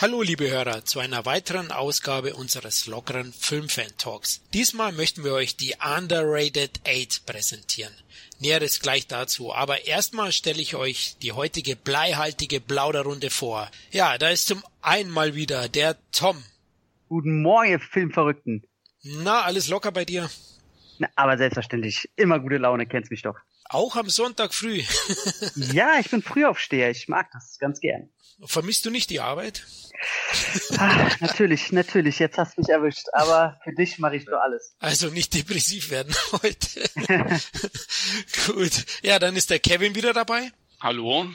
Hallo liebe Hörer zu einer weiteren Ausgabe unseres lockeren Filmfan Talks. Diesmal möchten wir euch die Underrated 8 präsentieren. Näheres gleich dazu, aber erstmal stelle ich euch die heutige bleihaltige Plauderrunde vor. Ja, da ist zum einen mal wieder der Tom. Guten Morgen, ihr Filmverrückten. Na, alles locker bei dir? Na, aber selbstverständlich, immer gute Laune, kennst mich doch. Auch am Sonntag früh. ja, ich bin Frühaufsteher, ich mag das ganz gern. Vermisst du nicht die Arbeit? Ah, natürlich, natürlich, jetzt hast du mich erwischt, aber für dich mache ich doch alles. Also nicht depressiv werden heute. Gut. Ja, dann ist der Kevin wieder dabei. Hallo.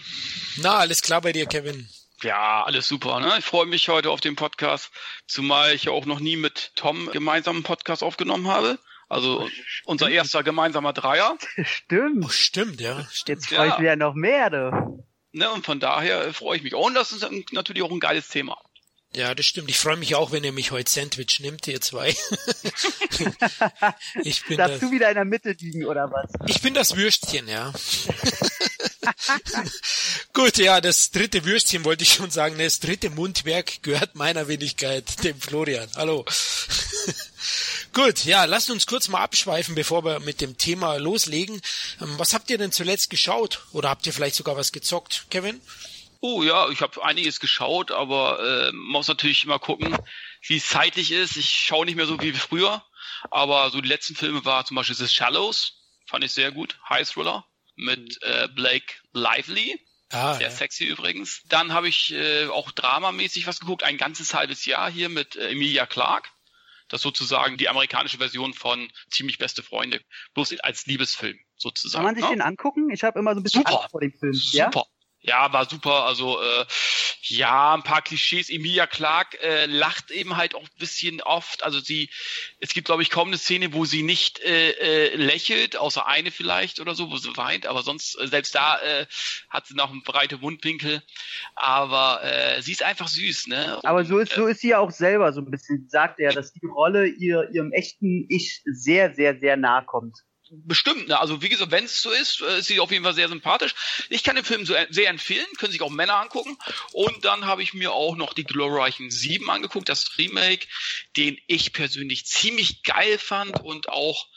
Na, alles klar bei dir, Kevin. Ja, alles super. Ne? Ich freue mich heute auf den Podcast, zumal ich ja auch noch nie mit Tom gemeinsam einen Podcast aufgenommen habe. Also unser erster gemeinsamer Dreier. Stimmt. Oh, stimmt, ja. Stimmt. Jetzt freue ich mich ja noch mehr, du. Ne, und von daher freue ich mich auch. Und das ist natürlich auch ein geiles Thema. Ja, das stimmt. Ich freue mich auch, wenn ihr mich heute Sandwich nimmt, ihr zwei. ich bin Darfst das, du wieder in der Mitte liegen, oder was? Ich bin das Würstchen, ja. Gut, ja, das dritte Würstchen wollte ich schon sagen. Das dritte Mundwerk gehört meiner Wenigkeit, dem Florian. Hallo. Gut, ja, lasst uns kurz mal abschweifen, bevor wir mit dem Thema loslegen. Ähm, was habt ihr denn zuletzt geschaut? Oder habt ihr vielleicht sogar was gezockt, Kevin? Oh ja, ich habe einiges geschaut, aber äh, muss natürlich immer gucken, wie es zeitlich ist. Ich schaue nicht mehr so wie früher, aber so die letzten Filme war zum Beispiel The Shallows, fand ich sehr gut, High Thriller mit äh, Blake Lively. Ah, sehr ja. sexy übrigens. Dann habe ich äh, auch dramamäßig was geguckt, ein ganzes halbes Jahr hier mit äh, Emilia Clarke. Das ist sozusagen die amerikanische Version von Ziemlich beste Freunde, bloß als Liebesfilm sozusagen. Kann man sich ne? den angucken? Ich habe immer so ein bisschen Super. Angst vor dem Film. Super. Ja? Ja, war super. Also äh, ja, ein paar Klischees. Emilia Clark äh, lacht eben halt auch ein bisschen oft. Also sie, es gibt glaube ich kaum eine Szene, wo sie nicht äh, äh, lächelt, außer eine vielleicht oder so, wo sie weint. Aber sonst äh, selbst da äh, hat sie noch einen breite Mundwinkel. Aber äh, sie ist einfach süß, ne? Aber so ist so ist sie ja auch selber so ein bisschen. Sagt er, dass die Rolle ihr ihrem echten Ich sehr sehr sehr nahe kommt bestimmt, ne? also wie gesagt, wenn es so ist, äh, ist sie auf jeden Fall sehr sympathisch. Ich kann den Film so, sehr empfehlen, können sich auch Männer angucken. Und dann habe ich mir auch noch die glorreichen Sieben angeguckt, das Remake, den ich persönlich ziemlich geil fand und auch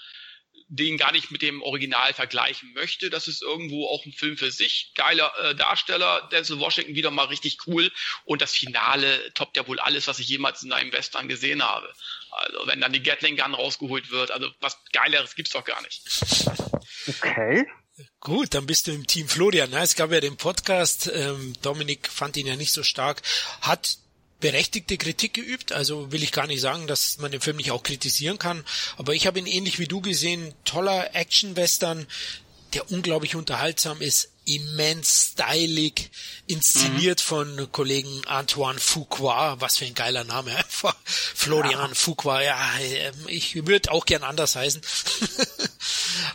den gar nicht mit dem Original vergleichen möchte. Das ist irgendwo auch ein Film für sich. Geiler äh, Darsteller, Denzel Washington wieder mal richtig cool. Und das Finale toppt ja wohl alles, was ich jemals in einem Western gesehen habe. Also wenn dann die Gatling Gun rausgeholt wird, also was Geileres gibt's doch gar nicht. Okay. Gut, dann bist du im Team Florian. Es gab ja den Podcast, ähm, Dominik fand ihn ja nicht so stark, hat berechtigte Kritik geübt, also will ich gar nicht sagen, dass man den Film nicht auch kritisieren kann, aber ich habe ihn ähnlich wie du gesehen, toller Action-Western, der unglaublich unterhaltsam ist, immens stylig, inszeniert mhm. von Kollegen Antoine Fuqua, was für ein geiler Name einfach. Florian ja. Fuqua, ja, ähm, ich würde auch gern anders heißen.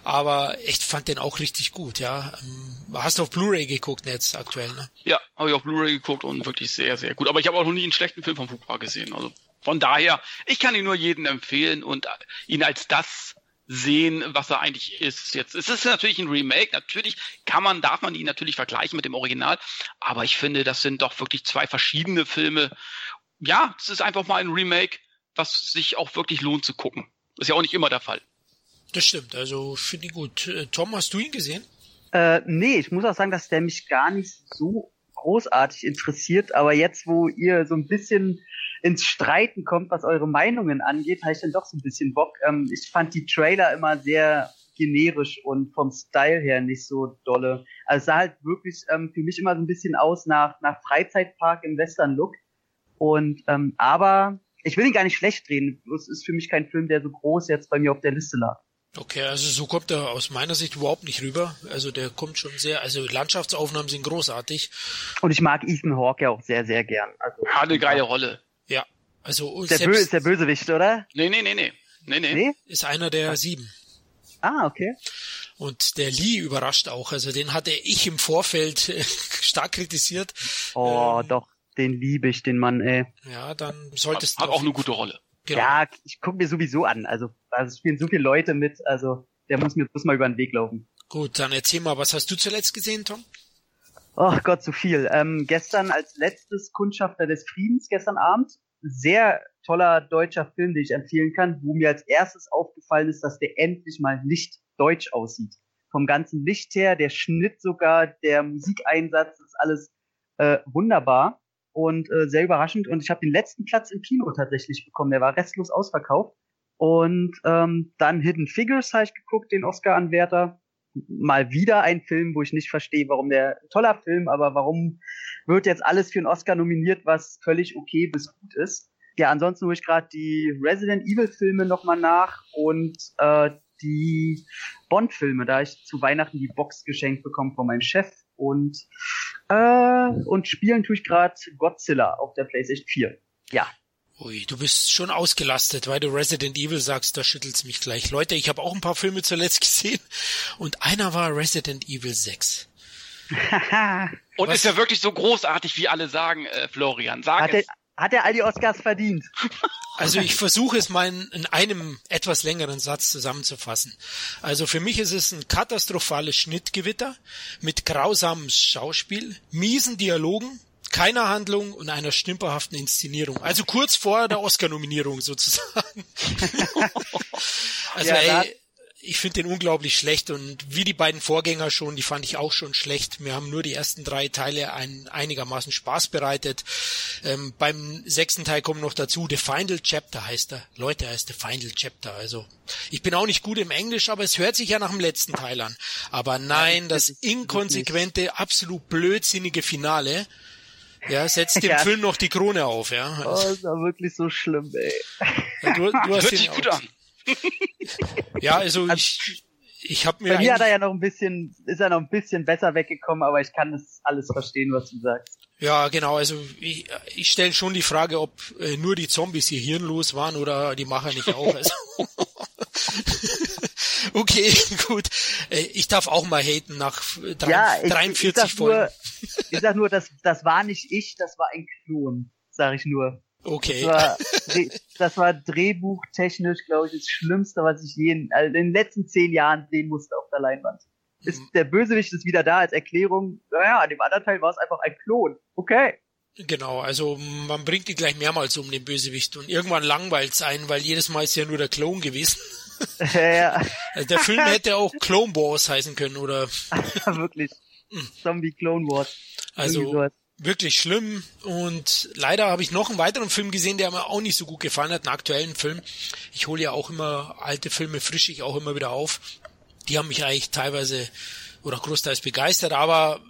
Aber ich fand den auch richtig gut, ja. Ähm, hast du auf Blu-ray geguckt jetzt aktuell, ne? Ja, habe ich auf Blu-ray geguckt und wirklich sehr, sehr gut. Aber ich habe auch noch nie einen schlechten Film von Fuqua gesehen. Also von daher, ich kann ihn nur jedem empfehlen und ihn als das sehen, was er eigentlich ist. Jetzt es ist natürlich ein Remake, natürlich kann man, darf man ihn natürlich vergleichen mit dem Original, aber ich finde, das sind doch wirklich zwei verschiedene Filme. Ja, es ist einfach mal ein Remake, was sich auch wirklich lohnt zu gucken. ist ja auch nicht immer der Fall. Das stimmt, also finde ich gut. Äh, Tom, hast du ihn gesehen? Äh, nee, ich muss auch sagen, dass der mich gar nicht so großartig interessiert, aber jetzt, wo ihr so ein bisschen ins Streiten kommt, was eure Meinungen angeht, habe ich dann doch so ein bisschen Bock. Ähm, ich fand die Trailer immer sehr generisch und vom Style her nicht so dolle. Also sah halt wirklich ähm, für mich immer so ein bisschen aus nach, nach Freizeitpark im Western-Look. Und ähm, aber ich will ihn gar nicht schlecht reden. Es ist für mich kein Film, der so groß jetzt bei mir auf der Liste lag. Okay, also so kommt er aus meiner Sicht überhaupt nicht rüber. Also der kommt schon sehr, also Landschaftsaufnahmen sind großartig. Und ich mag Ethan Hawke ja auch sehr, sehr gern. Also, Hat eine geile Rolle. Ja, also der, Bö ist der Bösewicht, oder? Nee, nee, nee, nee. Nee, nee. nee? Ist einer der sieben. Ah, okay. Und der Lee überrascht auch. Also den hatte ich im Vorfeld stark kritisiert. Oh, ähm, doch. Den liebe ich, den Mann, ey. Ja, dann solltest hat, du. Hat auch eine gute Rolle. Genau. Ja, ich gucke mir sowieso an. Also, also spielen so viele Leute mit, also der muss mir bloß mal über den Weg laufen. Gut, dann erzähl mal, was hast du zuletzt gesehen, Tom? Ach Gott, so viel. Ähm, gestern als letztes Kundschafter des Friedens, gestern Abend, sehr toller deutscher Film, den ich empfehlen kann, wo mir als erstes aufgefallen ist, dass der endlich mal nicht deutsch aussieht. Vom ganzen Licht her, der Schnitt sogar, der Musikeinsatz, ist alles äh, wunderbar und äh, sehr überraschend. Und ich habe den letzten Platz im Kino tatsächlich bekommen. Der war restlos ausverkauft. Und ähm, dann Hidden Figures habe ich geguckt, den Oscar-Anwärter. Mal wieder ein Film, wo ich nicht verstehe, warum der toller Film, aber warum wird jetzt alles für einen Oscar nominiert, was völlig okay bis gut ist. Ja, ansonsten hole ich gerade die Resident Evil Filme nochmal nach und äh, die Bond-Filme, da ich zu Weihnachten die Box geschenkt bekommen von meinem Chef und äh, und spielen tue ich gerade Godzilla auf der PlayStation 4. Ja. Ui, du bist schon ausgelastet, weil du Resident Evil sagst, da schüttelt's mich gleich. Leute, ich habe auch ein paar Filme zuletzt gesehen und einer war Resident Evil 6. und Was? ist ja wirklich so großartig, wie alle sagen, äh, Florian. Sag hat es. Er, hat er all die Oscars verdient? Also ich versuche es mal in einem etwas längeren Satz zusammenzufassen. Also für mich ist es ein katastrophales Schnittgewitter mit grausamem Schauspiel, miesen Dialogen, keiner Handlung und einer stümperhaften Inszenierung. Also kurz vor der Oscar-Nominierung sozusagen. also ja, ey, ich finde den unglaublich schlecht und wie die beiden Vorgänger schon, die fand ich auch schon schlecht. Mir haben nur die ersten drei Teile ein, einigermaßen Spaß bereitet. Ähm, beim sechsten Teil kommt noch dazu, The Final Chapter heißt er. Leute, er heißt The Final Chapter. Also ich bin auch nicht gut im Englisch, aber es hört sich ja nach dem letzten Teil an. Aber nein, das inkonsequente, absolut blödsinnige Finale. Ja, setzt dem ja. Film noch die Krone auf, ja. Oh, das war wirklich so schlimm, ey. Ja, du, du hast Hört sich gut an. ja, also ich, ich habe mir. Bei mir hat er ja noch ein bisschen, ist er noch ein bisschen besser weggekommen, aber ich kann das alles verstehen, was du sagst. Ja, genau. Also ich, ich stelle schon die Frage, ob äh, nur die Zombies hier hirnlos waren oder die Macher nicht auch. Also. okay, gut. Äh, ich darf auch mal haten nach drei, ja, ich, 43 ich Folgen. Nur, ich sag nur, das, das war nicht ich, das war ein Klon, sag ich nur. Okay. Das war, das war drehbuchtechnisch, glaube ich, das Schlimmste, was ich je in, also in den letzten zehn Jahren sehen musste auf der Leinwand. Ist, mhm. der Bösewicht ist wieder da als Erklärung. Naja, an dem anderen Teil war es einfach ein Klon. Okay. Genau, also man bringt die gleich mehrmals um den Bösewicht und irgendwann langweilt es einen, weil jedes Mal ist ja nur der Klon gewesen. Ja. Also der Film hätte auch Clone Wars heißen können, oder? Wirklich. Zombie Clone Wars. Also wirklich schlimm. Und leider habe ich noch einen weiteren Film gesehen, der mir auch nicht so gut gefallen hat, einen aktuellen Film. Ich hole ja auch immer alte Filme frische ich auch immer wieder auf. Die haben mich eigentlich teilweise oder großteils begeistert, aber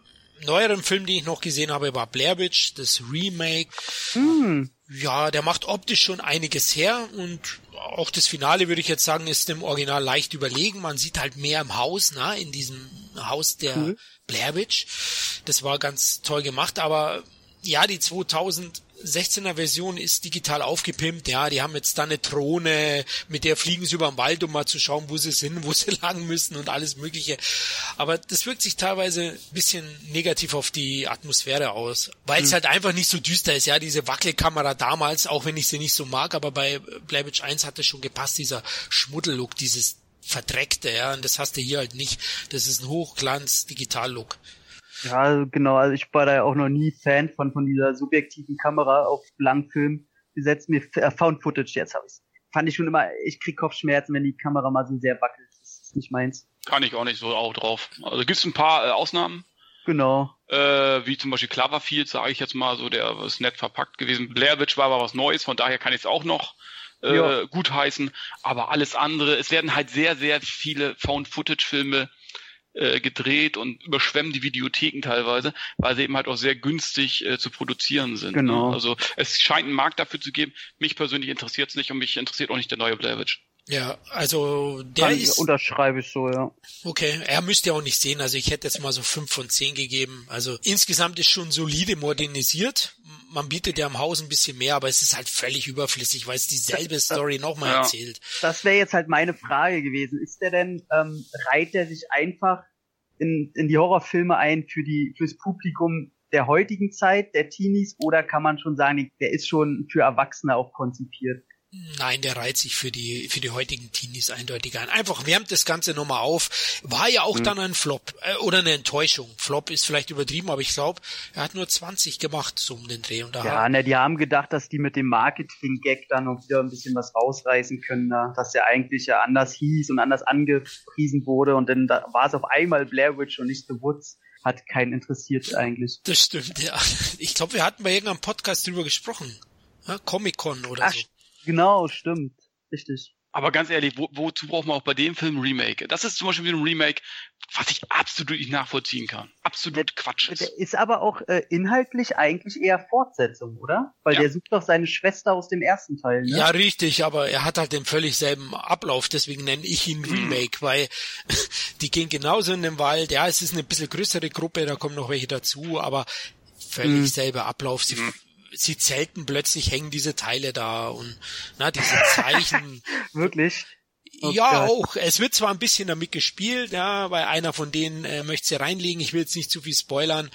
neueren Film, den ich noch gesehen habe, war Blair Witch, das Remake. Mm. Ja, der macht optisch schon einiges her und auch das Finale würde ich jetzt sagen, ist dem Original leicht überlegen. Man sieht halt mehr im Haus, na, in diesem Haus der cool. Blair Witch. Das war ganz toll gemacht, aber ja, die 2016er Version ist digital aufgepimpt. Ja, die haben jetzt da eine Drohne, mit der fliegen sie über den Wald, um mal zu schauen, wo sie sind, wo sie lang müssen und alles Mögliche. Aber das wirkt sich teilweise ein bisschen negativ auf die Atmosphäre aus, weil es mhm. halt einfach nicht so düster ist. Ja, diese Wackelkamera damals, auch wenn ich sie nicht so mag, aber bei Blair Witch 1 hat es schon gepasst, dieser Schmuddellook, dieses verdreckte, ja, und das hast du hier halt nicht. Das ist ein Hochglanz-Digital-Look. Ja, genau, also ich war da ja auch noch nie Fan von, von dieser subjektiven Kamera auf Langfilm. Gesetzt mir äh, Found Footage, jetzt habe ich's. Fand ich schon immer, ich krieg Kopfschmerzen, wenn die Kamera mal so sehr wackelt. Das ist nicht meins. Kann ich auch nicht so auch drauf. Also gibt's ein paar äh, Ausnahmen. Genau. Äh, wie zum Beispiel Cloverfield, sage ich jetzt mal so, der ist nett verpackt gewesen. Blair Witch war aber was Neues, von daher kann ich es auch noch äh, gut heißen. Aber alles andere, es werden halt sehr, sehr viele Found-Footage-Filme äh, gedreht und überschwemmen die Videotheken teilweise, weil sie eben halt auch sehr günstig äh, zu produzieren sind. Ne? Genau. Also es scheint einen Markt dafür zu geben. Mich persönlich interessiert es nicht und mich interessiert auch nicht der neue Blair Witch. Ja, also der Kann, ist. Unterschreibe ich so, ja. Okay, er müsste ja auch nicht sehen. Also ich hätte jetzt mal so fünf von zehn gegeben. Also insgesamt ist schon solide modernisiert. Man bietet ja im Haus ein bisschen mehr, aber es ist halt völlig überflüssig, weil es dieselbe Story nochmal ja. erzählt. Das wäre jetzt halt meine Frage gewesen. Ist der denn, ähm, reiht er sich einfach in, in die Horrorfilme ein für die, fürs Publikum, der heutigen Zeit, der Teenies, oder kann man schon sagen, der ist schon für Erwachsene auch konzipiert? Nein, der reiht sich für die, für die heutigen Teenies eindeutig ein. Einfach wärmt das Ganze nochmal auf. War ja auch mhm. dann ein Flop äh, oder eine Enttäuschung. Flop ist vielleicht übertrieben, aber ich glaube, er hat nur 20 gemacht, so um den Dreh. Und da ja, ne, die haben gedacht, dass die mit dem Marketing-Gag dann noch wieder ein bisschen was rausreißen können, ne? dass der eigentlich ja anders hieß und anders angepriesen wurde und dann da war es auf einmal Blair Witch und nicht The Woods hat keinen interessiert eigentlich. Das stimmt, ja. Ich glaube, wir hatten bei irgendeinem Podcast drüber gesprochen. Ja, Comic-Con oder Ach, so. Genau, stimmt. Richtig. Aber ganz ehrlich, wo, wozu braucht man auch bei dem Film Remake? Das ist zum Beispiel wieder ein Remake, was ich absolut nicht nachvollziehen kann. Absolut Quatsch ist. Der ist aber auch äh, inhaltlich eigentlich eher Fortsetzung, oder? Weil ja. der sucht doch seine Schwester aus dem ersten Teil, ne? Ja, richtig, aber er hat halt den völlig selben Ablauf, deswegen nenne ich ihn mhm. Remake, mhm. weil die gehen genauso in den Wald. Ja, es ist eine bisschen größere Gruppe, da kommen noch welche dazu, aber völlig mhm. selber Ablauf. Sie mhm sie zelten plötzlich hängen diese Teile da und na diese Zeichen. Wirklich? Oh ja, Gott. auch. Es wird zwar ein bisschen damit gespielt, ja, weil einer von denen äh, möchte sie reinlegen. Ich will jetzt nicht zu viel spoilern.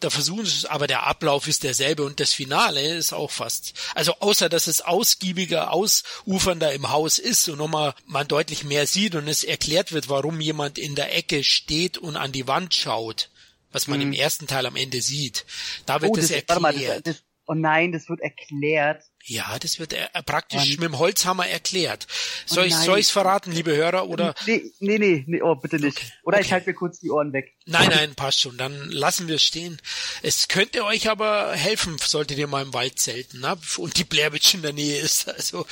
Da versuchen sie es, aber der Ablauf ist derselbe und das Finale ist auch fast. Also außer, dass es ausgiebiger, ausufernder im Haus ist und nochmal man deutlich mehr sieht und es erklärt wird, warum jemand in der Ecke steht und an die Wand schaut was man hm. im ersten Teil am Ende sieht. Da wird oh, das, das erklärt. Mal, das, das, oh nein, das wird erklärt. Ja, das wird äh, praktisch und, mit dem Holzhammer erklärt. Soll oh ich soll ich's verraten, liebe Hörer, oder? Nee, nee, nee, nee oh, bitte nicht. Okay, oder okay. ich halte mir kurz die Ohren weg. Nein, nein, passt schon. Dann lassen wir es stehen. Es könnte euch aber helfen, solltet ihr mal im Wald zelten, ne? Und die Blairwitch in der Nähe ist. Also.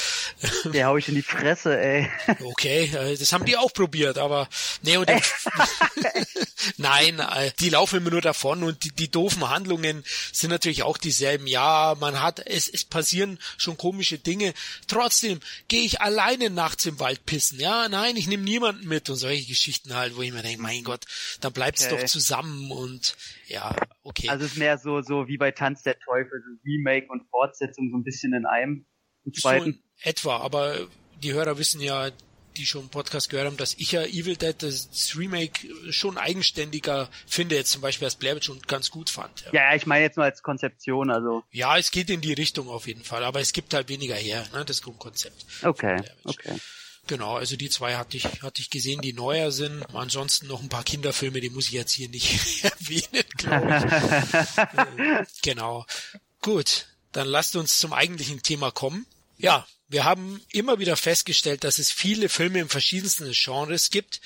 Der hau ich in die Fresse, ey. Okay, äh, das haben die auch probiert, aber nee, und Nein, äh, die laufen immer nur davon und die, die doofen Handlungen sind natürlich auch dieselben. Ja, man hat, es, es passieren schon komische Dinge. Trotzdem gehe ich alleine nachts im Wald pissen. Ja, nein, ich nehme niemanden mit und solche Geschichten halt, wo ich mir denke, mein Gott, dann bleibt's okay. doch zusammen und ja, okay. Also es ist mehr so, so wie bei Tanz der Teufel, so Remake und Fortsetzung so ein bisschen in einem. So in etwa, aber die Hörer wissen ja, die schon Podcast gehört haben, dass ich ja Evil Dead, das Remake, schon eigenständiger finde, jetzt zum Beispiel als Blair Witch und ganz gut fand. Ja. ja, ich meine jetzt nur als Konzeption, also. Ja, es geht in die Richtung auf jeden Fall, aber es gibt halt weniger her, ne, das Grundkonzept. Okay, okay. Genau, also die zwei hatte ich, hatte ich gesehen, die neuer sind. Ansonsten noch ein paar Kinderfilme, die muss ich jetzt hier nicht erwähnen, glaube ich. genau. Gut, dann lasst uns zum eigentlichen Thema kommen. Ja, wir haben immer wieder festgestellt, dass es viele Filme in verschiedensten Genres gibt,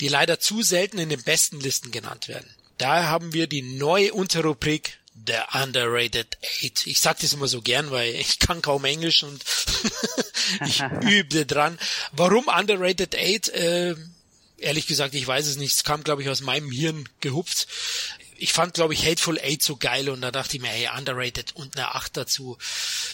die leider zu selten in den besten Listen genannt werden. Daher haben wir die neue Unterrubrik The Underrated Eight. Ich sage das immer so gern, weil ich kann kaum Englisch und ich übe dran. Warum Underrated Eight? Äh, ehrlich gesagt, ich weiß es nicht. Es kam, glaube ich, aus meinem Hirn gehupft ich fand, glaube ich, Hateful Eight so geil und da dachte ich mir, hey, underrated und eine 8 dazu.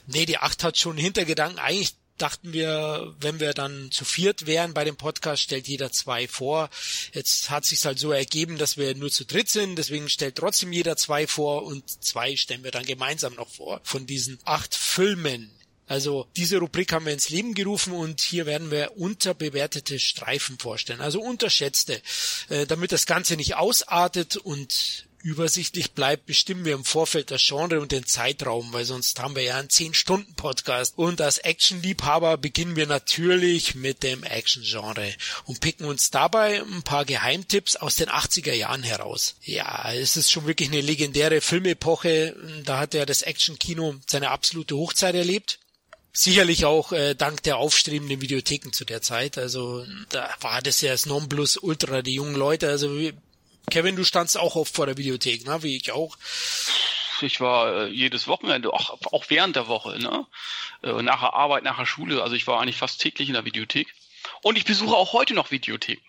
Nee, die 8 hat schon Hintergedanken. Eigentlich dachten wir, wenn wir dann zu viert wären bei dem Podcast, stellt jeder zwei vor. Jetzt hat sich halt so ergeben, dass wir nur zu dritt sind, deswegen stellt trotzdem jeder zwei vor und zwei stellen wir dann gemeinsam noch vor von diesen acht Filmen. Also diese Rubrik haben wir ins Leben gerufen und hier werden wir unterbewertete Streifen vorstellen, also unterschätzte, äh, damit das Ganze nicht ausartet und übersichtlich bleibt, bestimmen wir im Vorfeld das Genre und den Zeitraum, weil sonst haben wir ja einen 10-Stunden-Podcast. Und als Action-Liebhaber beginnen wir natürlich mit dem Action-Genre und picken uns dabei ein paar Geheimtipps aus den 80er Jahren heraus. Ja, es ist schon wirklich eine legendäre Filmepoche. Da hat ja das Action-Kino seine absolute Hochzeit erlebt. Sicherlich auch äh, dank der aufstrebenden Videotheken zu der Zeit. Also da war das ja das Nonplus-Ultra, die jungen Leute. Also Kevin, du standst auch oft vor der Videothek, ne? wie ich auch. Ich war äh, jedes Wochenende, auch, auch während der Woche, ne? Äh, nach der Arbeit, nach der Schule. Also ich war eigentlich fast täglich in der Videothek. Und ich besuche auch heute noch Videotheken.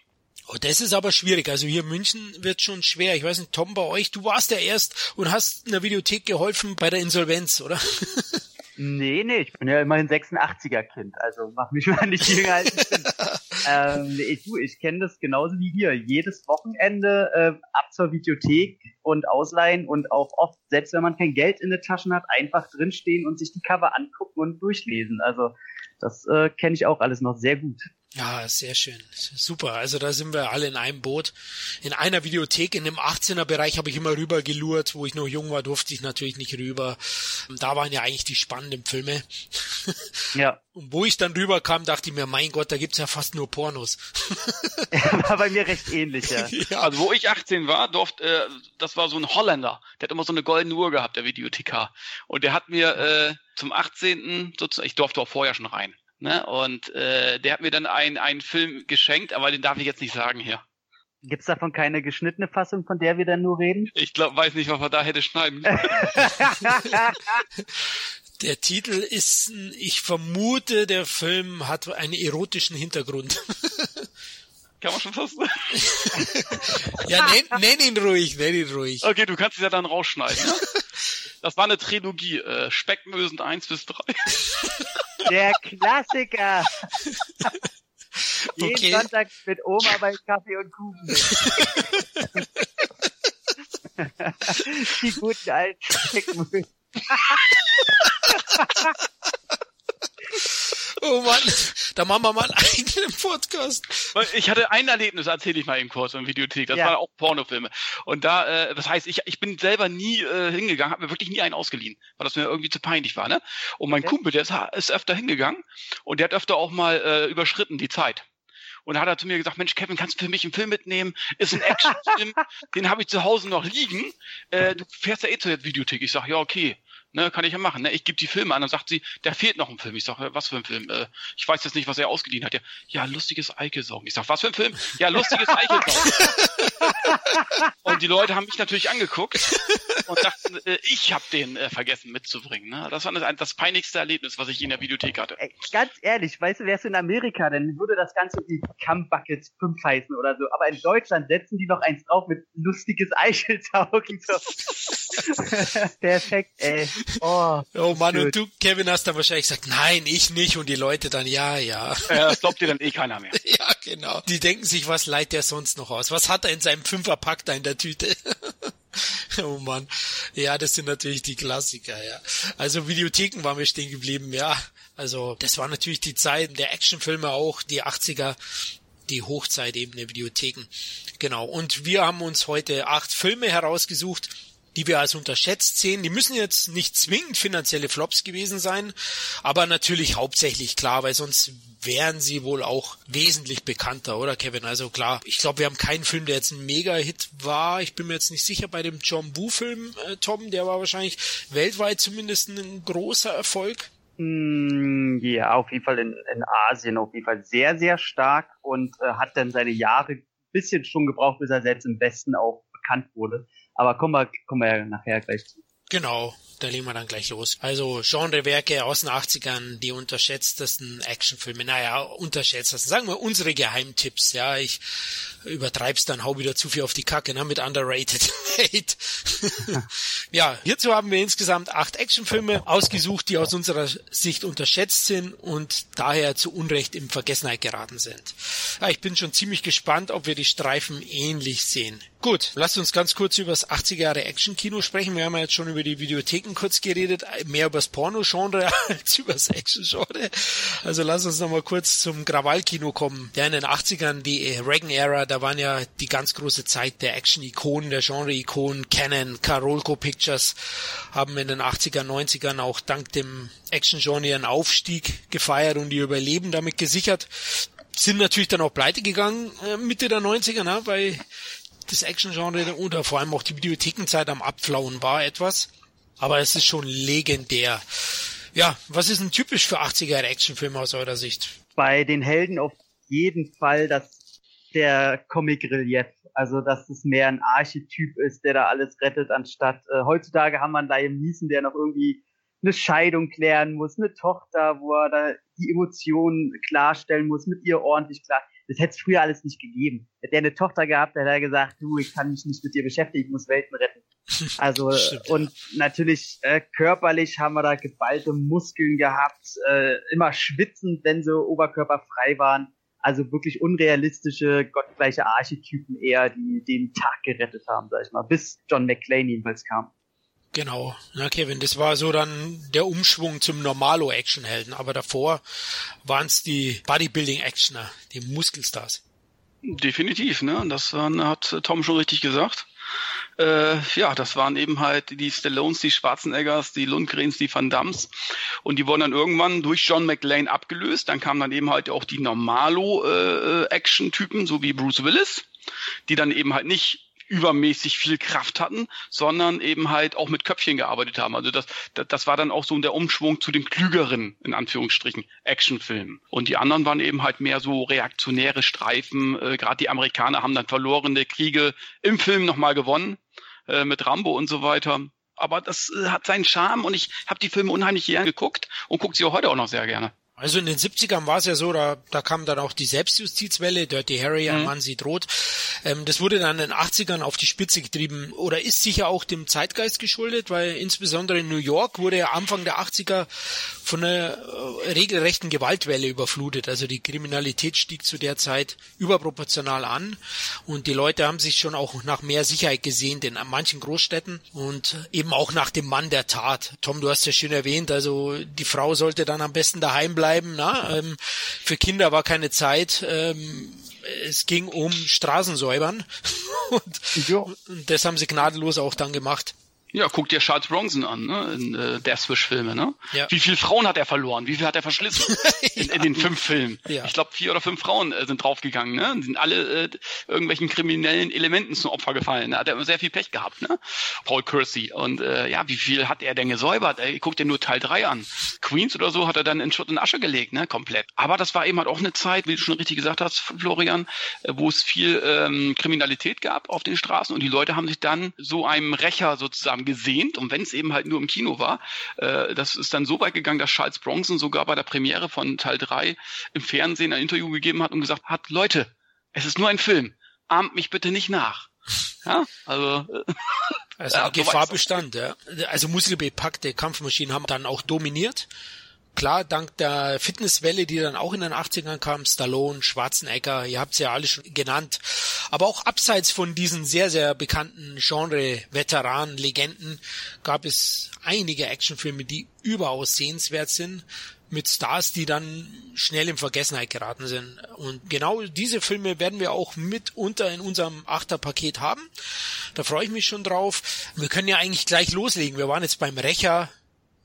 Oh, das ist aber schwierig. Also hier in München wird schon schwer. Ich weiß nicht, Tom, bei euch, du warst ja erst und hast in der Videothek geholfen bei der Insolvenz, oder? Nee, nee, ich bin ja immerhin 86er Kind, also mach mich mal nicht jünger als ich bin. ähm, ich, du, ich kenne das genauso wie ihr. Jedes Wochenende äh, ab zur Videothek und ausleihen und auch oft, selbst wenn man kein Geld in den Taschen hat, einfach drinstehen und sich die Cover angucken und durchlesen. Also das äh, kenne ich auch alles noch sehr gut. Ja, sehr schön. Super. Also da sind wir alle in einem Boot. In einer Videothek, in dem 18er Bereich habe ich immer rüber gelurrt. Wo ich noch jung war, durfte ich natürlich nicht rüber. Da waren ja eigentlich die spannenden Filme. Ja. Und wo ich dann rüberkam, dachte ich mir, mein Gott, da gibt's ja fast nur Pornos. war bei mir recht ähnlich, ja. ja. Also wo ich 18 war, durfte, äh, das war so ein Holländer. Der hat immer so eine goldene Uhr gehabt, der Videothekar. Und der hat mir äh, zum 18. sozusagen, ich durfte auch vorher schon rein. Ne? Und äh, der hat mir dann einen, einen Film geschenkt, aber den darf ich jetzt nicht sagen hier. Gibt's davon keine geschnittene Fassung, von der wir dann nur reden? Ich glaube, weiß nicht, was wir da hätte schneiden. der Titel ist, ich vermute, der Film hat einen erotischen Hintergrund. Kann man schon fast. ja, nenn, nenn ihn ruhig, nenn ihn ruhig. Okay, du kannst es ja dann rausschneiden. Ne? Das war eine Trilogie, äh, Speckmösen 1 bis 3. Der Klassiker. Jeden okay. Sonntag mit Oma bei Kaffee und Kuchen. Die guten alten Speckmösen. Oh Mann, da machen wir mal einen eigenen Podcast. Ich hatte ein Erlebnis, erzähle ich mal eben kurz in Videothek. Das ja. waren auch Pornofilme. Und da, äh, das heißt, ich, ich bin selber nie äh, hingegangen, habe mir wirklich nie einen ausgeliehen, weil das mir irgendwie zu peinlich war. Ne? Und mein ja. Kumpel, der ist, ist öfter hingegangen und der hat öfter auch mal äh, überschritten die Zeit. Und da hat er zu mir gesagt, Mensch, Kevin, kannst du für mich einen Film mitnehmen? Ist ein Actionfilm, den habe ich zu Hause noch liegen. Äh, du fährst ja eh zur Videothek. Ich sag, ja, okay ne, kann ich ja machen. Ne? Ich gebe die Filme an, dann sagt sie, da fehlt noch ein Film. Ich sage, was für ein Film? Äh, ich weiß jetzt nicht, was er ausgeliehen hat. Ja, ja lustiges Eikelsaugen. Ich sage, was für ein Film? Ja, lustiges Eikelsaugen. und die Leute haben mich natürlich angeguckt und dachten, äh, ich habe den äh, vergessen mitzubringen. Ne? Das war das, das peinlichste Erlebnis, was ich in der Videothek hatte. Ey, ganz ehrlich, weißt du, wärst du in Amerika, dann würde das Ganze wie Cum Buckets 5 heißen oder so. Aber in Deutschland setzen die noch eins drauf mit lustiges Eicheltaugen. So. Perfekt, ey. Oh, oh Mann, und du, Kevin, hast dann wahrscheinlich gesagt, nein, ich nicht. Und die Leute dann, ja, ja. Ja, das glaubt dir dann eh keiner mehr. ja, genau. Die denken sich, was leiht der sonst noch aus? Was hat er in seinem Fünferpack da in der Tüte? oh Mann. Ja, das sind natürlich die Klassiker, ja. Also Videotheken waren wir stehen geblieben, ja. Also das war natürlich die Zeit der Actionfilme auch, die 80er, die Hochzeit eben der Videotheken. Genau. Und wir haben uns heute acht Filme herausgesucht, die wir als unterschätzt sehen. Die müssen jetzt nicht zwingend finanzielle Flops gewesen sein, aber natürlich hauptsächlich klar, weil sonst wären sie wohl auch wesentlich bekannter, oder Kevin? Also klar, ich glaube, wir haben keinen Film, der jetzt ein Mega-Hit war. Ich bin mir jetzt nicht sicher bei dem John Woo-Film, äh, Tom, der war wahrscheinlich weltweit zumindest ein großer Erfolg. Mm, ja, auf jeden Fall in, in Asien auf jeden Fall sehr, sehr stark und äh, hat dann seine Jahre bisschen schon gebraucht, bis er selbst im Westen auch bekannt wurde. Aber kommen wir, kommen wir ja nachher gleich zu. Genau, da legen wir dann gleich los. Also Genrewerke aus den 80ern, die unterschätztesten Actionfilme, naja, unterschätztesten, sagen wir unsere Geheimtipps, ja, ich übertreib's dann, hau wieder zu viel auf die Kacke, ne, mit underrated hate. ja, hierzu haben wir insgesamt acht Actionfilme ausgesucht, die aus unserer Sicht unterschätzt sind und daher zu Unrecht in Vergessenheit geraten sind. Ja, ich bin schon ziemlich gespannt, ob wir die Streifen ähnlich sehen. Gut, lasst uns ganz kurz über das 80er Jahre Action-Kino sprechen. Wir haben ja jetzt schon über die Videotheken kurz geredet, mehr über das Porno-Genre als über das Action-Genre. Also lasst uns nochmal kurz zum Krawall-Kino kommen. Ja, in den 80ern, die Reagan-Ära, da waren ja die ganz große Zeit der Action-Ikonen, der Genre-Ikonen. Canon, Carolco Pictures haben in den 80er, 90ern auch dank dem Action-Genre einen Aufstieg gefeiert und die Überleben damit gesichert sind natürlich dann auch pleite gegangen äh, Mitte der 90er, ne, weil das Action-Genre oder vor allem auch die Videothekenzeit am Abflauen war etwas. Aber es ist schon legendär. Ja, was ist denn typisch für 80er Actionfilme aus eurer Sicht? Bei den Helden auf jeden Fall das der Comic-Relief. Also, dass es mehr ein Archetyp ist, der da alles rettet, anstatt äh, heutzutage haben wir einen Liam Neeson, der noch irgendwie eine Scheidung klären muss, eine Tochter, wo er da die Emotionen klarstellen muss, mit ihr ordentlich klar. Das hätte es früher alles nicht gegeben. Hätte er eine Tochter gehabt, hätte er gesagt, du, ich kann mich nicht mit dir beschäftigen, ich muss Welten retten. Also, Stimmt, und ja. natürlich äh, körperlich haben wir da geballte Muskeln gehabt, äh, immer schwitzend, wenn sie oberkörperfrei waren. Also wirklich unrealistische, gottgleiche Archetypen eher, die den Tag gerettet haben, sag ich mal, bis John McClane jedenfalls kam. Genau, ja Kevin, das war so dann der Umschwung zum Normalo-Actionhelden, aber davor waren es die Bodybuilding-Actioner, die Muskelstars. Definitiv, ne? Das hat Tom schon richtig gesagt. Äh, ja, das waren eben halt die Stallones, die Schwarzeneggers, die Lundgrens, die Van Dams. Und die wurden dann irgendwann durch John McLean abgelöst. Dann kamen dann eben halt auch die Normalo-Action-Typen, äh, so wie Bruce Willis, die dann eben halt nicht übermäßig viel Kraft hatten, sondern eben halt auch mit Köpfchen gearbeitet haben. Also das, das, das war dann auch so der Umschwung zu dem klügeren, in Anführungsstrichen, Actionfilmen. Und die anderen waren eben halt mehr so reaktionäre Streifen. Äh, Gerade die Amerikaner haben dann verlorene Kriege im Film nochmal gewonnen, äh, mit Rambo und so weiter. Aber das äh, hat seinen Charme und ich habe die Filme unheimlich gerne geguckt und gucke sie auch heute auch noch sehr gerne. Also in den 70ern war es ja so, da, da kam dann auch die Selbstjustizwelle, Dirty Harry, ein mhm. Mann sie droht. Ähm, das wurde dann in den 80ern auf die Spitze getrieben oder ist sicher auch dem Zeitgeist geschuldet, weil insbesondere in New York wurde ja Anfang der 80er von einer äh, regelrechten Gewaltwelle überflutet. Also die Kriminalität stieg zu der Zeit überproportional an und die Leute haben sich schon auch nach mehr Sicherheit gesehnt in manchen Großstädten und eben auch nach dem Mann der Tat. Tom, du hast ja schön erwähnt, also die Frau sollte dann am besten daheim bleiben bleiben. Na? Ähm, für Kinder war keine Zeit. Ähm, es ging um Straßensäubern und, und das haben sie gnadenlos auch dann gemacht. Ja, guck dir Charles Bronson an, ne? In äh, Deathwish-Filme, ne? Ja. Wie viele Frauen hat er verloren? Wie viel hat er verschlissen? in, in den fünf Filmen. Ja. Ich glaube, vier oder fünf Frauen äh, sind draufgegangen, ne? Sind alle äh, irgendwelchen kriminellen Elementen zum Opfer gefallen. Da hat er sehr viel Pech gehabt, ne? Paul Kersey. Und äh, ja, wie viel hat er denn gesäubert? Ey, guck dir nur Teil drei an. Queens oder so hat er dann in Schutt und Asche gelegt, ne? Komplett. Aber das war eben halt auch eine Zeit, wie du schon richtig gesagt hast, Florian, äh, wo es viel ähm, Kriminalität gab auf den Straßen und die Leute haben sich dann so einem Rächer sozusagen haben gesehnt und wenn es eben halt nur im Kino war, äh, das ist dann so weit gegangen, dass Charles Bronson sogar bei der Premiere von Teil 3 im Fernsehen ein Interview gegeben hat und gesagt hat, Leute, es ist nur ein Film, ahmt mich bitte nicht nach. Ja, also also ja, Gefahr bestand, ja. Also muskelbepackte Kampfmaschinen haben dann auch dominiert klar, dank der Fitnesswelle, die dann auch in den 80ern kam, Stallone, Schwarzenegger, ihr habt sie ja alle schon genannt, aber auch abseits von diesen sehr, sehr bekannten Genre-Veteranen, Legenden, gab es einige Actionfilme, die überaus sehenswert sind, mit Stars, die dann schnell in Vergessenheit geraten sind. Und genau diese Filme werden wir auch mitunter in unserem Achterpaket haben. Da freue ich mich schon drauf. Wir können ja eigentlich gleich loslegen. Wir waren jetzt beim Rächer,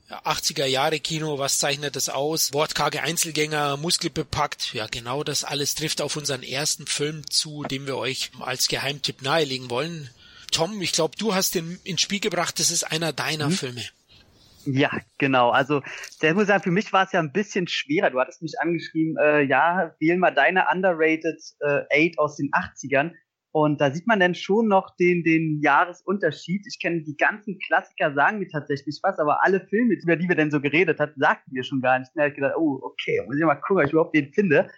80er Jahre Kino, was zeichnet das aus? Wortkarge Einzelgänger, muskelbepackt. Ja, genau das alles trifft auf unseren ersten Film zu, den wir euch als Geheimtipp nahelegen wollen. Tom, ich glaube, du hast den ins Spiel gebracht. Das ist einer deiner hm? Filme. Ja, genau. Also, der muss sagen, für mich war es ja ein bisschen schwerer. Du hattest mich angeschrieben, äh, ja, wähl mal deine underrated äh, Eight aus den 80ern. Und da sieht man dann schon noch den, den Jahresunterschied. Ich kenne die ganzen Klassiker, sagen mir tatsächlich was, aber alle Filme, über die wir denn so geredet hatten, sagten wir schon gar nicht. Da habe ich gedacht, oh, okay, muss ich mal gucken, ob ich überhaupt den finde.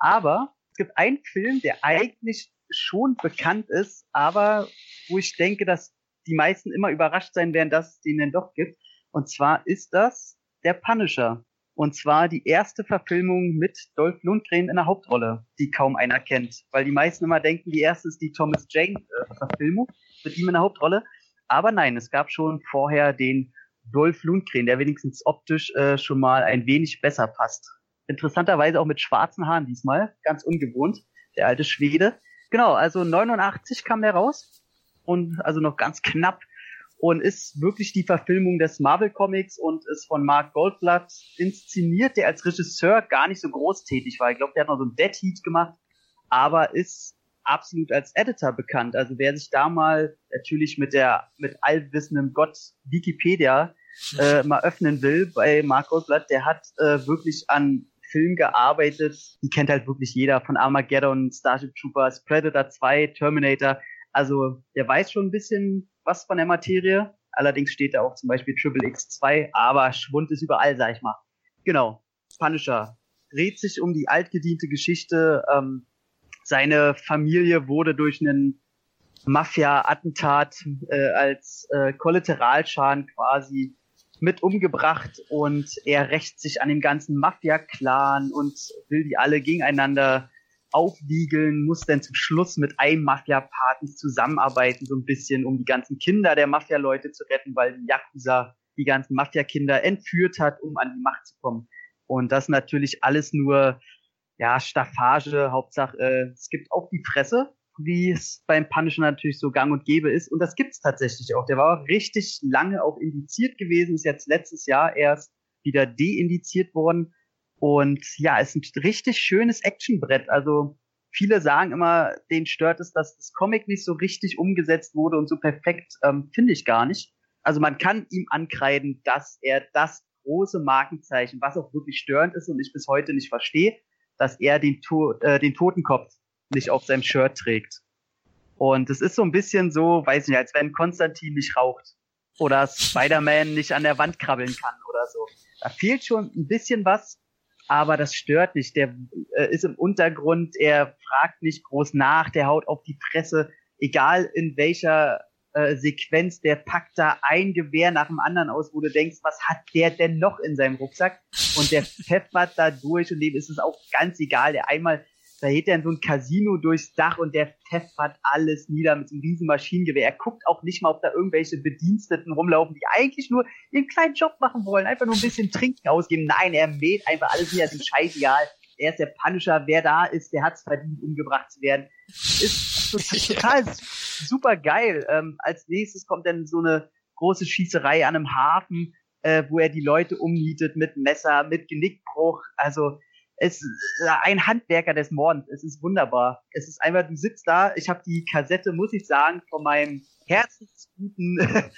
Aber es gibt einen Film, der eigentlich schon bekannt ist, aber wo ich denke, dass die meisten immer überrascht sein werden, dass es den denn doch gibt. Und zwar ist das der Punisher. Und zwar die erste Verfilmung mit Dolph Lundgren in der Hauptrolle, die kaum einer kennt. Weil die meisten immer denken, die erste ist die Thomas Jane äh, mit ihm in der Hauptrolle. Aber nein, es gab schon vorher den Dolph Lundgren, der wenigstens optisch äh, schon mal ein wenig besser passt. Interessanterweise auch mit schwarzen Haaren diesmal, ganz ungewohnt, der alte Schwede. Genau, also 89 kam der raus und also noch ganz knapp und ist wirklich die Verfilmung des Marvel Comics und ist von Mark Goldblatt inszeniert, der als Regisseur gar nicht so groß tätig war. Ich glaube, der hat noch so ein Dead Heat gemacht, aber ist absolut als Editor bekannt. Also wer sich da mal natürlich mit der mit allwissendem Gott Wikipedia äh, mal öffnen will bei Mark Goldblatt, der hat äh, wirklich an Filmen gearbeitet. Die kennt halt wirklich jeder von Armageddon, Starship Troopers, Predator 2, Terminator. Also der weiß schon ein bisschen was von der Materie. Allerdings steht da auch zum Beispiel Triple X2, aber Schwund ist überall, sag ich mal. Genau. Punisher dreht sich um die altgediente Geschichte. Ähm, seine Familie wurde durch einen Mafia-Attentat äh, als äh, Kollateralschaden quasi mit umgebracht und er rächt sich an dem ganzen Mafia-Clan und will die alle gegeneinander aufwiegeln, muss dann zum Schluss mit einem Mafia-Paten zusammenarbeiten, so ein bisschen, um die ganzen Kinder der Mafia-Leute zu retten, weil die Yakuza die ganzen Mafia-Kinder entführt hat, um an die Macht zu kommen. Und das natürlich alles nur, ja, Staffage, Hauptsache, äh, es gibt auch die Fresse, wie es beim Punisher natürlich so gang und gäbe ist. Und das gibt's tatsächlich auch. Der war richtig lange auch indiziert gewesen, ist jetzt letztes Jahr erst wieder deindiziert worden. Und ja, ist ein richtig schönes Actionbrett. Also viele sagen immer, denen stört es, dass das Comic nicht so richtig umgesetzt wurde und so perfekt. Ähm, Finde ich gar nicht. Also man kann ihm ankreiden, dass er das große Markenzeichen, was auch wirklich störend ist und ich bis heute nicht verstehe, dass er den, to äh, den Totenkopf nicht auf seinem Shirt trägt. Und es ist so ein bisschen so, weiß ich nicht, als wenn Konstantin nicht raucht oder Spider-Man nicht an der Wand krabbeln kann oder so. Da fehlt schon ein bisschen was, aber das stört nicht. Der äh, ist im Untergrund, er fragt nicht groß nach, der haut auf die Presse, egal in welcher äh, Sequenz, der packt da ein Gewehr nach dem anderen aus, wo du denkst, was hat der denn noch in seinem Rucksack? Und der pfeffert da durch und dem ist es auch ganz egal. Der einmal da geht er in so ein Casino durchs Dach und der pfeffert alles nieder mit so einem riesen Maschinengewehr. Er guckt auch nicht mal, ob da irgendwelche Bediensteten rumlaufen, die eigentlich nur ihren kleinen Job machen wollen, einfach nur ein bisschen Trinken ausgeben. Nein, er mäht einfach alles nieder, ist scheißegal. Er ist der Punisher, wer da ist, der hat es verdient, umgebracht zu werden. Ist total super geil. Ähm, als nächstes kommt dann so eine große Schießerei an einem Hafen, äh, wo er die Leute umnietet mit Messer, mit Genickbruch. Also es ist äh, ein Handwerker des Mordens. Es ist wunderbar. Es ist einfach, du sitzt da. Ich habe die Kassette, muss ich sagen, von meinem herzensguten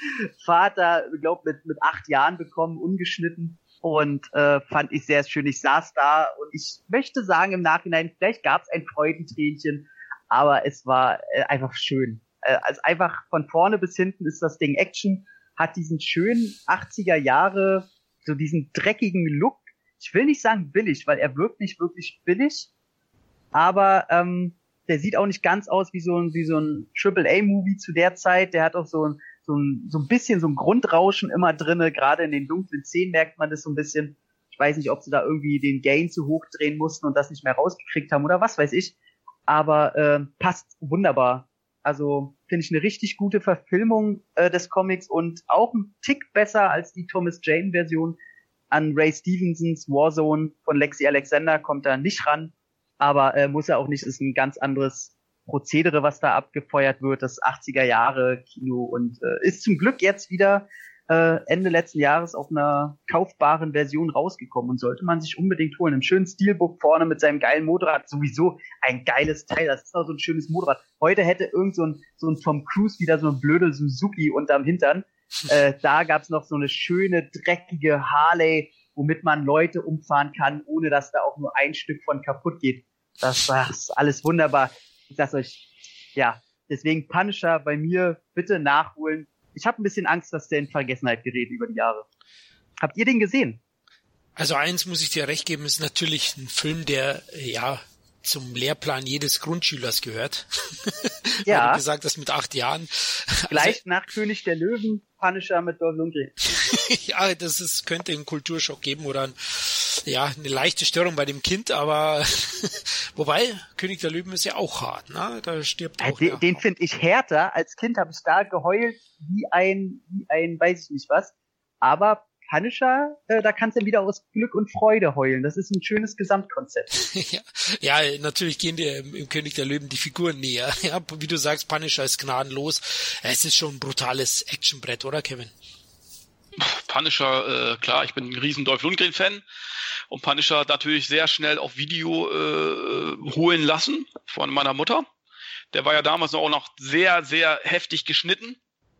Vater, glaube mit mit acht Jahren bekommen, ungeschnitten und äh, fand ich sehr schön. Ich saß da und ich möchte sagen im Nachhinein, vielleicht gab es ein Freudentränchen, aber es war äh, einfach schön. Äh, also einfach von vorne bis hinten ist das Ding Action, hat diesen schönen 80er Jahre, so diesen dreckigen Look, ich will nicht sagen billig, weil er wirkt nicht wirklich billig, aber ähm, der sieht auch nicht ganz aus wie so ein, wie so ein Triple-A-Movie zu der Zeit. Der hat auch so ein, so ein, so ein bisschen so ein Grundrauschen immer drinne. Gerade in den dunklen Szenen merkt man das so ein bisschen. Ich weiß nicht, ob sie da irgendwie den Gain zu hoch drehen mussten und das nicht mehr rausgekriegt haben oder was weiß ich. Aber äh, passt wunderbar. Also finde ich eine richtig gute Verfilmung äh, des Comics und auch ein Tick besser als die Thomas Jane Version an Ray Stevensons Warzone von Lexi Alexander kommt er nicht ran, aber äh, muss er auch nicht, ist ein ganz anderes Prozedere, was da abgefeuert wird, das 80er Jahre Kino und äh, ist zum Glück jetzt wieder äh, Ende letzten Jahres auf einer kaufbaren Version rausgekommen und sollte man sich unbedingt holen. Im schönen Steelbook vorne mit seinem geilen Motorrad, sowieso ein geiles Teil, das ist auch so ein schönes Motorrad. Heute hätte irgend so ein, so ein Tom Cruise wieder so eine blöde Suzuki unterm Hintern äh, da gab's noch so eine schöne, dreckige Harley, womit man Leute umfahren kann, ohne dass da auch nur ein Stück von kaputt geht. Das war alles wunderbar. Ich sag's euch, ja, deswegen Punisher bei mir bitte nachholen. Ich habe ein bisschen Angst, dass der in Vergessenheit gerät über die Jahre. Habt ihr den gesehen? Also eins muss ich dir recht geben, ist natürlich ein Film, der ja zum Lehrplan jedes Grundschülers gehört. Ja. Du gesagt hast, mit acht Jahren. Gleich also, nach König der Löwen, Punisher mit Dolph Lundgren. ja, das ist, könnte einen Kulturschock geben oder ein, ja, eine leichte Störung bei dem Kind, aber wobei, König der Löwen ist ja auch hart, ne? Da stirbt auch. Den, den finde ich härter. Als Kind habe ich da geheult wie ein, wie ein, weiß ich nicht was. Aber Punisher, äh, da kannst du wieder aus Glück und Freude heulen. Das ist ein schönes Gesamtkonzept. ja, ja, natürlich gehen dir im, im, König der Löwen die Figuren näher. Ja, wie du sagst, Punisher ist gnadenlos. Es ist schon ein brutales Actionbrett, oder Kevin? Punisher, äh, klar, ich bin ein riesen Dolph Lundgren-Fan und Punisher natürlich sehr schnell auf Video äh, holen lassen von meiner Mutter. Der war ja damals auch noch sehr, sehr heftig geschnitten.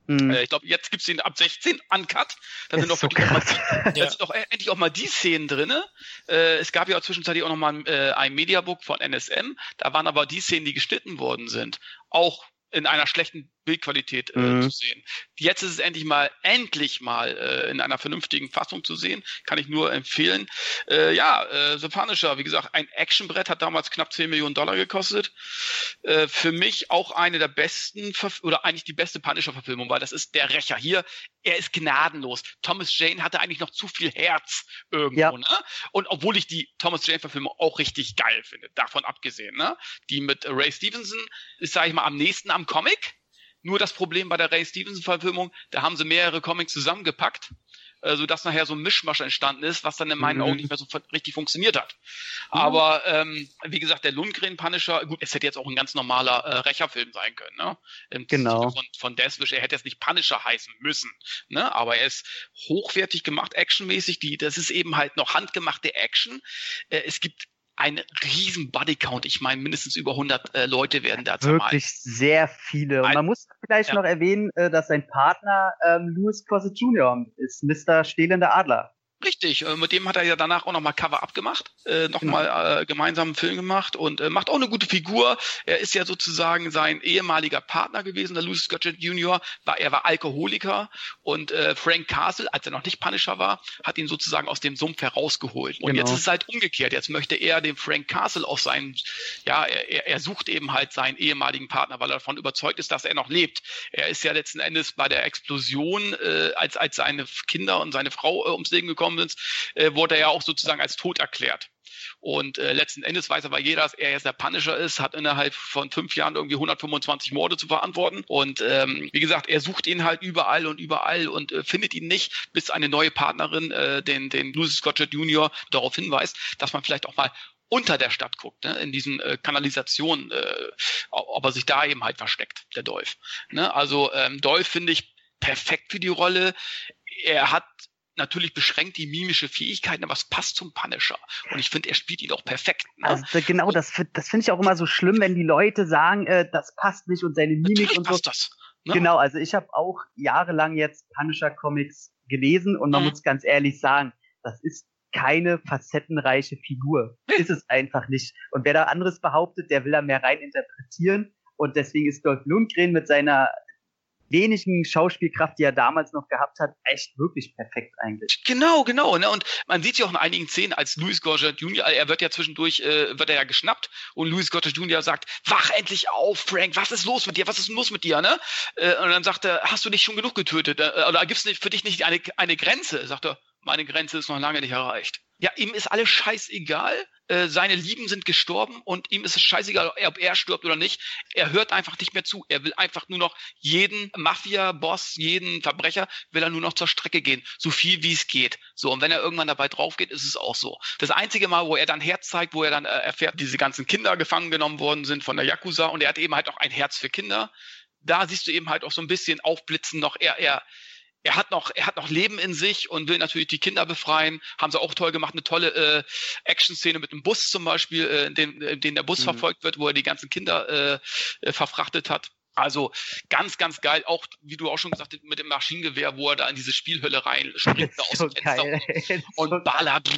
Mhm. Äh, ich glaube, jetzt gibt's den ab 16 uncut. Da sind, doch so sind doch endlich auch mal die Szenen drinne. Äh, es gab ja zwischenzeitlich auch noch mal äh, ein Mediabook von NSM. Da waren aber die Szenen, die geschnitten worden sind, auch in einer schlechten Bildqualität äh, mhm. zu sehen. Jetzt ist es endlich mal, endlich mal äh, in einer vernünftigen Fassung zu sehen. Kann ich nur empfehlen. Äh, ja, äh, The Punisher, wie gesagt, ein Actionbrett hat damals knapp 10 Millionen Dollar gekostet. Äh, für mich auch eine der besten, oder eigentlich die beste Punisher-Verfilmung, weil das ist der Rächer. Hier, er ist gnadenlos. Thomas Jane hatte eigentlich noch zu viel Herz irgendwo, ja. ne? Und obwohl ich die Thomas Jane-Verfilmung auch richtig geil finde, davon abgesehen, ne? Die mit Ray Stevenson ist, sag ich mal, am nächsten am Comic nur das Problem bei der Ray Stevenson-Verfilmung, da haben sie mehrere Comics zusammengepackt, äh, sodass nachher so ein Mischmasch entstanden ist, was dann in meinen mhm. Augen nicht mehr so richtig funktioniert hat. Mhm. Aber ähm, wie gesagt, der Lundgren Punisher, gut, es hätte jetzt auch ein ganz normaler äh, Rächerfilm sein können, ne? Im genau. Von, von Deathwish, er hätte jetzt nicht Punisher heißen müssen, ne? Aber er ist hochwertig gemacht, actionmäßig. Die, das ist eben halt noch handgemachte Action. Äh, es gibt ein riesen Bodycount. Ich meine, mindestens über 100 äh, Leute werden da Wirklich mal. sehr viele. Und man muss vielleicht ja. noch erwähnen, äh, dass sein Partner ähm, Louis Gossett Jr. ist, Mr. Stehlender Adler. Richtig, äh, mit dem hat er ja danach auch nochmal Cover abgemacht, äh, nochmal genau. äh, gemeinsam einen Film gemacht und äh, macht auch eine gute Figur. Er ist ja sozusagen sein ehemaliger Partner gewesen, der Louis Scotchett Jr. War, er war Alkoholiker und äh, Frank Castle, als er noch nicht Punisher war, hat ihn sozusagen aus dem Sumpf herausgeholt. Und genau. jetzt ist es halt umgekehrt. Jetzt möchte er den Frank Castle aus seinen, ja, er, er sucht eben halt seinen ehemaligen Partner, weil er davon überzeugt ist, dass er noch lebt. Er ist ja letzten Endes bei der Explosion, äh, als, als seine Kinder und seine Frau äh, ums Leben gekommen gekommen sind, äh, wurde er ja auch sozusagen als tot erklärt. Und äh, letzten Endes weiß aber jeder, dass er jetzt der Punisher ist, hat innerhalb von fünf Jahren irgendwie 125 Morde zu verantworten. Und ähm, wie gesagt, er sucht ihn halt überall und überall und äh, findet ihn nicht, bis eine neue Partnerin, äh, den, den Lucy Scotchett Jr. darauf hinweist, dass man vielleicht auch mal unter der Stadt guckt, ne, in diesen äh, Kanalisationen, äh, ob er sich da eben halt versteckt, der Dolph. Ne? Also ähm, Dolph finde ich perfekt für die Rolle. Er hat natürlich beschränkt die mimische Fähigkeiten, aber es passt zum Punisher. Und ich finde, er spielt ihn auch perfekt. Ne? Also genau, das, das finde ich auch immer so schlimm, wenn die Leute sagen, äh, das passt nicht und seine Mimik natürlich und so. Passt das. Ne? Genau, also ich habe auch jahrelang jetzt Punisher-Comics gelesen und man mhm. muss ganz ehrlich sagen, das ist keine facettenreiche Figur. Ist es einfach nicht. Und wer da anderes behauptet, der will da mehr rein interpretieren. Und deswegen ist Dolph Lundgren mit seiner wenigen Schauspielkraft, die er damals noch gehabt hat, echt wirklich perfekt eigentlich. Genau, genau. Ne? Und man sieht ja auch in einigen Szenen, als Louis Gossett Jr., er wird ja zwischendurch, äh, wird er ja geschnappt und Louis Gossett Jr. sagt, wach endlich auf, Frank, was ist los mit dir, was ist los mit dir, ne? Äh, und dann sagt er, hast du dich schon genug getötet? Äh, oder gibt es für dich nicht eine, eine Grenze? Sagt er, meine Grenze ist noch lange nicht erreicht. Ja, ihm ist alles scheißegal. Äh, seine Lieben sind gestorben und ihm ist es scheißegal, ob er stirbt oder nicht. Er hört einfach nicht mehr zu. Er will einfach nur noch jeden Mafia-Boss, jeden Verbrecher, will er nur noch zur Strecke gehen. So viel wie es geht. So, und wenn er irgendwann dabei drauf geht, ist es auch so. Das einzige Mal, wo er dann Herz zeigt, wo er dann äh, erfährt, diese ganzen Kinder gefangen genommen worden sind von der Yakuza und er hat eben halt auch ein Herz für Kinder. Da siehst du eben halt auch so ein bisschen aufblitzen noch. Er, er, er hat noch, er hat noch Leben in sich und will natürlich die Kinder befreien. Haben sie auch toll gemacht, eine tolle äh, Action-Szene mit dem Bus zum Beispiel, äh, in, dem, in dem der Bus mhm. verfolgt wird, wo er die ganzen Kinder äh, verfrachtet hat. Also ganz, ganz geil. Auch, wie du auch schon gesagt hast, mit dem Maschinengewehr, wo er da in diese Spielhölle rein springt, da aus dem Fenster geil. und, und ballert,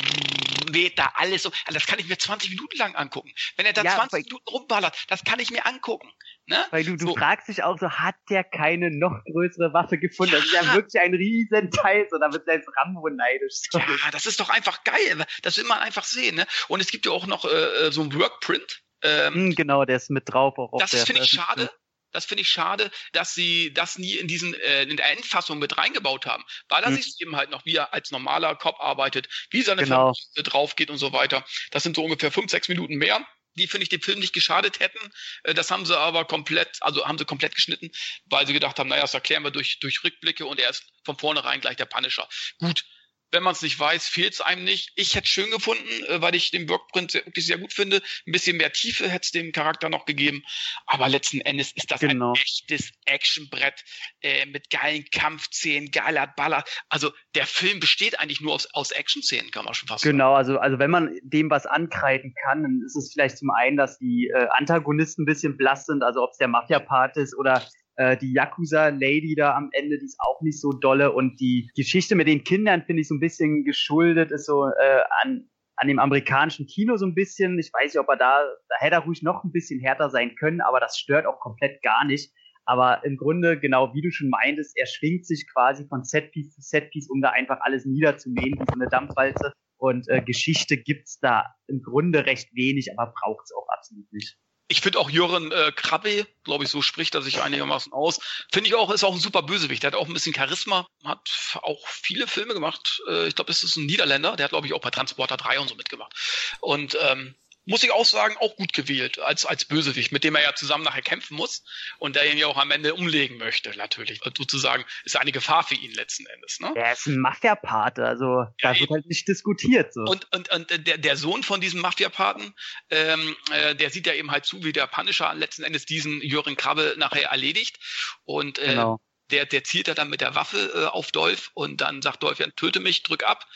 weht da alles so. Also das kann ich mir 20 Minuten lang angucken. Wenn er da ja, 20 Minuten rumballert, das kann ich mir angucken. Ne? Weil du, du so. fragst dich auch so, hat der keine noch größere Waffe gefunden? Ja. Das ist ja wirklich ein Riesenteil, so da wird selbst Rambo neidisch. So. Ja, das ist doch einfach geil. Das will man einfach sehen. Ne? Und es gibt ja auch noch äh, äh so ein Workprint. Ähm, genau, der ist mit drauf. Auch das finde ich schade. Das finde ich schade, dass sie das nie in diesen äh, in der Endfassung mit reingebaut haben, weil da mhm. du eben halt noch, wie er als normaler Cop arbeitet, wie seine genau. Familie drauf geht und so weiter. Das sind so ungefähr fünf, sechs Minuten mehr die finde ich dem Film nicht geschadet hätten. Äh, das haben sie aber komplett, also haben sie komplett geschnitten, weil sie gedacht haben, naja, das erklären wir durch, durch Rückblicke und er ist von vornherein gleich der Punisher. Gut, wenn man es nicht weiß, fehlt es einem nicht. Ich hätte es schön gefunden, äh, weil ich den Workprint wirklich sehr gut finde. Ein bisschen mehr Tiefe hätte es dem Charakter noch gegeben. Aber letzten Endes ist das genau. ein echtes Actionbrett äh, mit geilen Kampfszenen, geiler Baller. Also der Film besteht eigentlich nur aus, aus Action-Szenen, kann man schon fast genau, sagen. Genau, also, also wenn man dem was ankreiden kann, dann ist es vielleicht zum einen, dass die äh, Antagonisten ein bisschen blass sind, also ob es der Mafia-Part ist oder äh, die Yakuza-Lady da am Ende, die ist auch nicht so dolle. Und die Geschichte mit den Kindern finde ich so ein bisschen geschuldet, ist so äh, an, an dem amerikanischen Kino so ein bisschen. Ich weiß nicht, ob er da, da hätte er ruhig noch ein bisschen härter sein können, aber das stört auch komplett gar nicht. Aber im Grunde, genau wie du schon meintest, er schwingt sich quasi von Setpiece zu Setpiece, um da einfach alles niederzumähen, wie so eine Dampfwalze. Und äh, Geschichte gibt's da im Grunde recht wenig, aber braucht's auch absolut nicht. Ich finde auch Jürgen äh, Krabbe, glaube ich, so spricht er sich einigermaßen aus. Finde ich auch, ist auch ein super Bösewicht. Der hat auch ein bisschen Charisma, hat auch viele Filme gemacht. Äh, ich glaube, das ist ein Niederländer, der hat, glaube ich, auch bei Transporter 3 und so mitgemacht. Und ähm, muss ich auch sagen, auch gut gewählt als, als Bösewicht, mit dem er ja zusammen nachher kämpfen muss und der ihn ja auch am Ende umlegen möchte, natürlich. Und sozusagen ist eine Gefahr für ihn letzten Endes. Ne? Er ist ein Mafia-Pate, also da ja, wird halt nicht diskutiert. So. Und, und, und der, der Sohn von diesem Mafia-Paten, ähm, äh, der sieht ja eben halt zu, wie der Punisher letzten Endes diesen Jürgen Krabbe nachher erledigt. Und äh, genau der, der zielt er dann mit der Waffe äh, auf Dolph und dann sagt Dolph, ja, töte mich, drück ab.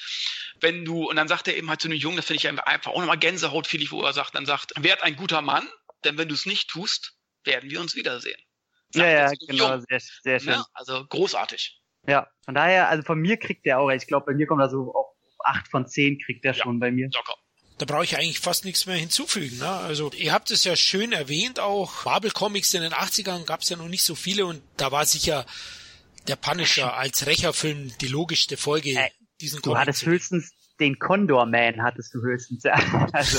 Wenn du, und dann sagt er eben halt zu einem Jungen, das finde ich einfach auch nochmal Gänsehaut, viel, wo er sagt, dann sagt, werd ein guter Mann, denn wenn du es nicht tust, werden wir uns wiedersehen. Sagt ja, ja, genau, sehr, sehr schön. Ja, also großartig. Ja, von daher, also von mir kriegt der auch, ich glaube, bei mir kommt er so auf acht von zehn kriegt der ja, schon bei mir. Locker da brauche ich eigentlich fast nichts mehr hinzufügen. Ne? Also ihr habt es ja schön erwähnt, auch Marvel Comics in den 80ern gab es ja noch nicht so viele und da war sicher der Punisher als Rächerfilm die logischste Folge äh, diesen Du Comic hattest höchstens den Condor Man hattest du höchstens. Also.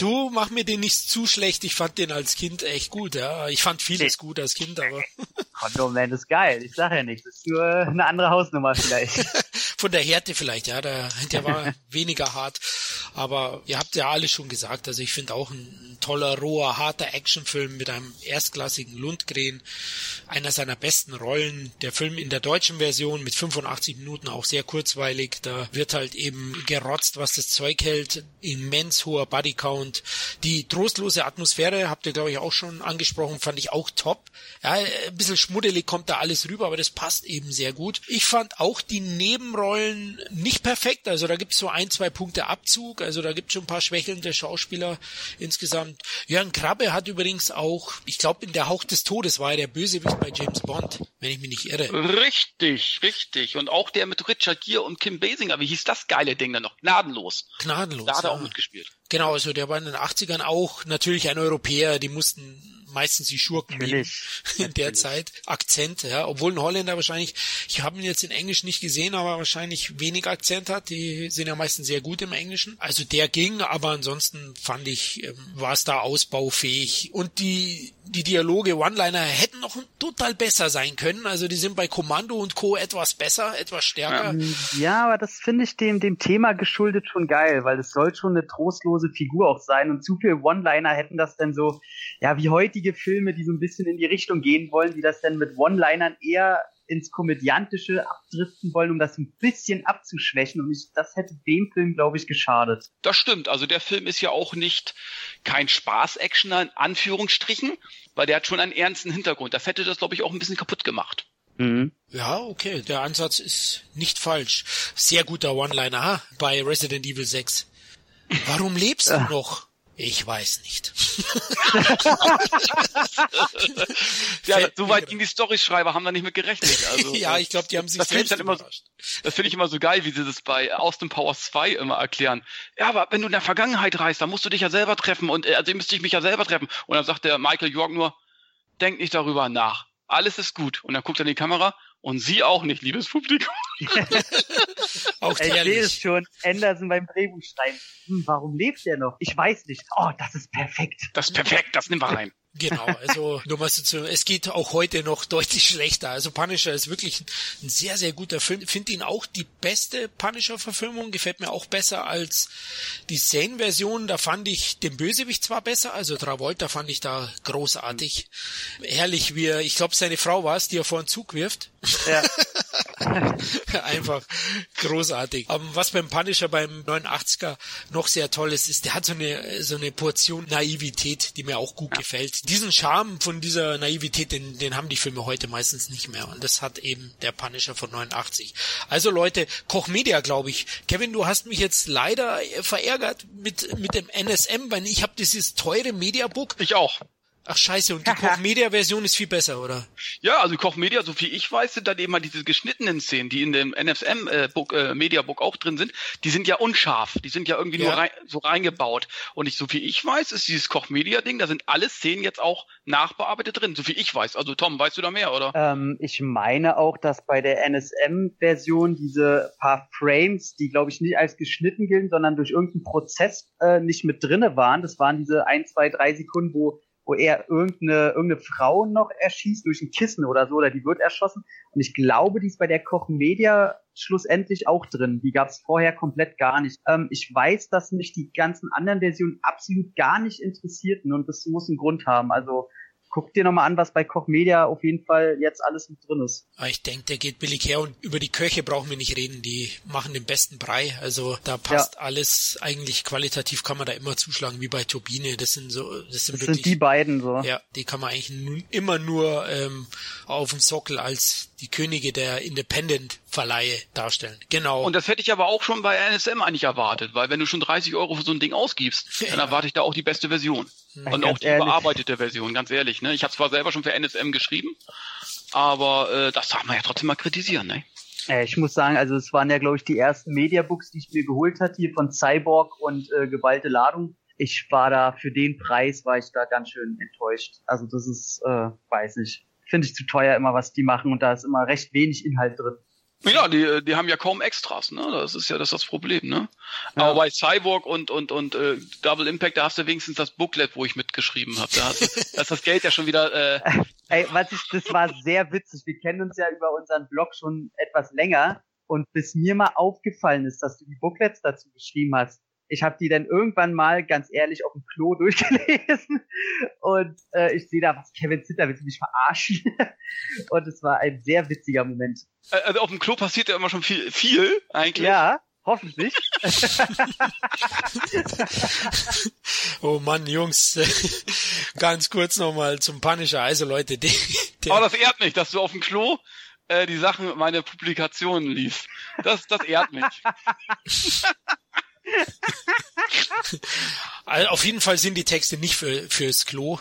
Du mach mir den nicht zu schlecht. Ich fand den als Kind echt gut. Ja, ich fand vieles gut als Kind, aber Condor Man ist geil. Ich sag ja nichts. Das ist nur eine andere Hausnummer vielleicht. Von der Härte vielleicht. Ja, der, der war weniger hart. Aber ihr habt ja alle schon gesagt. Also ich finde auch ein, ein toller, roher, harter Actionfilm mit einem erstklassigen Lundgren. Einer seiner besten Rollen. Der Film in der deutschen Version mit 85 Minuten auch sehr kurzweilig. Da wird halt eben gerotzt, was das Zeug hält. Immens hoher Bodycount. Die trostlose Atmosphäre, habt ihr glaube ich auch schon angesprochen, fand ich auch top. Ja, ein bisschen schmuddelig kommt da alles rüber, aber das passt eben sehr gut. Ich fand auch die Nebenrollen nicht perfekt. Also da gibt es so ein, zwei Punkte Abzug. Also da gibt es schon ein paar schwächelnde Schauspieler insgesamt. Jörn Krabbe hat übrigens auch, ich glaube in der Hauch des Todes war er der Bösewicht bei James Bond, wenn ich mich nicht irre. Richtig, richtig. Und auch der mit Richard Gere und Kim Basinger, wie hieß das geile Ding dann noch? Gnadenlos. Gnadenlos. Da hat er ja. auch mitgespielt. Genau, also der war in den 80ern auch natürlich ein Europäer, die mussten meistens die Schurken Natürlich. in der Zeit. Akzent, ja, obwohl ein Holländer wahrscheinlich, ich habe ihn jetzt in Englisch nicht gesehen, aber wahrscheinlich wenig Akzent hat. Die sind ja meistens sehr gut im Englischen. Also der ging, aber ansonsten fand ich, ähm, war es da ausbaufähig. Und die, die Dialoge, One-Liner hätten noch total besser sein können. Also die sind bei Kommando und Co. etwas besser, etwas stärker. Ähm, ja, aber das finde ich dem, dem Thema geschuldet schon geil, weil es soll schon eine trostlose Figur auch sein und zu viel One-Liner hätten das dann so, ja, wie heute heutige Filme, die so ein bisschen in die Richtung gehen wollen, die das dann mit One-Linern eher ins Komödiantische abdriften wollen, um das ein bisschen abzuschwächen. Und ich, das hätte dem Film, glaube ich, geschadet. Das stimmt. Also der Film ist ja auch nicht kein Spaß-Actioner in Anführungsstrichen, weil der hat schon einen ernsten Hintergrund. Das hätte das, glaube ich, auch ein bisschen kaputt gemacht. Mhm. Ja, okay. Der Ansatz ist nicht falsch. Sehr guter One-Liner bei Resident Evil 6. Warum lebst du noch? Ich weiß nicht. ja, soweit ging die Storyschreiber, haben da nicht mit gerechnet. Also, ja, ich glaube, die haben sich das selbst halt immer, Das finde ich immer so geil, wie sie das bei Austin Powers 2 immer erklären. Ja, aber wenn du in der Vergangenheit reist, dann musst du dich ja selber treffen und äh, also müsste ich mich ja selber treffen. Und dann sagt der Michael York nur, denk nicht darüber nach. Alles ist gut. Und dann guckt er in die Kamera und Sie auch nicht, liebes Publikum. auch ich sehe es schon. Anderson beim Drehbuchschreiben. Hm, warum lebt er noch? Ich weiß nicht. Oh, das ist perfekt. Das ist perfekt, das nehmen wir rein. Genau, also nur mal so zu, es geht auch heute noch deutlich schlechter. Also Punisher ist wirklich ein sehr, sehr guter Film. Finde ihn auch die beste Punisher-Verfilmung, gefällt mir auch besser als die Sane-Version. Da fand ich den Bösewicht zwar besser, also Travolta fand ich da großartig. Herrlich, wie er, ich glaube seine Frau war es, die er vor den Zug wirft. Ja. Einfach großartig. Aber was beim Punisher beim 89er noch sehr toll ist, ist, der hat so eine, so eine Portion Naivität, die mir auch gut gefällt. Diesen Charme von dieser Naivität, den, den haben die Filme heute meistens nicht mehr. Und das hat eben der Punisher von 89. Also Leute, Koch Media, glaube ich. Kevin, du hast mich jetzt leider verärgert mit, mit dem NSM, weil ich habe dieses teure Mediabook. Ich auch. Ach scheiße, und die Koch-Media-Version ist viel besser, oder? Ja, also Koch-Media, so viel ich weiß, sind dann eben mal diese geschnittenen Szenen, die in dem NFM äh, Book, äh, Media Book auch drin sind, die sind ja unscharf, die sind ja irgendwie ja. nur rein, so reingebaut. Und ich, so viel ich weiß, ist dieses Koch-Media-Ding, da sind alle Szenen jetzt auch nachbearbeitet drin, so viel ich weiß. Also Tom, weißt du da mehr, oder? Ähm, ich meine auch, dass bei der NSM-Version diese paar Frames, die glaube ich nicht als geschnitten gilt, sondern durch irgendeinen Prozess äh, nicht mit drinne waren. Das waren diese ein, zwei, drei Sekunden, wo wo er irgendeine, irgendeine Frau noch erschießt durch ein Kissen oder so, oder die wird erschossen. Und ich glaube, die ist bei der Koch Media schlussendlich auch drin. Die gab es vorher komplett gar nicht. Ähm, ich weiß, dass mich die ganzen anderen Versionen absolut gar nicht interessierten und das muss einen Grund haben. Also guck dir nochmal an, was bei Koch Media auf jeden Fall jetzt alles mit drin ist. Ah, ich denke, der geht billig her und über die Köche brauchen wir nicht reden. Die machen den besten Brei. Also da passt ja. alles eigentlich qualitativ kann man da immer zuschlagen, wie bei Turbine. Das sind so, das sind das wirklich. sind die beiden so. Ja, die kann man eigentlich immer nur ähm, auf dem Sockel als die Könige der Independent-Verleihe darstellen. Genau. Und das hätte ich aber auch schon bei NSM eigentlich erwartet, weil wenn du schon 30 Euro für so ein Ding ausgibst, ja. dann erwarte ich da auch die beste Version. Ja, und auch die ehrlich. überarbeitete Version, ganz ehrlich. Ne? Ich habe zwar selber schon für NSM geschrieben, aber äh, das darf man ja trotzdem mal kritisieren. Ne? Ich muss sagen, also es waren ja, glaube ich, die ersten Mediabooks, die ich mir geholt hatte, hier von Cyborg und äh, Geballte Ladung. Ich war da, für den Preis war ich da ganz schön enttäuscht. Also das ist, äh, weiß nicht finde ich zu teuer immer, was die machen und da ist immer recht wenig Inhalt drin. Ja, die, die haben ja kaum Extras, ne? Das ist ja das, ist das Problem, ne? Ja. Aber bei Cyborg und und und äh, Double Impact, da hast du wenigstens das Booklet, wo ich mitgeschrieben habe. Da, hast du, da ist das Geld ja schon wieder. Äh Ey, was ich, das war sehr witzig. Wir kennen uns ja über unseren Blog schon etwas länger und bis mir mal aufgefallen ist, dass du die Booklets dazu geschrieben hast, ich habe die dann irgendwann mal ganz ehrlich auf dem Klo durchgelesen und äh, ich sehe da, was Kevin Zitter, willst du mich verarschen? und es war ein sehr witziger Moment. Also auf dem Klo passiert ja immer schon viel, viel eigentlich. Ja, hoffentlich. oh Mann, Jungs, ganz kurz nochmal zum Punisher. Also Leute, der, der Aber das ehrt mich, dass du auf dem Klo äh, die Sachen, meine Publikationen liest. Das, das ehrt mich. Also auf jeden Fall sind die Texte nicht für fürs Klo.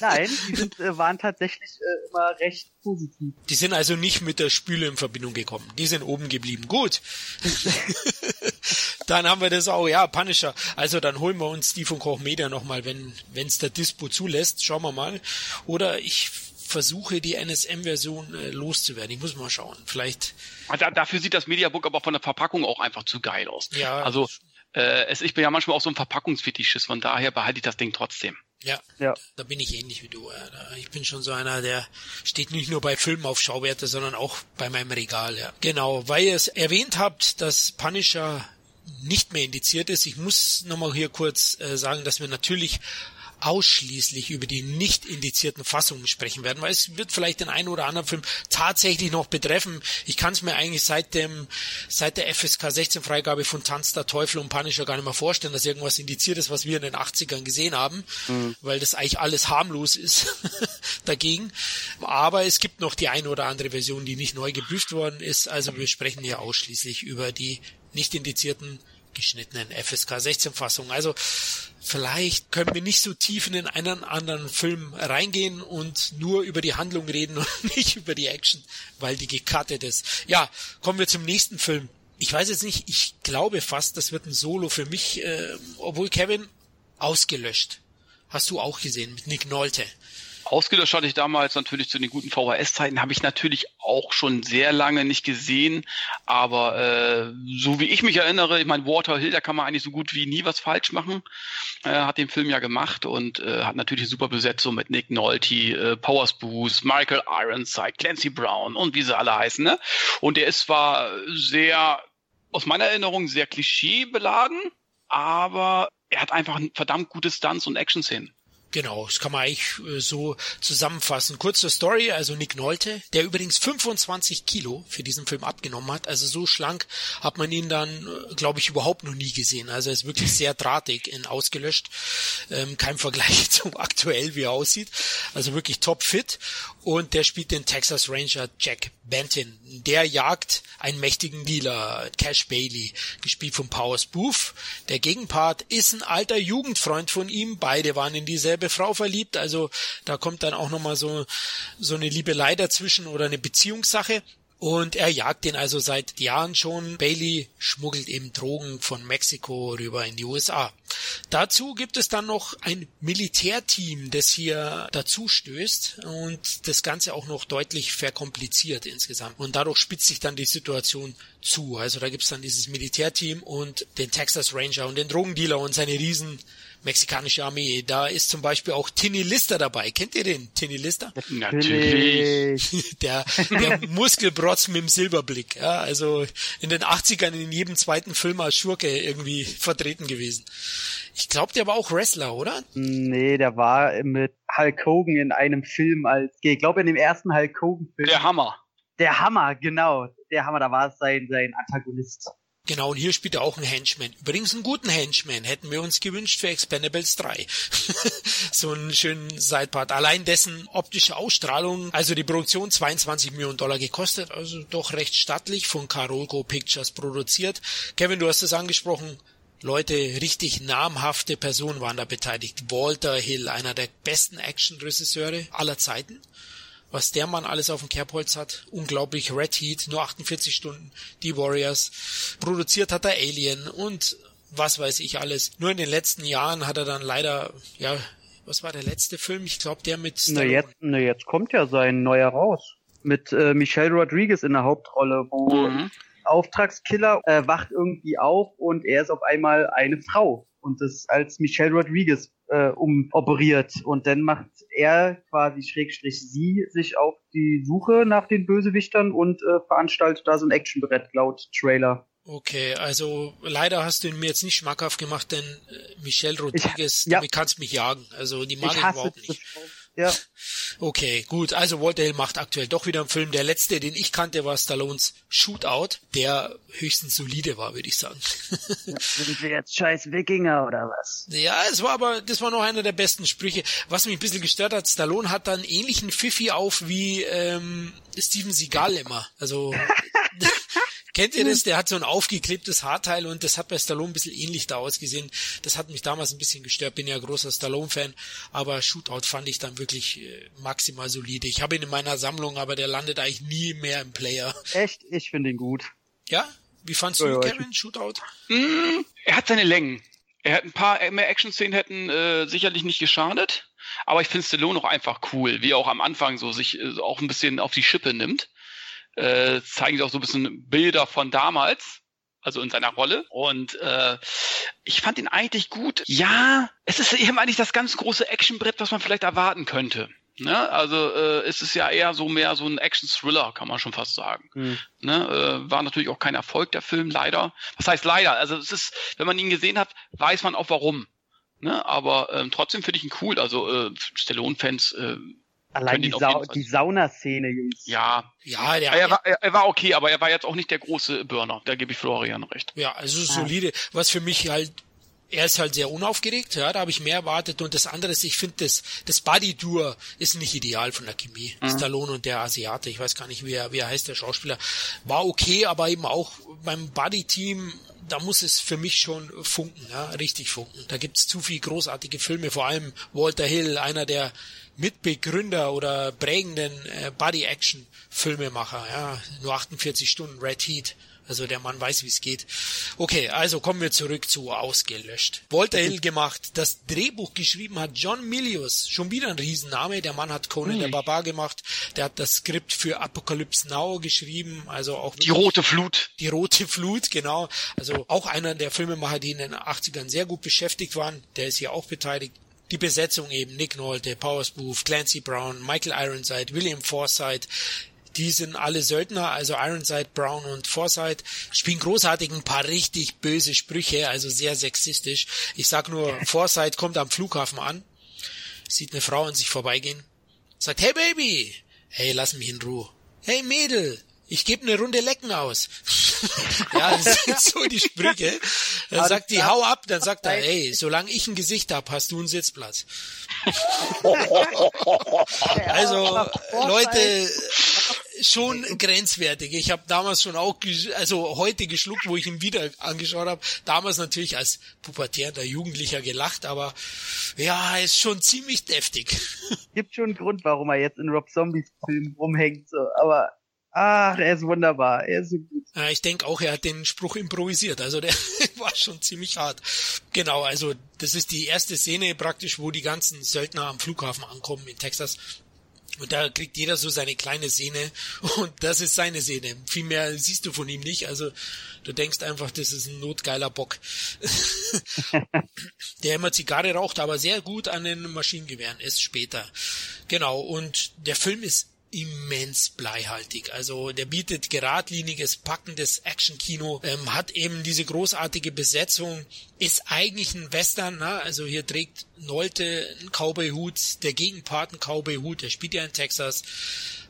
Nein, die sind, äh, waren tatsächlich äh, immer recht positiv. Die sind also nicht mit der Spüle in Verbindung gekommen. Die sind oben geblieben. Gut. dann haben wir das auch. Ja, Punisher. Also dann holen wir uns die von Koch Media nochmal, wenn es der Dispo zulässt. Schauen wir mal. Oder ich versuche, die NSM-Version äh, loszuwerden. Ich muss mal schauen. Vielleicht. Da, dafür sieht das Mediabook aber von der Verpackung auch einfach zu geil aus. Ja. Also äh, es, ich bin ja manchmal auch so ein Verpackungsfetischist, von daher behalte ich das Ding trotzdem. Ja, ja, da bin ich ähnlich wie du. Ich bin schon so einer, der steht nicht nur bei Filmen auf Schauwerte, sondern auch bei meinem Regal. Ja. Genau, weil ihr es erwähnt habt, dass Punisher nicht mehr indiziert ist. Ich muss nochmal hier kurz äh, sagen, dass wir natürlich ausschließlich über die nicht indizierten Fassungen sprechen werden, weil es wird vielleicht den einen oder anderen Film tatsächlich noch betreffen. Ich kann es mir eigentlich seit dem seit der FSK 16 Freigabe von Tanz der Teufel und Punisher gar nicht mehr vorstellen, dass irgendwas indiziert ist, was wir in den 80ern gesehen haben, mhm. weil das eigentlich alles harmlos ist dagegen. Aber es gibt noch die eine oder andere Version, die nicht neu geprüft worden ist. Also wir sprechen hier ausschließlich über die nicht indizierten geschnittenen FSK 16 Fassungen. Also vielleicht können wir nicht so tief in einen anderen Film reingehen und nur über die Handlung reden und nicht über die Action, weil die gecuttet ist. Ja, kommen wir zum nächsten Film. Ich weiß jetzt nicht, ich glaube fast, das wird ein Solo für mich, äh, obwohl Kevin ausgelöscht. Hast du auch gesehen mit Nick Nolte. Ausgelöscht hatte ich damals natürlich zu den guten VHS-Zeiten, habe ich natürlich auch schon sehr lange nicht gesehen, aber äh, so wie ich mich erinnere, ich meine, Water Hill, da kann man eigentlich so gut wie nie was falsch machen, äh, hat den Film ja gemacht und äh, hat natürlich super Besetzung mit Nick Nolte, äh, Powers Booth, Michael Ironside, Clancy Brown und wie sie alle heißen, ne? Und der ist zwar sehr, aus meiner Erinnerung, sehr klischeebeladen, aber er hat einfach ein verdammt gutes Stunts und Action-Szenen. Genau, das kann man eigentlich äh, so zusammenfassen. Kurze Story, also Nick Nolte, der übrigens 25 Kilo für diesen Film abgenommen hat. Also so schlank hat man ihn dann, äh, glaube ich, überhaupt noch nie gesehen. Also er ist wirklich sehr drahtig in ausgelöscht. Ähm, kein Vergleich zum aktuell, wie er aussieht. Also wirklich top fit. Und der spielt den Texas Ranger Jack Benton. Der jagt einen mächtigen Dealer, Cash Bailey, gespielt von Powers Booth. Der Gegenpart ist ein alter Jugendfreund von ihm. Beide waren in dieselbe dieselbe Frau verliebt. Also da kommt dann auch nochmal so, so eine Liebelei dazwischen oder eine Beziehungssache. Und er jagt den also seit Jahren schon. Bailey schmuggelt eben Drogen von Mexiko rüber in die USA. Dazu gibt es dann noch ein Militärteam, das hier dazu stößt und das Ganze auch noch deutlich verkompliziert insgesamt. Und dadurch spitzt sich dann die Situation zu. Also da gibt es dann dieses Militärteam und den Texas Ranger und den Drogendealer und seine riesen mexikanische Armee. Da ist zum Beispiel auch Tinny Lister dabei. Kennt ihr den, Tinny Lister? Natürlich. der, der Muskelbrotz mit dem Silberblick. Ja, also in den 80ern in jedem zweiten Film als Schurke irgendwie vertreten gewesen. Ich glaube, der war auch Wrestler, oder? Nee, der war mit Hulk Hogan in einem Film als, ich glaube in dem ersten Hulk Hogan Film. Der Hammer. Der Hammer, genau. Der Hammer, da war es sein, sein Antagonist. Genau, und hier spielt er auch einen Henchman. Übrigens einen guten Henchman hätten wir uns gewünscht für Expendables 3. so einen schönen Sidepart. Allein dessen optische Ausstrahlung, also die Produktion 22 Millionen Dollar gekostet, also doch recht stattlich von Carolco Pictures produziert. Kevin, du hast es angesprochen. Leute, richtig namhafte Personen waren da beteiligt. Walter Hill, einer der besten Action-Regisseure aller Zeiten was der Mann alles auf dem Kerbholz hat. Unglaublich. Red Heat, nur 48 Stunden. Die Warriors. Produziert hat er Alien und was weiß ich alles. Nur in den letzten Jahren hat er dann leider, ja, was war der letzte Film? Ich glaube, der mit Stallone. Na jetzt, na jetzt kommt ja sein neuer raus. Mit äh, Michelle Rodriguez in der Hauptrolle, wo mhm. Auftragskiller äh, wacht irgendwie auf und er ist auf einmal eine Frau. Und das als Michelle Rodriguez äh, umoperiert. Und dann macht er quasi Schrägstrich sie sich auf die Suche nach den Bösewichtern und äh, veranstaltet da so ein Actionbrett laut Trailer. Okay, also leider hast du ihn mir jetzt nicht schmackhaft gemacht, denn äh, Michelle Rodriguez, ich, ja. damit kannst mich jagen. Also die mag ich, ich überhaupt nicht. Ja. Okay, gut. Also Walter Hill macht aktuell doch wieder einen Film. Der letzte, den ich kannte, war Stallones Shootout, der höchstens solide war, würde ich sagen. sind wir jetzt scheiß Wikinger oder was? Ja, es war aber, das war noch einer der besten Sprüche. Was mich ein bisschen gestört hat, Stallone hat dann ähnlichen Pfiffi auf wie ähm, Steven Seagal immer. Also Kennt ihr das? Der hat so ein aufgeklebtes Haarteil und das hat bei Stallone ein bisschen ähnlich da ausgesehen. Das hat mich damals ein bisschen gestört. Bin ja großer Stallone-Fan, aber Shootout fand ich dann wirklich äh, maximal solide. Ich habe ihn in meiner Sammlung, aber der landet eigentlich nie mehr im Player. Echt? Ich finde ihn gut. Ja? Wie fandst du, ja, Kevin, Shootout? Mm, er hat seine Längen. Er hat ein paar mehr Action-Szenen hätten äh, sicherlich nicht geschadet. Aber ich finde Stallone auch einfach cool, wie er auch am Anfang so sich äh, auch ein bisschen auf die Schippe nimmt äh, zeigen sie auch so ein bisschen Bilder von damals also in seiner Rolle. Und äh, ich fand ihn eigentlich gut. Ja, es ist eben eigentlich das ganz große Actionbrett, was man vielleicht erwarten könnte. Ne? Also äh, es ist ja eher so mehr so ein Action-Thriller, kann man schon fast sagen. Mhm. Ne? Äh, war natürlich auch kein Erfolg der Film, leider. Was heißt leider? Also es ist, wenn man ihn gesehen hat, weiß man auch warum. Ne? Aber ähm, trotzdem finde ich ihn cool. Also äh, Stallone-Fans äh, Allein die, Sau die Saunaszene, Jungs. Ja, ja, der, er, war, er, er, war okay, aber er war jetzt auch nicht der große Burner. Da gebe ich Florian recht. Ja, also solide. Was für mich halt er ist halt sehr unaufgeregt, ja, da habe ich mehr erwartet. Und das andere ist, ich finde, das, das Buddy-Tour ist nicht ideal von der Chemie. Mhm. Stallone und der Asiate, ich weiß gar nicht, wie er, wie er heißt, der Schauspieler, war okay, aber eben auch beim Buddy-Team, da muss es für mich schon funken, ja, richtig funken. Da gibt's zu viel großartige Filme, vor allem Walter Hill, einer der Mitbegründer oder prägenden äh, Body-Action-Filmemacher, ja, nur 48 Stunden Red Heat. Also der Mann weiß, wie es geht. Okay, also kommen wir zurück zu ausgelöscht. Walter Hill gemacht. Das Drehbuch geschrieben hat John Milius. Schon wieder ein Riesenname. Der Mann hat Conan der Barbar gemacht. Der hat das Skript für Apocalypse Now geschrieben. Also auch die rote Flut. Die rote Flut, genau. Also auch einer der Filmemacher, die in den 80ern sehr gut beschäftigt waren. Der ist hier auch beteiligt die Besetzung eben Nick Nolte, Powers Booth, Clancy Brown, Michael Ironside, William Forsythe, die sind alle Söldner, also Ironside, Brown und Forsythe, spielen großartig ein paar richtig böse Sprüche, also sehr sexistisch. Ich sag nur, Forsythe kommt am Flughafen an, sieht eine Frau an sich vorbeigehen, sagt, hey Baby, hey, lass mich in Ruhe. Hey Mädel, ich gebe eine Runde Lecken aus. ja, das sind so die Sprüche. Dann sagt die, hau ab, dann sagt er, hey, solange ich ein Gesicht hab, hast du einen Sitzplatz. also, Leute, schon grenzwertig. Ich habe damals schon auch, also heute geschluckt, wo ich ihn wieder angeschaut habe. Damals natürlich als pubertärender Jugendlicher gelacht, aber ja, ist schon ziemlich deftig. Gibt schon einen Grund, warum er jetzt in Rob Zombies Film rumhängt, so, aber Ah, er ist wunderbar. Er ist so gut. Ja, ich denke auch, er hat den Spruch improvisiert. Also der war schon ziemlich hart. Genau, also das ist die erste Szene praktisch, wo die ganzen Söldner am Flughafen ankommen in Texas. Und da kriegt jeder so seine kleine Szene und das ist seine Szene. Viel mehr siehst du von ihm nicht. Also du denkst einfach, das ist ein notgeiler Bock. der immer Zigarre raucht, aber sehr gut an den Maschinengewehren ist später. Genau. Und der Film ist immens bleihaltig. Also der bietet geradliniges, packendes Actionkino, ähm, hat eben diese großartige Besetzung, ist eigentlich ein Western, ne? also hier trägt Nolte einen Cowboy-Hut, der Gegenpart einen Cowboy-Hut, der spielt ja in Texas.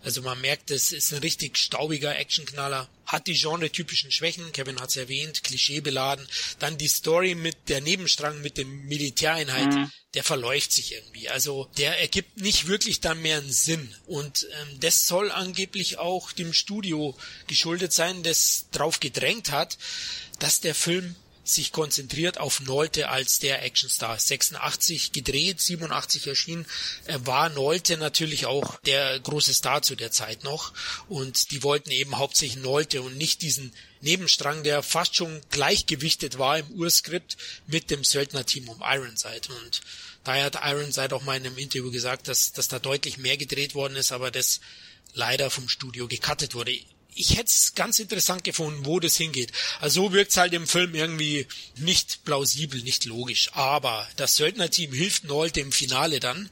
Also man merkt, es ist ein richtig staubiger Actionknaller. Hat die genre-typischen Schwächen, Kevin hat es erwähnt, klischeebeladen. Dann die Story mit der Nebenstrang mit dem Militäreinheit, mhm. der verläuft sich irgendwie. Also der ergibt nicht wirklich dann mehr einen Sinn. Und ähm, das soll angeblich auch dem Studio geschuldet sein, das drauf gedrängt hat, dass der Film sich konzentriert auf Nolte als der Actionstar. 86 gedreht, 87 erschienen, war Nolte natürlich auch der große Star zu der Zeit noch. Und die wollten eben hauptsächlich Nolte und nicht diesen Nebenstrang, der fast schon gleichgewichtet war im Urskript mit dem Söldnerteam um Ironside. Und daher hat Ironside auch mal in einem Interview gesagt, dass, dass da deutlich mehr gedreht worden ist, aber das leider vom Studio gecuttet wurde ich hätte es ganz interessant gefunden, wo das hingeht. Also so wirkt es halt im Film irgendwie nicht plausibel, nicht logisch. Aber das Söldnerteam hilft Nolte im Finale dann.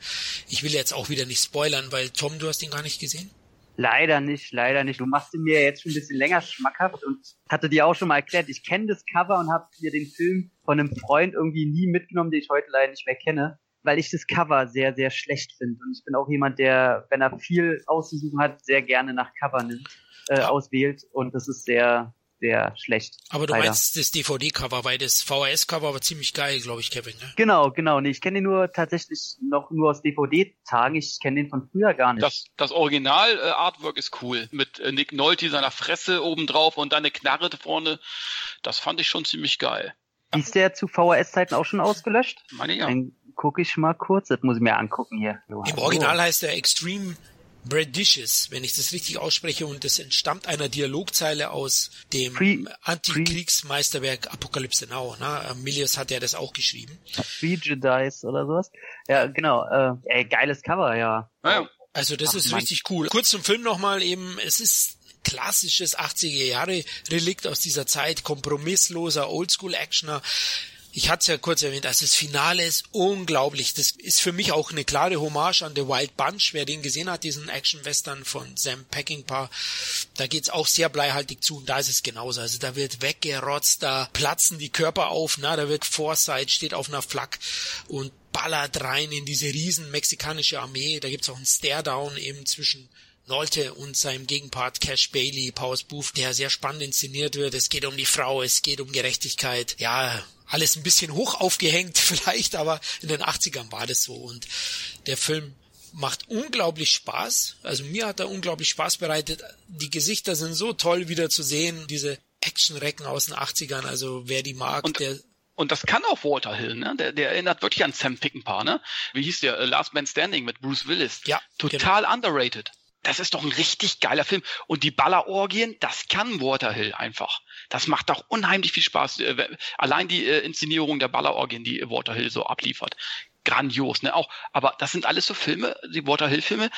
Ich will jetzt auch wieder nicht spoilern, weil Tom, du hast ihn gar nicht gesehen. Leider nicht, leider nicht. Du machst ihn mir jetzt schon ein bisschen länger schmackhaft und hatte dir auch schon mal erklärt, ich kenne das Cover und habe mir den Film von einem Freund irgendwie nie mitgenommen, den ich heute leider nicht mehr kenne, weil ich das Cover sehr, sehr schlecht finde. Und ich bin auch jemand, der, wenn er viel auszusuchen hat, sehr gerne nach Cover nimmt äh, auswählt und das ist sehr, sehr schlecht. Aber du leider. meinst das DVD-Cover, weil das VHS-Cover war ziemlich geil, glaube ich, Kevin. Ne? Genau, genau. Nee, ich kenne den nur tatsächlich noch nur aus DVD-Tagen. Ich kenne den von früher gar nicht. Das, das Original-Artwork ist cool. Mit äh, Nick Nolte seiner Fresse obendrauf und dann eine Knarre vorne. Das fand ich schon ziemlich geil. Ist der zu VHS-Zeiten auch schon ausgelöscht? Meine ja. Dann gucke ich mal kurz. Das muss ich mir angucken hier. Im Original heißt der Extreme Bradicious, wenn ich das richtig ausspreche, und das entstammt einer Dialogzeile aus dem Antikriegsmeisterwerk Apokalypse Now. Ne? Milius hat ja das auch geschrieben. Prejudice oder sowas. Ja, genau. Äh, ey, geiles Cover, ja. ja. Also das Ach, ist Mann. richtig cool. Kurz zum Film nochmal eben, es ist klassisches 80er Jahre Relikt aus dieser Zeit, kompromissloser Oldschool-Actioner ich hatte es ja kurz erwähnt, also das Finale ist unglaublich. Das ist für mich auch eine klare Hommage an The Wild Bunch. Wer den gesehen hat, diesen Action-Western von Sam Peckinpah, da geht's auch sehr bleihaltig zu und da ist es genauso. Also da wird weggerotzt, da platzen die Körper auf, na, da wird Foresight, steht auf einer Flak und ballert rein in diese riesen mexikanische Armee. Da gibt's auch einen Stare-Down eben zwischen Nolte und seinem Gegenpart Cash Bailey, Powers Booth, der sehr spannend inszeniert wird. Es geht um die Frau, es geht um Gerechtigkeit. Ja, alles ein bisschen hoch aufgehängt vielleicht, aber in den 80ern war das so und der Film macht unglaublich Spaß. Also mir hat er unglaublich Spaß bereitet. Die Gesichter sind so toll wieder zu sehen, diese Actionrecken aus den 80ern. Also wer die mag, und, der und das kann auch Walter Hill, ne? Der, der erinnert wirklich an Sam Peckinpah, ne? Wie hieß der? Last Man Standing mit Bruce Willis. Ja. Total genau. underrated das ist doch ein richtig geiler Film. Und die Ballerorgien, das kann Waterhill einfach. Das macht doch unheimlich viel Spaß. Äh, allein die äh, Inszenierung der Ballerorgien, die Waterhill so abliefert. Grandios, ne? Auch, aber das sind alles so Filme, die Waterhill-Filme,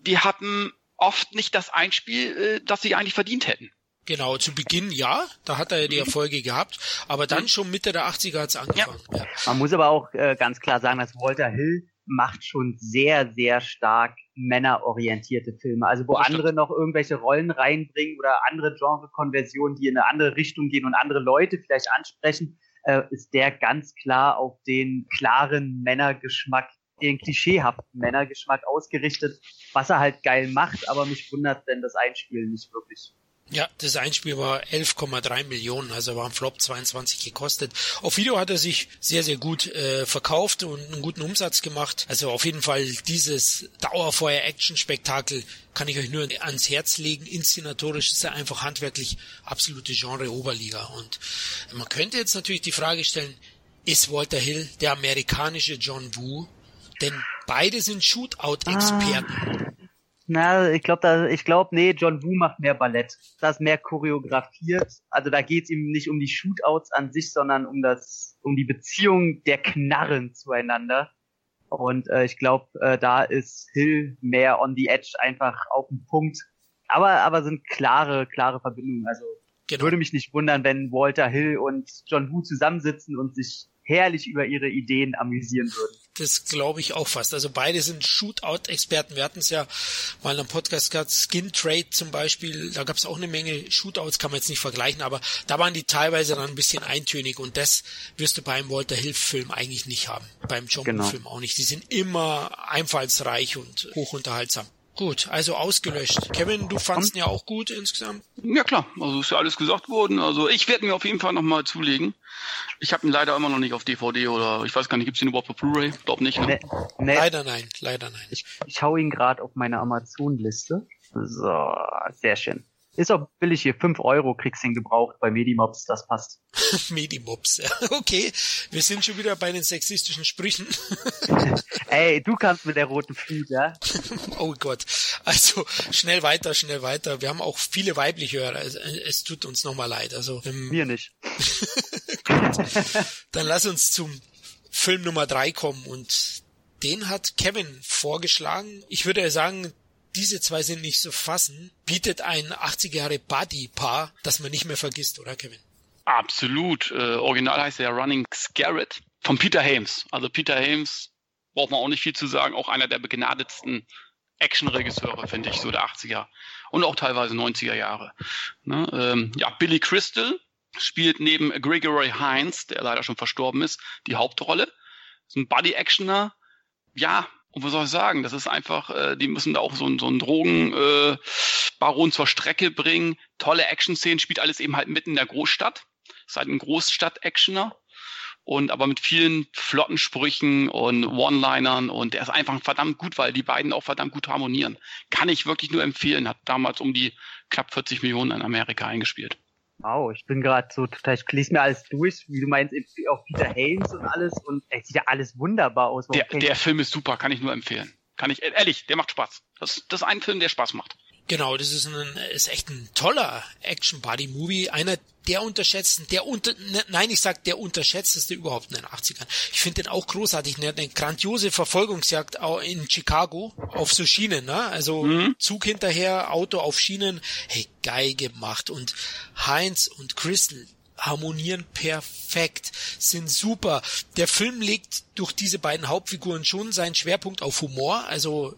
die hatten oft nicht das Einspiel, äh, das sie eigentlich verdient hätten. Genau, zu Beginn ja, da hat er die mhm. Erfolge gehabt, aber dann mhm. schon Mitte der 80er hat's angefangen. Ja. Ja. Man muss aber auch äh, ganz klar sagen, dass Walter Hill macht schon sehr, sehr stark männerorientierte Filme. Also wo andere noch irgendwelche Rollen reinbringen oder andere Genre-Konversionen, die in eine andere Richtung gehen und andere Leute vielleicht ansprechen, äh, ist der ganz klar auf den klaren Männergeschmack, den klischeehaften Männergeschmack ausgerichtet, was er halt geil macht, aber mich wundert denn das Einspielen nicht wirklich. Ja, das Einspiel war 11,3 Millionen, also war ein Flop 22 gekostet. Auf Video hat er sich sehr, sehr gut äh, verkauft und einen guten Umsatz gemacht. Also auf jeden Fall dieses Dauerfeuer-Action-Spektakel kann ich euch nur ans Herz legen. Inszenatorisch ist er einfach handwerklich absolute Genre-Oberliga. Und man könnte jetzt natürlich die Frage stellen, ist Walter Hill der amerikanische John Woo? Denn beide sind Shootout-Experten. Ah. Na, ich glaube, ich glaube, nee, John Woo macht mehr Ballett. Das ist mehr choreografiert. Also da geht's ihm nicht um die Shootouts an sich, sondern um das, um die Beziehung der Knarren zueinander. Und äh, ich glaube, äh, da ist Hill mehr on the edge, einfach auf den Punkt. Aber, aber sind klare, klare Verbindungen. Also genau. würde mich nicht wundern, wenn Walter Hill und John Woo zusammensitzen und sich herrlich über ihre Ideen amüsieren würden. Das glaube ich auch fast. Also beide sind Shootout-Experten. Wir hatten es ja mal einem Podcast gehabt, Skin Trade zum Beispiel, da gab es auch eine Menge Shootouts, kann man jetzt nicht vergleichen, aber da waren die teilweise dann ein bisschen eintönig und das wirst du beim Walter Hill-Film eigentlich nicht haben. Beim John genau. Film auch nicht. Die sind immer einfallsreich und hochunterhaltsam. Gut, also ausgelöscht. Kevin, du fandst ihn ja auch gut insgesamt? Ja klar, also ist ja alles gesagt worden. Also ich werde mir auf jeden Fall nochmal zulegen. Ich habe ihn leider immer noch nicht auf DVD oder ich weiß gar nicht, gibt's ihn überhaupt auf Blu-ray? Glaub nicht. Ne? Nee, nee. Leider nein, leider nein. Ich, ich hau ihn gerade auf meine Amazon-Liste. So, sehr schön. Ist auch billig hier. 5 Euro kriegst du ihn gebraucht bei Medimobs, das passt. Medimobs, ja. Okay. Wir sind schon wieder bei den sexistischen Sprüchen. Ey, du kannst mit der roten ja? oh Gott. Also, schnell weiter, schnell weiter. Wir haben auch viele weibliche Hörer. Es, es tut uns nochmal leid. Also, ähm, Mir nicht. Dann lass uns zum Film Nummer 3 kommen und den hat Kevin vorgeschlagen. Ich würde sagen, diese zwei sind nicht zu fassen, bietet ein 80 Jahre Buddy-Paar, das man nicht mehr vergisst, oder Kevin? Absolut. Äh, original heißt der Running Scarrett von Peter Hames. Also Peter Hames braucht man auch nicht viel zu sagen, auch einer der begnadetsten Action-Regisseure, finde ich, so der 80er und auch teilweise 90er Jahre. Ne? Ähm, ja, Billy Crystal spielt neben Gregory Hines, der leider schon verstorben ist, die Hauptrolle. Ist ein Buddy-Actioner. Ja, und was soll ich sagen? Das ist einfach, äh, die müssen da auch so, so einen Drogenbaron äh, Baron zur Strecke bringen. Tolle Action-Szenen, spielt alles eben halt mitten in der Großstadt. Ist halt ein Großstadt-Actioner. Und aber mit vielen flotten Sprüchen und One-Linern und der ist einfach verdammt gut, weil die beiden auch verdammt gut harmonieren. Kann ich wirklich nur empfehlen. Hat damals um die knapp 40 Millionen in Amerika eingespielt. Wow, ich bin gerade so total, ich lese mir alles durch, wie du meinst, auch Peter Haynes und alles und es sieht ja alles wunderbar aus. Der, der Film ist super, kann ich nur empfehlen. Kann ich, ehrlich, der macht Spaß. Das, das ist ein Film, der Spaß macht. Genau, das ist ein ist echt ein toller Action Buddy Movie, einer der unterschätzten, der unter ne, nein, ich sag der unterschätzteste überhaupt in den 80ern. Ich finde den auch großartig, ne? eine grandiose Verfolgungsjagd in Chicago auf so Schienen, ne? Also mhm. Zug hinterher, Auto auf Schienen, hey, geil gemacht und Heinz und Crystal harmonieren perfekt, sind super. Der Film legt durch diese beiden Hauptfiguren schon seinen Schwerpunkt auf Humor, also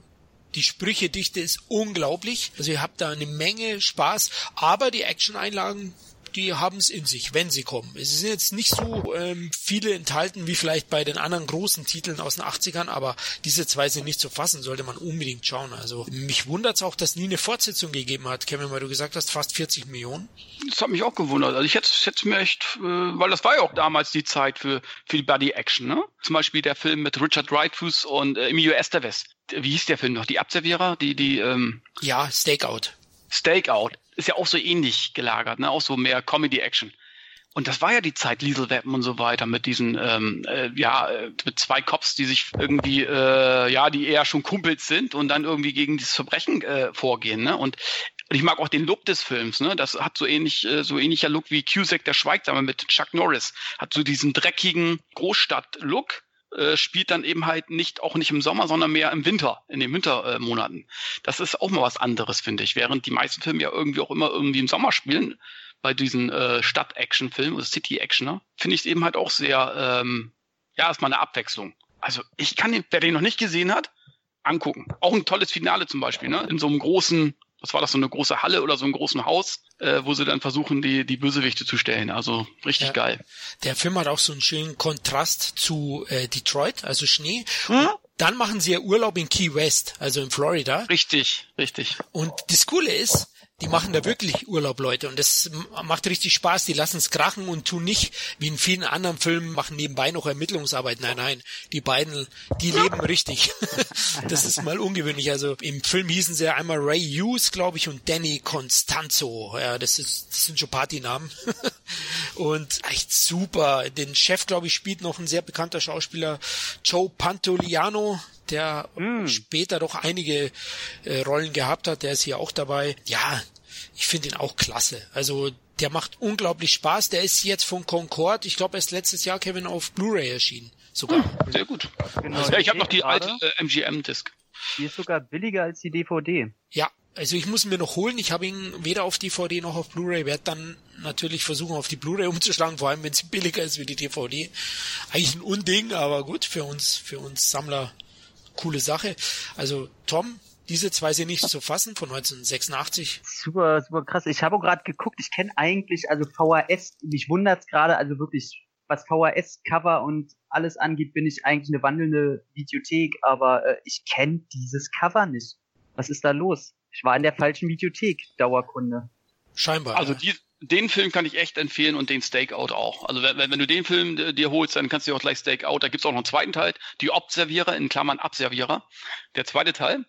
die Sprüchedichte ist unglaublich. Also ihr habt da eine Menge Spaß, aber die Action-Einlagen die haben es in sich, wenn sie kommen. Es sind jetzt nicht so ähm, viele enthalten wie vielleicht bei den anderen großen Titeln aus den 80ern, aber diese zwei sind nicht zu fassen, sollte man unbedingt schauen. Also mich wundert es auch, dass nie eine Fortsetzung gegeben hat, Kevin, weil du gesagt hast, fast 40 Millionen. Das hat mich auch gewundert. Also ich hätte es mir echt, äh, weil das war ja auch damals die Zeit für, für die Buddy-Action, ne? Zum Beispiel der Film mit Richard Dreyfuss und äh, Emilio Estevez. Wie hieß der Film noch? Die Abservierer? Die, die, ähm Ja, Stakeout. Stakeout ist ja auch so ähnlich gelagert, ne? Auch so mehr Comedy-Action. Und das war ja die Zeit Liesel Weapon und so weiter mit diesen, ähm, äh, ja, äh, mit zwei Cops, die sich irgendwie, äh, ja, die eher schon Kumpels sind und dann irgendwie gegen dieses Verbrechen äh, vorgehen, ne? Und ich mag auch den Look des Films, ne? Das hat so ähnlich, äh, so ähnlicher Look wie Cusack der Schweigsame mit Chuck Norris. Hat so diesen dreckigen Großstadt-Look äh, spielt dann eben halt nicht, auch nicht im Sommer, sondern mehr im Winter, in den Wintermonaten. das ist auch mal was anderes, finde ich. Während die meisten Filme ja irgendwie auch immer irgendwie im Sommer spielen, bei diesen äh, Stadt-Action-Filmen oder City-Actioner, finde ich es eben halt auch sehr, ähm, ja, ist mal eine Abwechslung. Also ich kann den, wer den noch nicht gesehen hat, angucken. Auch ein tolles Finale zum Beispiel, ne? In so einem großen was war das, so eine große Halle oder so ein großen Haus, äh, wo sie dann versuchen, die, die Bösewichte zu stellen. Also richtig ja. geil. Der Film hat auch so einen schönen Kontrast zu äh, Detroit, also Schnee. Hm? Dann machen sie ja Urlaub in Key West, also in Florida. Richtig, richtig. Und das Coole ist, die machen da wirklich Urlaub, Leute. Und das macht richtig Spaß. Die lassen es krachen und tun nicht, wie in vielen anderen Filmen, machen nebenbei noch Ermittlungsarbeit. Nein, nein. Die beiden, die leben richtig. das ist mal ungewöhnlich. Also im Film hießen sie ja einmal Ray Hughes, glaube ich, und Danny Constanzo. Ja, das, ist, das sind schon Partynamen. und echt super. Den Chef, glaube ich, spielt noch ein sehr bekannter Schauspieler, Joe Pantoliano der mm. später doch einige äh, Rollen gehabt hat, der ist hier auch dabei. Ja, ich finde ihn auch klasse. Also der macht unglaublich Spaß. Der ist jetzt von Concord, ich glaube, er ist letztes Jahr Kevin auf Blu-ray erschienen. Sogar. Hm, sehr gut. Genau, also, ja, ich habe noch die alte äh, MGM-Disc. Die ist sogar billiger als die DVD. Ja, also ich muss ihn mir noch holen. Ich habe ihn weder auf DVD noch auf Blu-ray. Werde dann natürlich versuchen, auf die Blu-ray umzuschlagen, vor allem wenn sie billiger ist wie die DVD. Eigentlich ein Unding, aber gut, für uns, für uns Sammler coole Sache. Also Tom, diese zwei sind nicht zu fassen von 1986. Super, super krass. Ich habe gerade geguckt, ich kenne eigentlich, also VHS, mich wundert's gerade, also wirklich, was VHS-Cover und alles angeht, bin ich eigentlich eine wandelnde Videothek, aber äh, ich kenne dieses Cover nicht. Was ist da los? Ich war in der falschen Videothek, Dauerkunde. Scheinbar. Also die, den Film kann ich echt empfehlen und den Stakeout auch. Also wenn, wenn du den Film äh, dir holst, dann kannst du auch gleich Stakeout. Da gibt's auch noch einen zweiten Teil, die Observierer in Klammern Abservierer. Der zweite Teil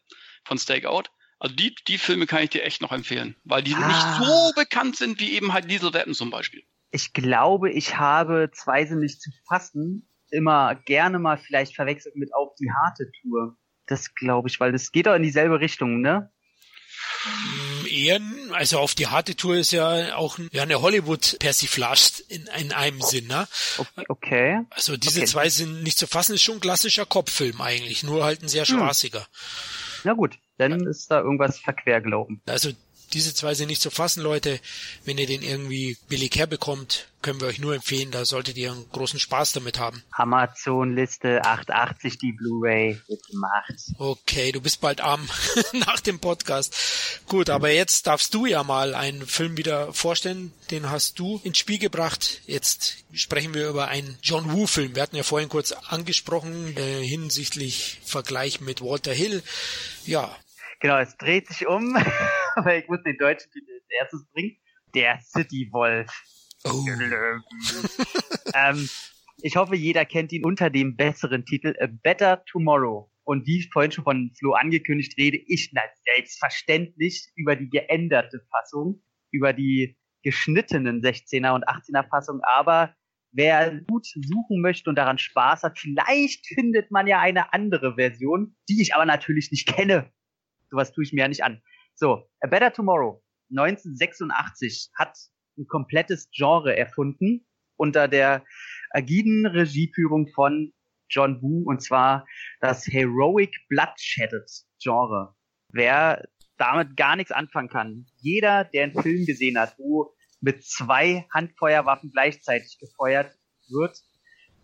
von Stakeout. Also die, die Filme kann ich dir echt noch empfehlen, weil die ah. nicht so bekannt sind wie eben halt Diesel Weapon zum Beispiel. Ich glaube, ich habe zwei sind nicht zu fassen immer gerne mal vielleicht verwechselt mit auf die harte Tour. Das glaube ich, weil das geht auch in dieselbe Richtung, ne? Eher, also auf die harte Tour ist ja auch ja, eine Hollywood-Persiflage in, in einem Sinn, ne? Okay. Also diese okay. zwei sind nicht zu fassen, ist schon ein klassischer Kopffilm eigentlich, nur halt ein sehr hm. spaßiger. Hm. Na gut, dann ist da irgendwas verquer gelaufen. Also diese zwei sind nicht zu fassen, Leute. Wenn ihr den irgendwie billig herbekommt, können wir euch nur empfehlen, da solltet ihr einen großen Spaß damit haben. Amazon-Liste 880, die Blu-ray wird gemacht. Okay, du bist bald arm nach dem Podcast. Gut, aber jetzt darfst du ja mal einen Film wieder vorstellen. Den hast du ins Spiel gebracht. Jetzt sprechen wir über einen John Woo-Film. Wir hatten ja vorhin kurz angesprochen äh, hinsichtlich Vergleich mit Walter Hill. Ja, Genau, es dreht sich um, weil ich muss den deutschen Titel als erstes bringen. Der City Wolf. Oh. ähm, ich hoffe, jeder kennt ihn unter dem besseren Titel A Better Tomorrow. Und wie vorhin schon von Flo angekündigt, rede ich selbstverständlich über die geänderte Fassung, über die geschnittenen 16er und 18er Fassung. Aber wer gut suchen möchte und daran Spaß hat, vielleicht findet man ja eine andere Version, die ich aber natürlich nicht kenne. Sowas tue ich mir ja nicht an. So, A Better Tomorrow 1986 hat ein komplettes Genre erfunden unter der agiden Regieführung von John Woo und zwar das Heroic Bloodshedded Genre. Wer damit gar nichts anfangen kann, jeder, der einen Film gesehen hat, wo mit zwei Handfeuerwaffen gleichzeitig gefeuert wird,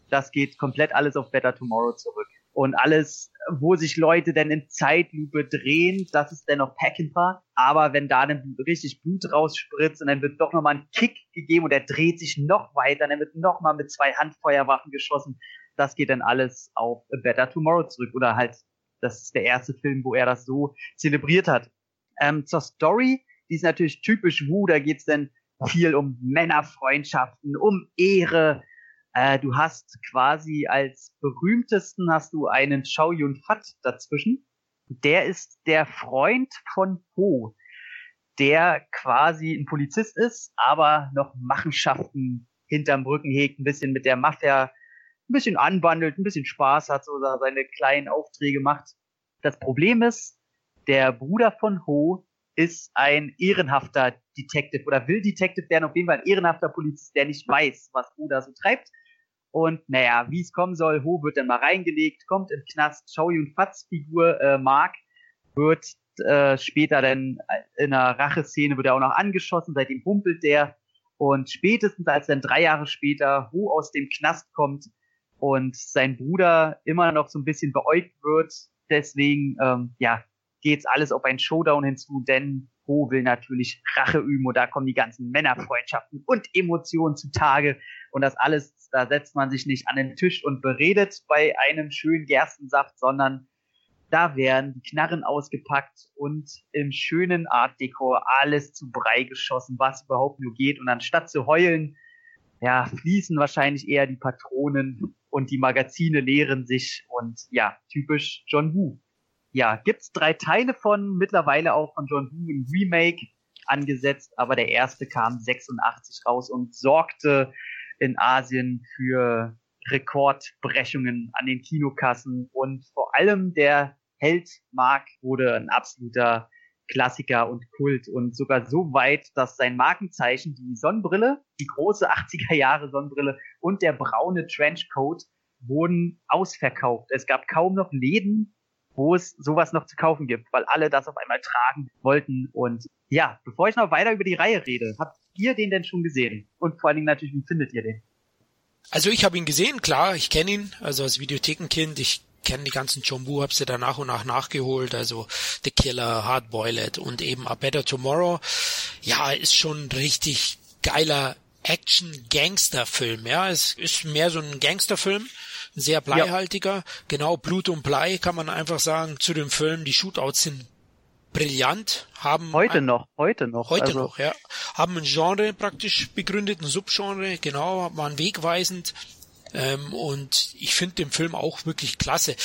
das geht komplett alles auf Better Tomorrow zurück und alles, wo sich Leute dann in Zeitlupe drehen, das ist dennoch Peckinpah. Aber wenn da dann richtig Blut rausspritzt und dann wird doch nochmal ein Kick gegeben und er dreht sich noch weiter, dann wird nochmal mit zwei Handfeuerwaffen geschossen. Das geht dann alles auf A Better Tomorrow zurück. Oder halt, das ist der erste Film, wo er das so zelebriert hat. Ähm, zur Story, die ist natürlich typisch Wu, da geht's dann viel um Männerfreundschaften, um Ehre, äh, du hast quasi als berühmtesten hast du einen Shao Yun Fat dazwischen. Der ist der Freund von Ho, der quasi ein Polizist ist, aber noch Machenschaften hinterm Rücken hegt, ein bisschen mit der Mafia, ein bisschen anbandelt, ein bisschen Spaß hat, so seine kleinen Aufträge macht. Das Problem ist, der Bruder von Ho ist ein ehrenhafter Detective oder will Detective werden, auf jeden Fall ein ehrenhafter Polizist, der nicht weiß, was da so treibt. Und naja, wie es kommen soll, Ho wird dann mal reingelegt, kommt im Knast, Shao Yun Fats Figur äh, Mark wird äh, später dann in einer Racheszene wird er auch noch angeschossen, seitdem humpelt der. Und spätestens als dann drei Jahre später Ho aus dem Knast kommt und sein Bruder immer noch so ein bisschen beäugt wird, deswegen ähm, ja geht's alles auf ein Showdown hinzu, denn Ho will natürlich Rache üben und da kommen die ganzen Männerfreundschaften und Emotionen zutage und das alles, da setzt man sich nicht an den Tisch und beredet bei einem schönen Gerstensaft, sondern da werden die Knarren ausgepackt und im schönen Art Dekor alles zu Brei geschossen, was überhaupt nur geht. Und anstatt zu heulen, ja, fließen wahrscheinlich eher die Patronen und die Magazine leeren sich und ja, typisch John Woo. Ja, gibt's drei Teile von, mittlerweile auch von John Woo ein Remake angesetzt, aber der erste kam 86 raus und sorgte in Asien für Rekordbrechungen an den Kinokassen und vor allem der Held Mark wurde ein absoluter Klassiker und Kult und sogar so weit, dass sein Markenzeichen, die Sonnenbrille, die große 80er Jahre Sonnenbrille und der braune Trenchcoat wurden ausverkauft. Es gab kaum noch Läden, wo es sowas noch zu kaufen gibt, weil alle das auf einmal tragen wollten. Und ja, bevor ich noch weiter über die Reihe rede, habt ihr den denn schon gesehen? Und vor allen Dingen natürlich, wie findet ihr den? Also ich habe ihn gesehen, klar, ich kenne ihn, also als Videothekenkind, ich kenne die ganzen Woo, habe sie da nach und nach nachgeholt, also The Killer, Hard Boiled und eben A Better Tomorrow. Ja, ist schon ein richtig geiler Action-Gangster-Film, ja, es ist mehr so ein Gangster-Film, sehr bleihaltiger, ja. genau, Blut und Blei kann man einfach sagen zu dem Film, die Shootouts sind brillant, haben heute ein, noch, heute noch, heute also. noch, ja, haben ein Genre praktisch begründet, ein Subgenre, genau, waren wegweisend ähm, und ich finde den Film auch wirklich klasse.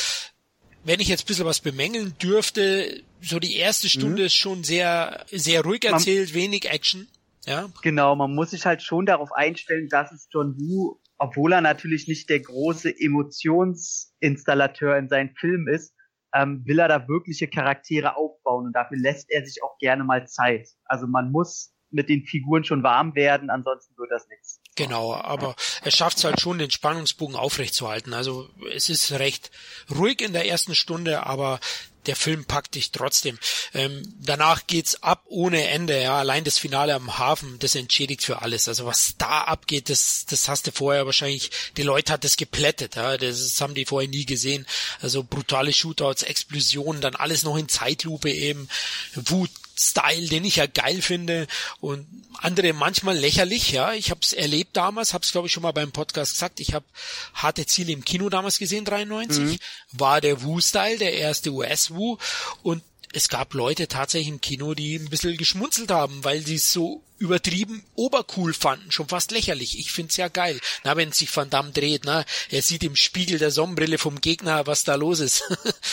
Wenn ich jetzt ein bisschen was bemängeln dürfte, so die erste Stunde mhm. ist schon sehr, sehr ruhig erzählt, man, wenig Action. Ja. Genau, man muss sich halt schon darauf einstellen, dass es John Woo, obwohl er natürlich nicht der große Emotionsinstallateur in seinen Filmen ist, ähm, will er da wirkliche Charaktere aufbauen und dafür lässt er sich auch gerne mal Zeit. Also man muss mit den Figuren schon warm werden, ansonsten wird das nichts. Genau, aber er schafft es halt schon, den Spannungsbogen aufrechtzuerhalten. Also es ist recht ruhig in der ersten Stunde, aber der Film packt dich trotzdem. Ähm, danach geht's ab ohne Ende. Ja, allein das Finale am Hafen, das entschädigt für alles. Also was da abgeht, das, das hast du vorher wahrscheinlich. Die Leute hat das geplättet. Ja, das, das haben die vorher nie gesehen. Also brutale Shootouts, Explosionen, dann alles noch in Zeitlupe eben. Wut, Style, den ich ja geil finde und andere manchmal lächerlich, ja. Ich habe es erlebt damals, habe es glaube ich schon mal beim Podcast gesagt. Ich habe harte Ziele im Kino damals gesehen, 93. Mhm. War der Wu-Style, der erste US-Wu und es gab Leute tatsächlich im Kino, die ein bisschen geschmunzelt haben, weil sie es so übertrieben obercool fanden, schon fast lächerlich. Ich find's ja geil. Na, wenn sich Van Damme dreht, na, er sieht im Spiegel der Sonnenbrille vom Gegner, was da los ist.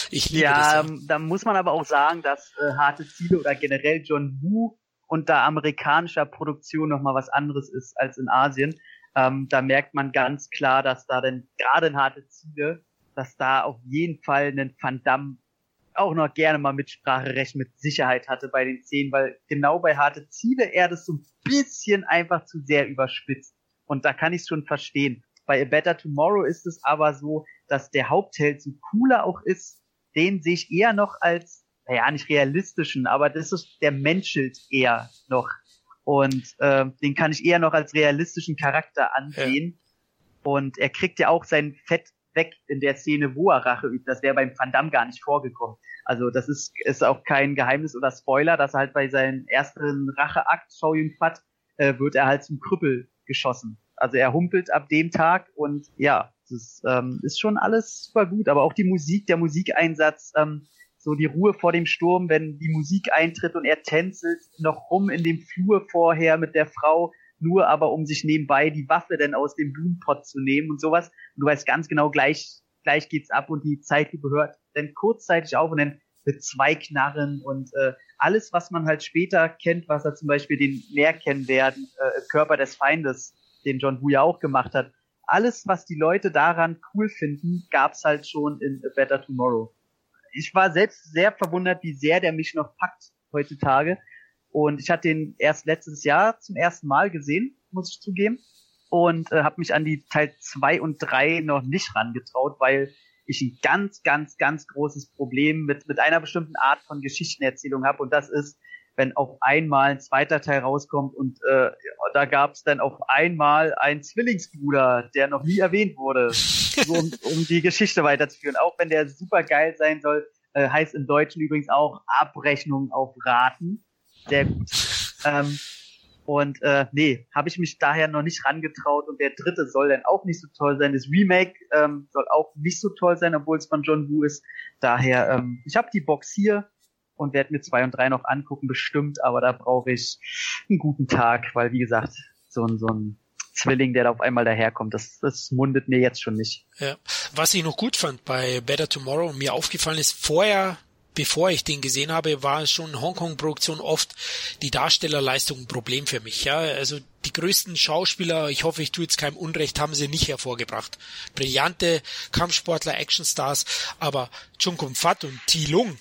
ich liebe ja, das. Ja, da muss man aber auch sagen, dass äh, harte Ziele oder generell John Woo unter amerikanischer Produktion nochmal was anderes ist als in Asien. Ähm, da merkt man ganz klar, dass da denn gerade in harte Ziele, dass da auf jeden Fall ein Van Damme auch noch gerne mal Mitspracherecht mit Sicherheit hatte bei den Szenen, weil genau bei harte Ziele er das so ein bisschen einfach zu sehr überspitzt. Und da kann ich es schon verstehen. Bei A Better Tomorrow ist es aber so, dass der Hauptheld so cooler auch ist, den sehe ich eher noch als, naja, nicht realistischen, aber das ist, der menschelt eher noch. Und äh, den kann ich eher noch als realistischen Charakter ansehen. Ja. Und er kriegt ja auch sein Fett weg in der Szene, wo er Rache übt. Das wäre beim Van Damme gar nicht vorgekommen. Also das ist, ist auch kein Geheimnis oder Spoiler, dass er halt bei seinem ersten Racheakt, Show Yun Fat, äh, wird er halt zum Krüppel geschossen. Also er humpelt ab dem Tag und ja, das ähm, ist schon alles super gut. Aber auch die Musik, der Musikeinsatz, ähm, so die Ruhe vor dem Sturm, wenn die Musik eintritt und er tänzelt noch rum in dem Flur vorher mit der Frau, nur aber um sich nebenbei die Waffe dann aus dem Blumenpott zu nehmen und sowas. Und du weißt ganz genau, gleich, gleich geht's ab und die Zeitlupe hört dann kurzzeitig auf und dann mit zwei Knarren und äh, alles, was man halt später kennt, was er zum Beispiel den mehr kennen werden, äh, Körper des Feindes, den John Woo ja auch gemacht hat. Alles, was die Leute daran cool finden, gab's halt schon in A Better Tomorrow. Ich war selbst sehr verwundert, wie sehr der mich noch packt heutzutage. Und ich hatte den erst letztes Jahr zum ersten Mal gesehen, muss ich zugeben. Und äh, habe mich an die Teil zwei und drei noch nicht rangetraut, weil ich ein ganz, ganz, ganz großes Problem mit, mit einer bestimmten Art von Geschichtenerzählung habe. Und das ist, wenn auf einmal ein zweiter Teil rauskommt und äh, da gab es dann auf einmal einen Zwillingsbruder, der noch nie erwähnt wurde, so, um, um die Geschichte weiterzuführen. Auch wenn der super geil sein soll, äh, heißt im Deutschen übrigens auch Abrechnung auf Raten. Sehr gut. Ähm, Und äh, nee, habe ich mich daher noch nicht rangetraut. Und der dritte soll dann auch nicht so toll sein. Das Remake ähm, soll auch nicht so toll sein, obwohl es von John Woo ist. Daher, ähm, ich habe die Box hier und werde mir zwei und drei noch angucken, bestimmt. Aber da brauche ich einen guten Tag, weil wie gesagt, so ein so ein Zwilling, der da auf einmal daherkommt. Das, das mundet mir jetzt schon nicht. Ja. Was ich noch gut fand bei Better Tomorrow, mir aufgefallen ist, vorher bevor ich den gesehen habe, war schon Hongkong-Produktion oft die Darstellerleistung ein Problem für mich. Ja, also die größten Schauspieler, ich hoffe, ich tue jetzt keinem Unrecht, haben sie nicht hervorgebracht. Brillante Kampfsportler, Actionstars, aber Chung Kum Fat und Ti Lung,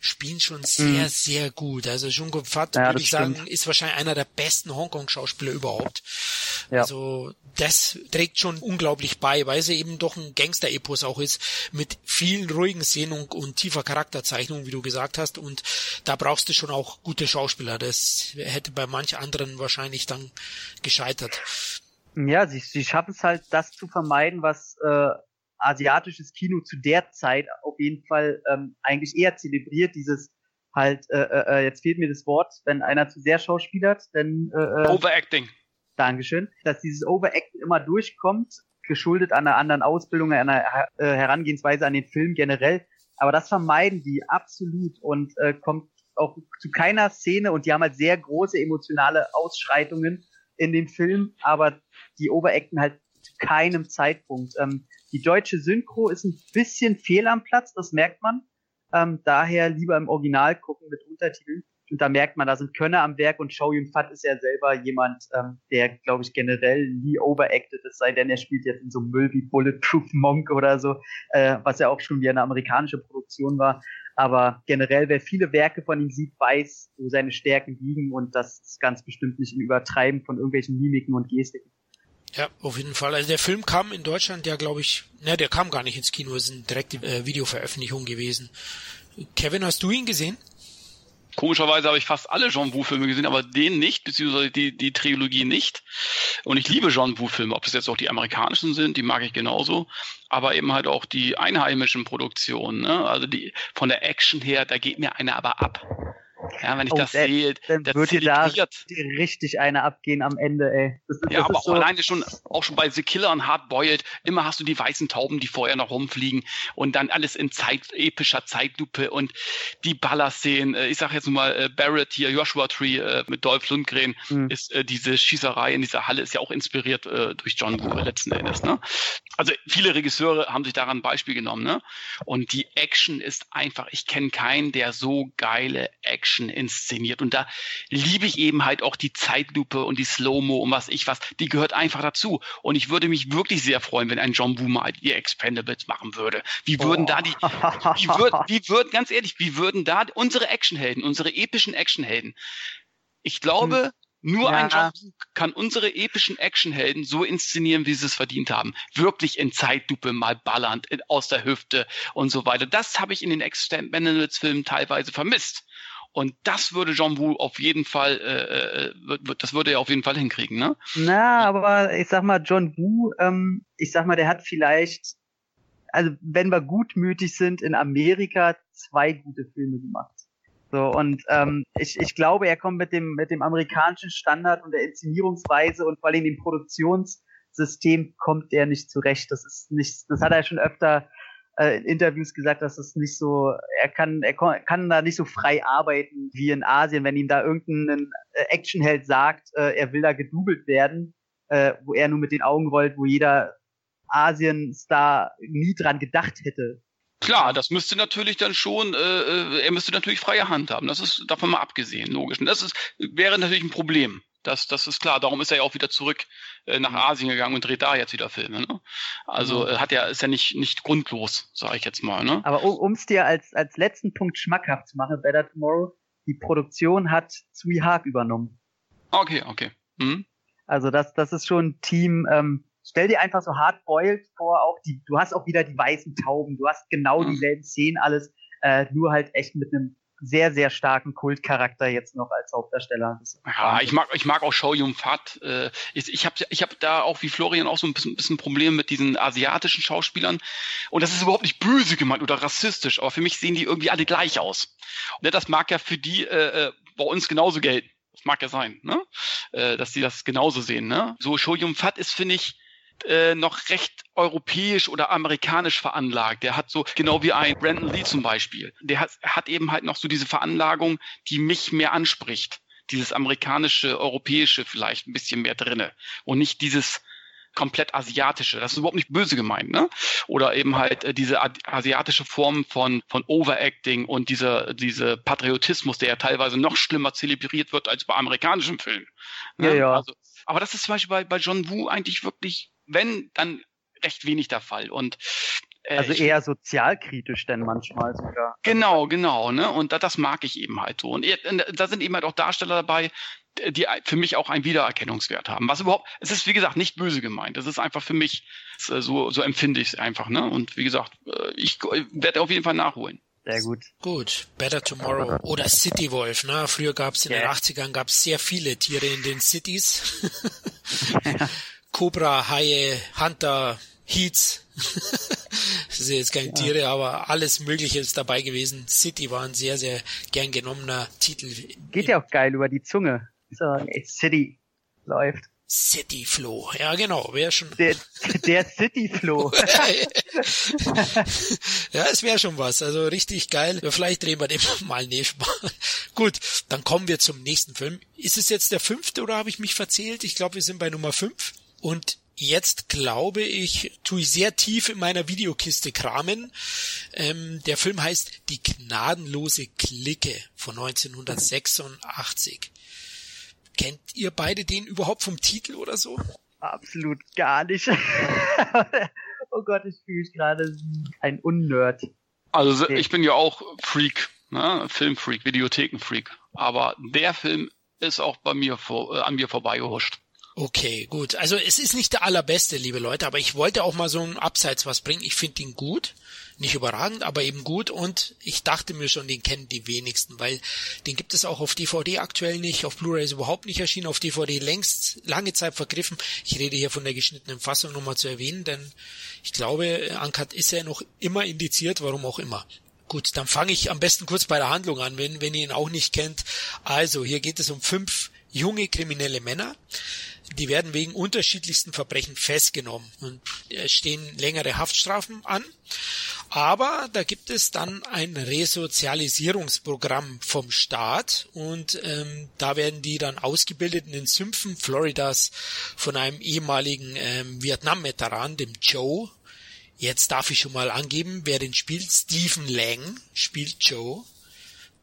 spielen schon sehr, mhm. sehr gut. Also Junko Pfad, ja, würde ich stimmt. sagen, ist wahrscheinlich einer der besten Hongkong-Schauspieler überhaupt. Ja. Also das trägt schon unglaublich bei, weil sie eben doch ein Gangster-Epos auch ist, mit vielen ruhigen Szenen und tiefer Charakterzeichnung, wie du gesagt hast. Und da brauchst du schon auch gute Schauspieler. Das hätte bei manch anderen wahrscheinlich dann gescheitert. Ja, sie, sie schaffen es halt, das zu vermeiden, was äh, asiatisches Kino zu der Zeit auf jeden Fall ähm, eigentlich eher zelebriert, dieses halt, äh, äh, äh, jetzt fehlt mir das Wort, wenn einer zu sehr schauspielert, dann äh, äh, Overacting. Dankeschön, dass dieses Overacting immer durchkommt, geschuldet an einer anderen Ausbildung, an einer äh, Herangehensweise an den Film generell. Aber das vermeiden die absolut und äh, kommt auch zu keiner Szene und die haben halt sehr große emotionale Ausschreitungen in dem Film, aber die Overacten halt zu keinem Zeitpunkt. Ähm, die deutsche Synchro ist ein bisschen fehl am Platz, das merkt man. Ähm, daher lieber im Original gucken mit Untertiteln. Und da merkt man, da sind Könner am Werk und Shou Yun Fat ist ja selber jemand, ähm, der, glaube ich, generell nie overacted ist, sei denn er spielt jetzt in so Müll wie Bulletproof Monk oder so, äh, was ja auch schon wie eine amerikanische Produktion war. Aber generell, wer viele Werke von ihm sieht, weiß, wo seine Stärken liegen und das ist ganz bestimmt nicht im Übertreiben von irgendwelchen Mimiken und Gestiken. Ja, auf jeden Fall. Also der Film kam in Deutschland ja, glaube ich, ne, der kam gar nicht ins Kino, es ist eine direkte äh, Videoveröffentlichung gewesen. Kevin, hast du ihn gesehen? Komischerweise habe ich fast alle John Woo-Filme gesehen, aber den nicht, beziehungsweise die, die Trilogie nicht. Und ich liebe John Woo-Filme, ob es jetzt auch die amerikanischen sind, die mag ich genauso, aber eben halt auch die einheimischen Produktionen. Ne? Also die von der Action her, da geht mir einer aber ab. Ja, wenn ich oh, das sehe, dann das wird dir da richtig eine abgehen am Ende, ey. Das ist, ja, das aber so alleine schon, auch schon bei The Killer und Hard Boiled, immer hast du die weißen Tauben, die vorher noch rumfliegen und dann alles in Zeit, epischer Zeitlupe und die Ballerszenen. Äh, ich sag jetzt mal, äh, Barrett hier, Joshua Tree äh, mit Dolph Lundgren, mhm. ist äh, diese Schießerei in dieser Halle ist ja auch inspiriert durch John Woo letzten Endes, ne? Also viele Regisseure haben sich daran ein Beispiel genommen, ne? Und die Action ist einfach, ich kenne keinen, der so geile Action Action inszeniert. Und da liebe ich eben halt auch die Zeitlupe und die Slow-Mo und was ich was. Die gehört einfach dazu. Und ich würde mich wirklich sehr freuen, wenn ein John Woo mal die Expendables machen würde. Wie würden oh. da die, wie, würd, wie würden, ganz ehrlich, wie würden da unsere Actionhelden, unsere epischen Actionhelden, ich glaube, hm. Nur ja. ein John kann unsere epischen Actionhelden so inszenieren, wie sie es verdient haben. Wirklich in Zeitlupe mal ballernd aus der Hüfte und so weiter. Das habe ich in den Expendables-Filmen teilweise vermisst. Und das würde John Woo auf jeden Fall, äh, äh das würde er auf jeden Fall hinkriegen, ne? Na, aber ich sag mal, John Woo, ähm, ich sag mal, der hat vielleicht, also wenn wir gutmütig sind, in Amerika zwei gute Filme gemacht. So, und ähm, ich, ich glaube, er kommt mit dem, mit dem amerikanischen Standard und der Inszenierungsweise und vor allem dem Produktionssystem kommt er nicht zurecht. Das ist nicht, das hat er schon öfter äh, in Interviews gesagt, dass es nicht so, er kann, er kann da nicht so frei arbeiten wie in Asien, wenn ihm da irgendein äh, Actionheld sagt, äh, er will da gedoubelt werden, äh, wo er nur mit den Augen rollt, wo jeder Asien-Star nie dran gedacht hätte. Klar, das müsste natürlich dann schon, äh, äh, er müsste natürlich freie Hand haben. Das ist davon mal abgesehen, logisch. Und das ist, wäre natürlich ein Problem. Das, das ist klar. Darum ist er ja auch wieder zurück äh, nach mhm. Asien gegangen und dreht da jetzt wieder Filme. Ne? Also mhm. hat ja ist ja nicht nicht grundlos, sage ich jetzt mal. Ne? Aber um es dir als als letzten Punkt schmackhaft zu machen, Better Tomorrow, die Produktion hat Sui Haag übernommen. Okay, okay. Mhm. Also das das ist schon ein Team. Ähm, stell dir einfach so hard boiled vor. Auch die, du hast auch wieder die weißen Tauben. Du hast genau mhm. dieselben Szenen alles, äh, nur halt echt mit einem sehr, sehr starken Kultcharakter jetzt noch als Hauptdarsteller. Ja, ich mag, ich mag auch Show Yun Fat. Äh, ich ich habe ich hab da auch wie Florian auch so ein bisschen, bisschen Probleme mit diesen asiatischen Schauspielern. Und das ist überhaupt nicht böse gemeint oder rassistisch, aber für mich sehen die irgendwie alle gleich aus. Und das mag ja für die äh, äh bei uns genauso gelten mag ja sein, ne? Äh, dass die das genauso sehen. Ne? So Show Yum Fat ist, finde ich, äh, noch recht europäisch oder amerikanisch veranlagt. Der hat so, genau wie ein Brandon Lee zum Beispiel, der hat, hat eben halt noch so diese Veranlagung, die mich mehr anspricht. Dieses amerikanische, europäische vielleicht ein bisschen mehr drinne. Und nicht dieses komplett asiatische. Das ist überhaupt nicht böse gemeint, ne? Oder eben halt äh, diese asiatische Form von, von Overacting und dieser, diese Patriotismus, der ja teilweise noch schlimmer zelebriert wird als bei amerikanischen Filmen. Ne? Ja, ja. Also, aber das ist zum Beispiel bei, bei John Woo eigentlich wirklich, wenn, dann recht wenig der Fall. Und äh, also eher sozialkritisch denn manchmal sogar. Genau, genau, ne? Und da, das mag ich eben halt so. Und da sind eben halt auch Darsteller dabei, die für mich auch einen Wiedererkennungswert haben. Was überhaupt, es ist wie gesagt nicht böse gemeint. Es ist einfach für mich, so, so empfinde ich es einfach. Ne? Und wie gesagt, äh, ich werde auf jeden Fall nachholen. Sehr gut. Gut, Better Tomorrow oder City Wolf. Ne? Früher gab es in yeah. den 80ern gab's sehr viele Tiere in den Cities. Cobra, Haie, Hunter, Heats. das sind jetzt keine ja. Tiere, aber alles Mögliche ist dabei gewesen. City war ein sehr, sehr gern genommener Titel. Geht ja auch geil über die Zunge so, City läuft. City Flow, ja genau, wäre schon. Der, der City Flow. ja, es wäre schon was, also richtig geil. Vielleicht drehen wir dem mal nee, Gut, dann kommen wir zum nächsten Film. Ist es jetzt der fünfte oder habe ich mich verzählt? Ich glaube, wir sind bei Nummer fünf. Und jetzt glaube ich, tue ich sehr tief in meiner Videokiste kramen. Ähm, der Film heißt Die gnadenlose Clique von 1986. Kennt ihr beide den überhaupt vom Titel oder so? Absolut gar nicht. oh Gott, ich fühle mich gerade ein Unnerd. Also okay. ich bin ja auch Freak, ne? Filmfreak, Videothekenfreak. Aber der Film ist auch bei mir vor, äh, an mir vorbeigehuscht. Okay, gut. Also es ist nicht der allerbeste, liebe Leute, aber ich wollte auch mal so ein Abseits was bringen. Ich finde ihn gut. Nicht überragend, aber eben gut und ich dachte mir schon, den kennen die wenigsten, weil den gibt es auch auf DVD aktuell nicht, auf Blu-ray ist überhaupt nicht erschienen, auf DVD längst lange Zeit vergriffen. Ich rede hier von der geschnittenen Fassung nochmal zu erwähnen, denn ich glaube, Uncut ist ja noch immer indiziert, warum auch immer. Gut, dann fange ich am besten kurz bei der Handlung an, wenn, wenn ihr ihn auch nicht kennt. Also, hier geht es um fünf junge kriminelle Männer. Die werden wegen unterschiedlichsten Verbrechen festgenommen und es stehen längere Haftstrafen an. Aber da gibt es dann ein Resozialisierungsprogramm vom Staat und ähm, da werden die dann ausgebildet in den Sümpfen Floridas von einem ehemaligen ähm, Vietnam-Veteran, dem Joe. Jetzt darf ich schon mal angeben, wer den spielt. Stephen Lang spielt Joe.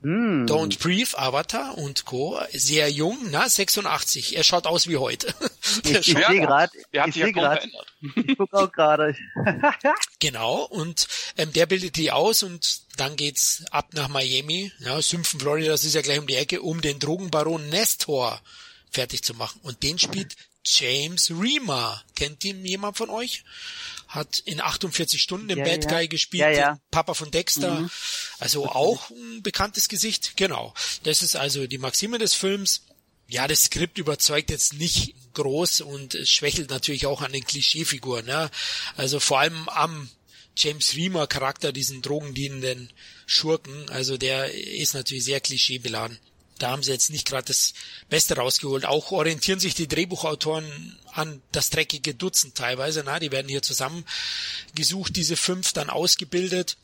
Mm. Don't Breathe, Avatar und Co. Sehr jung, na, 86. Er schaut aus wie heute. ich, ich sehe gerade, ich sehe gerade, ich gucke auch gerade. genau, und ähm, der bildet die aus und dann geht's ab nach Miami, ja, Sümpfen, Florida, das ist ja gleich um die Ecke, um den Drogenbaron Nestor fertig zu machen. Und den spielt James Rima. Kennt ihn jemand von euch? Hat in 48 Stunden den ja, Bad Guy gespielt, ja. Papa von Dexter, mhm. also auch ein bekanntes Gesicht, genau. Das ist also die Maxime des Films. Ja, das Skript überzeugt jetzt nicht groß und es schwächelt natürlich auch an den Klischeefiguren, ne? Also vor allem am James Reamer Charakter, diesen drogendienenden Schurken, also der ist natürlich sehr klischeebeladen da haben sie jetzt nicht gerade das Beste rausgeholt. Auch orientieren sich die Drehbuchautoren an das dreckige Dutzend teilweise. Na, die werden hier zusammengesucht, diese fünf dann ausgebildet.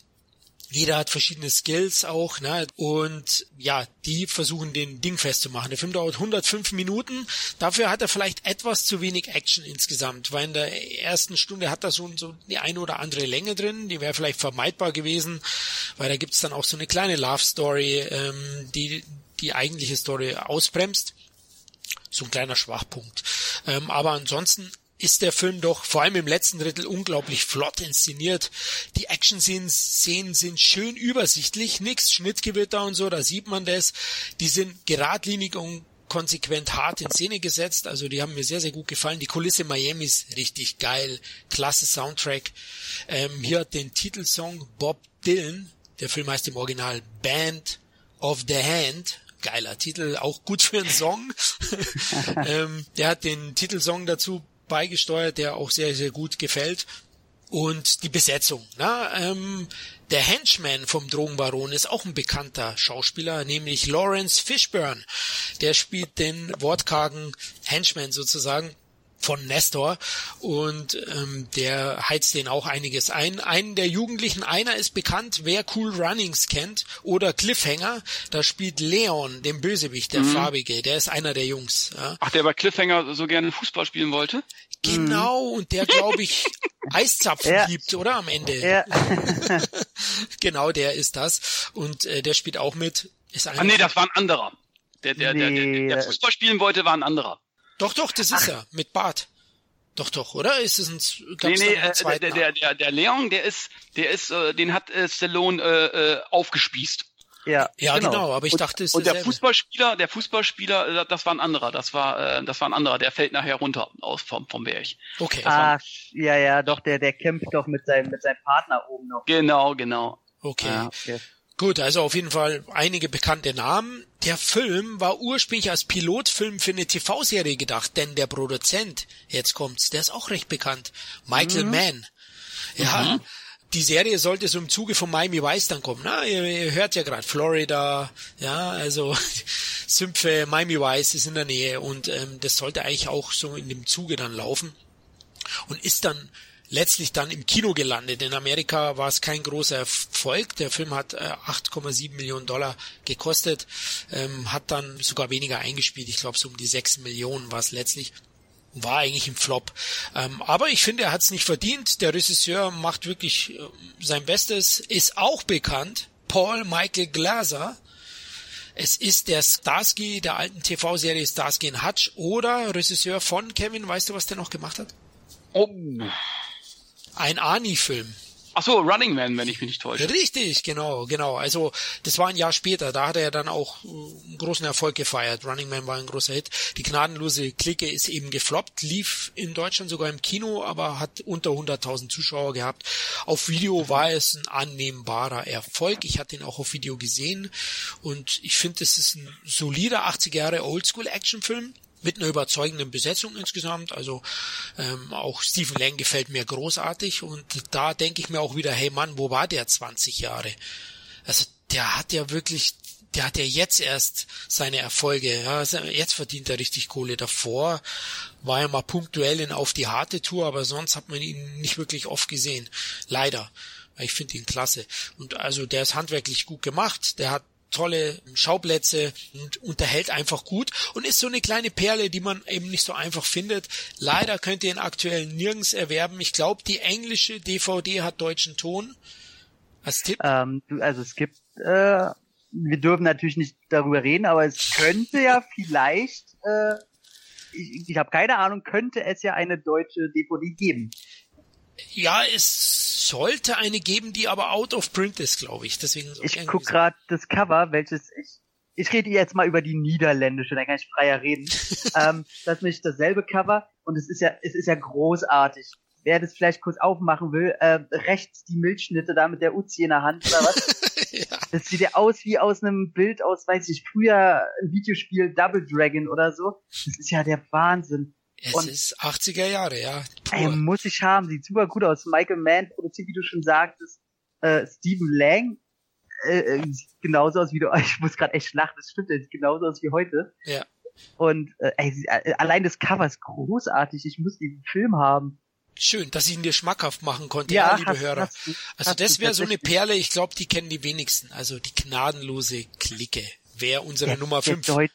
Jeder hat verschiedene Skills auch, ne? Und ja, die versuchen den Ding festzumachen. Der Film dauert 105 Minuten. Dafür hat er vielleicht etwas zu wenig Action insgesamt, weil in der ersten Stunde hat er schon so die eine oder andere Länge drin. Die wäre vielleicht vermeidbar gewesen, weil da gibt's dann auch so eine kleine Love Story, ähm, die die eigentliche Story ausbremst. So ein kleiner Schwachpunkt. Ähm, aber ansonsten ist der Film doch vor allem im letzten Drittel unglaublich flott inszeniert. Die Action-Szenen sind schön übersichtlich, nix Schnittgewitter und so, da sieht man das. Die sind geradlinig und konsequent hart in Szene gesetzt, also die haben mir sehr, sehr gut gefallen. Die Kulisse Miami ist richtig geil, klasse Soundtrack. Ähm, hier hat den Titelsong Bob Dylan, der Film heißt im Original Band of the Hand, geiler Titel, auch gut für einen Song. ähm, der hat den Titelsong dazu beigesteuert, der auch sehr, sehr gut gefällt. Und die Besetzung, na, ähm, der Henchman vom Drogenbaron ist auch ein bekannter Schauspieler, nämlich Lawrence Fishburne. Der spielt den wortkargen Henchman sozusagen von Nestor und ähm, der heizt den auch einiges ein. Einen der Jugendlichen, einer ist bekannt, wer Cool Runnings kennt oder Cliffhanger, da spielt Leon, den Bösewicht, der mhm. Farbige, der ist einer der Jungs. Ja. Ach, der bei Cliffhanger so gerne Fußball spielen wollte? Genau, und der, glaube ich, Eiszapfen ja. liebt, oder? Am Ende. Ja. genau, der ist das. Und äh, der spielt auch mit. Ist ah, nee, das war ein anderer. Der, der, nee. der, der, der Fußball spielen wollte, war ein anderer. Doch, doch, das ist Ach. er, mit Bart. Doch, doch, oder? Ist es ein, nee, nee, äh, der, der, der, der Leon, der ist, der ist, äh, den hat äh, Stallone äh, äh, aufgespießt. Ja, ja genau. genau. aber ich und, dachte, es ist Und der Fußballspieler, der Fußballspieler, äh, das war ein anderer, das war, äh, das war ein anderer, der fällt nachher runter aus vom, vom Berg. Okay. Ah, ja, ja, doch, der, der kämpft doch mit seinem, mit seinem Partner oben noch. Genau, genau. Okay. Ja, okay. Gut, also auf jeden Fall einige bekannte Namen. Der Film war ursprünglich als Pilotfilm für eine TV-Serie gedacht, denn der Produzent, jetzt kommt's, der ist auch recht bekannt, Michael mhm. Mann. Ja, mhm. die Serie sollte so im Zuge von Miami Vice dann kommen. Na, ihr, ihr hört ja gerade Florida, ja, also Sümpfe, Miami Vice ist in der Nähe und ähm, das sollte eigentlich auch so in dem Zuge dann laufen und ist dann letztlich dann im Kino gelandet. In Amerika war es kein großer Erfolg. Der Film hat äh, 8,7 Millionen Dollar gekostet, ähm, hat dann sogar weniger eingespielt. Ich glaube, so um die 6 Millionen war es letztlich war eigentlich ein Flop. Ähm, aber ich finde, er hat es nicht verdient. Der Regisseur macht wirklich äh, sein Bestes, ist auch bekannt. Paul Michael Glaser. Es ist der Starsky der alten TV-Serie Starsky in Hutch oder Regisseur von Kevin. Weißt du, was der noch gemacht hat? Oh, ein Ani-Film. Ach so, Running Man, wenn ich mich nicht täusche. Richtig, genau, genau. Also das war ein Jahr später. Da hat er dann auch äh, einen großen Erfolg gefeiert. Running Man war ein großer Hit. Die gnadenlose Clique ist eben gefloppt, lief in Deutschland sogar im Kino, aber hat unter 100.000 Zuschauer gehabt. Auf Video war es ein annehmbarer Erfolg. Ich hatte ihn auch auf Video gesehen und ich finde, es ist ein solider 80 Jahre Oldschool-Actionfilm mit einer überzeugenden Besetzung insgesamt. Also ähm, auch Stephen Lang gefällt mir großartig und da denke ich mir auch wieder, hey Mann, wo war der 20 Jahre? Also der hat ja wirklich, der hat ja jetzt erst seine Erfolge. Ja, also jetzt verdient er richtig Kohle. Davor war er mal punktuell in auf die harte Tour, aber sonst hat man ihn nicht wirklich oft gesehen. Leider. Ich finde ihn klasse. Und also der ist handwerklich gut gemacht. Der hat tolle Schauplätze und unterhält einfach gut und ist so eine kleine Perle, die man eben nicht so einfach findet. Leider könnt ihr ihn aktuell nirgends erwerben. Ich glaube, die englische DVD hat deutschen Ton. Als Tipp? Ähm, also es gibt, äh, wir dürfen natürlich nicht darüber reden, aber es könnte ja vielleicht, äh, ich, ich habe keine Ahnung, könnte es ja eine deutsche DVD geben. Ja, es sollte eine geben, die aber out of print ist, glaube ich. Deswegen ich guck gerade das Cover, welches ich ich rede jetzt mal über die niederländische, da kann ich freier reden. ähm, das ist nicht dasselbe Cover und es ist ja es ist ja großartig. Wer das vielleicht kurz aufmachen will, äh, rechts die Milchschnitte da mit der Uzi in der Hand oder was? ja. Das sieht ja aus wie aus einem Bild aus, weiß ich, früher ein Videospiel Double Dragon oder so. Das ist ja der Wahnsinn. Es und, ist 80er Jahre, ja. Ey, muss ich haben, sieht super gut aus. Michael Mann produziert, wie du schon sagtest, äh, Stephen Lang äh, äh sieht genauso aus wie du. Ich muss gerade echt lachen, das stimmt, er sieht genauso aus wie heute. Ja. Und äh, ey, äh, allein das Cover ist großartig. Ich muss diesen Film haben. Schön, dass ich ihn dir schmackhaft machen konnte, ja, ja liebe hast, Hörer. Hast du, also das wäre so eine Perle, ich glaube, die kennen die wenigsten. Also die gnadenlose Clique. Wer unsere der, Nummer 5. Der, Deu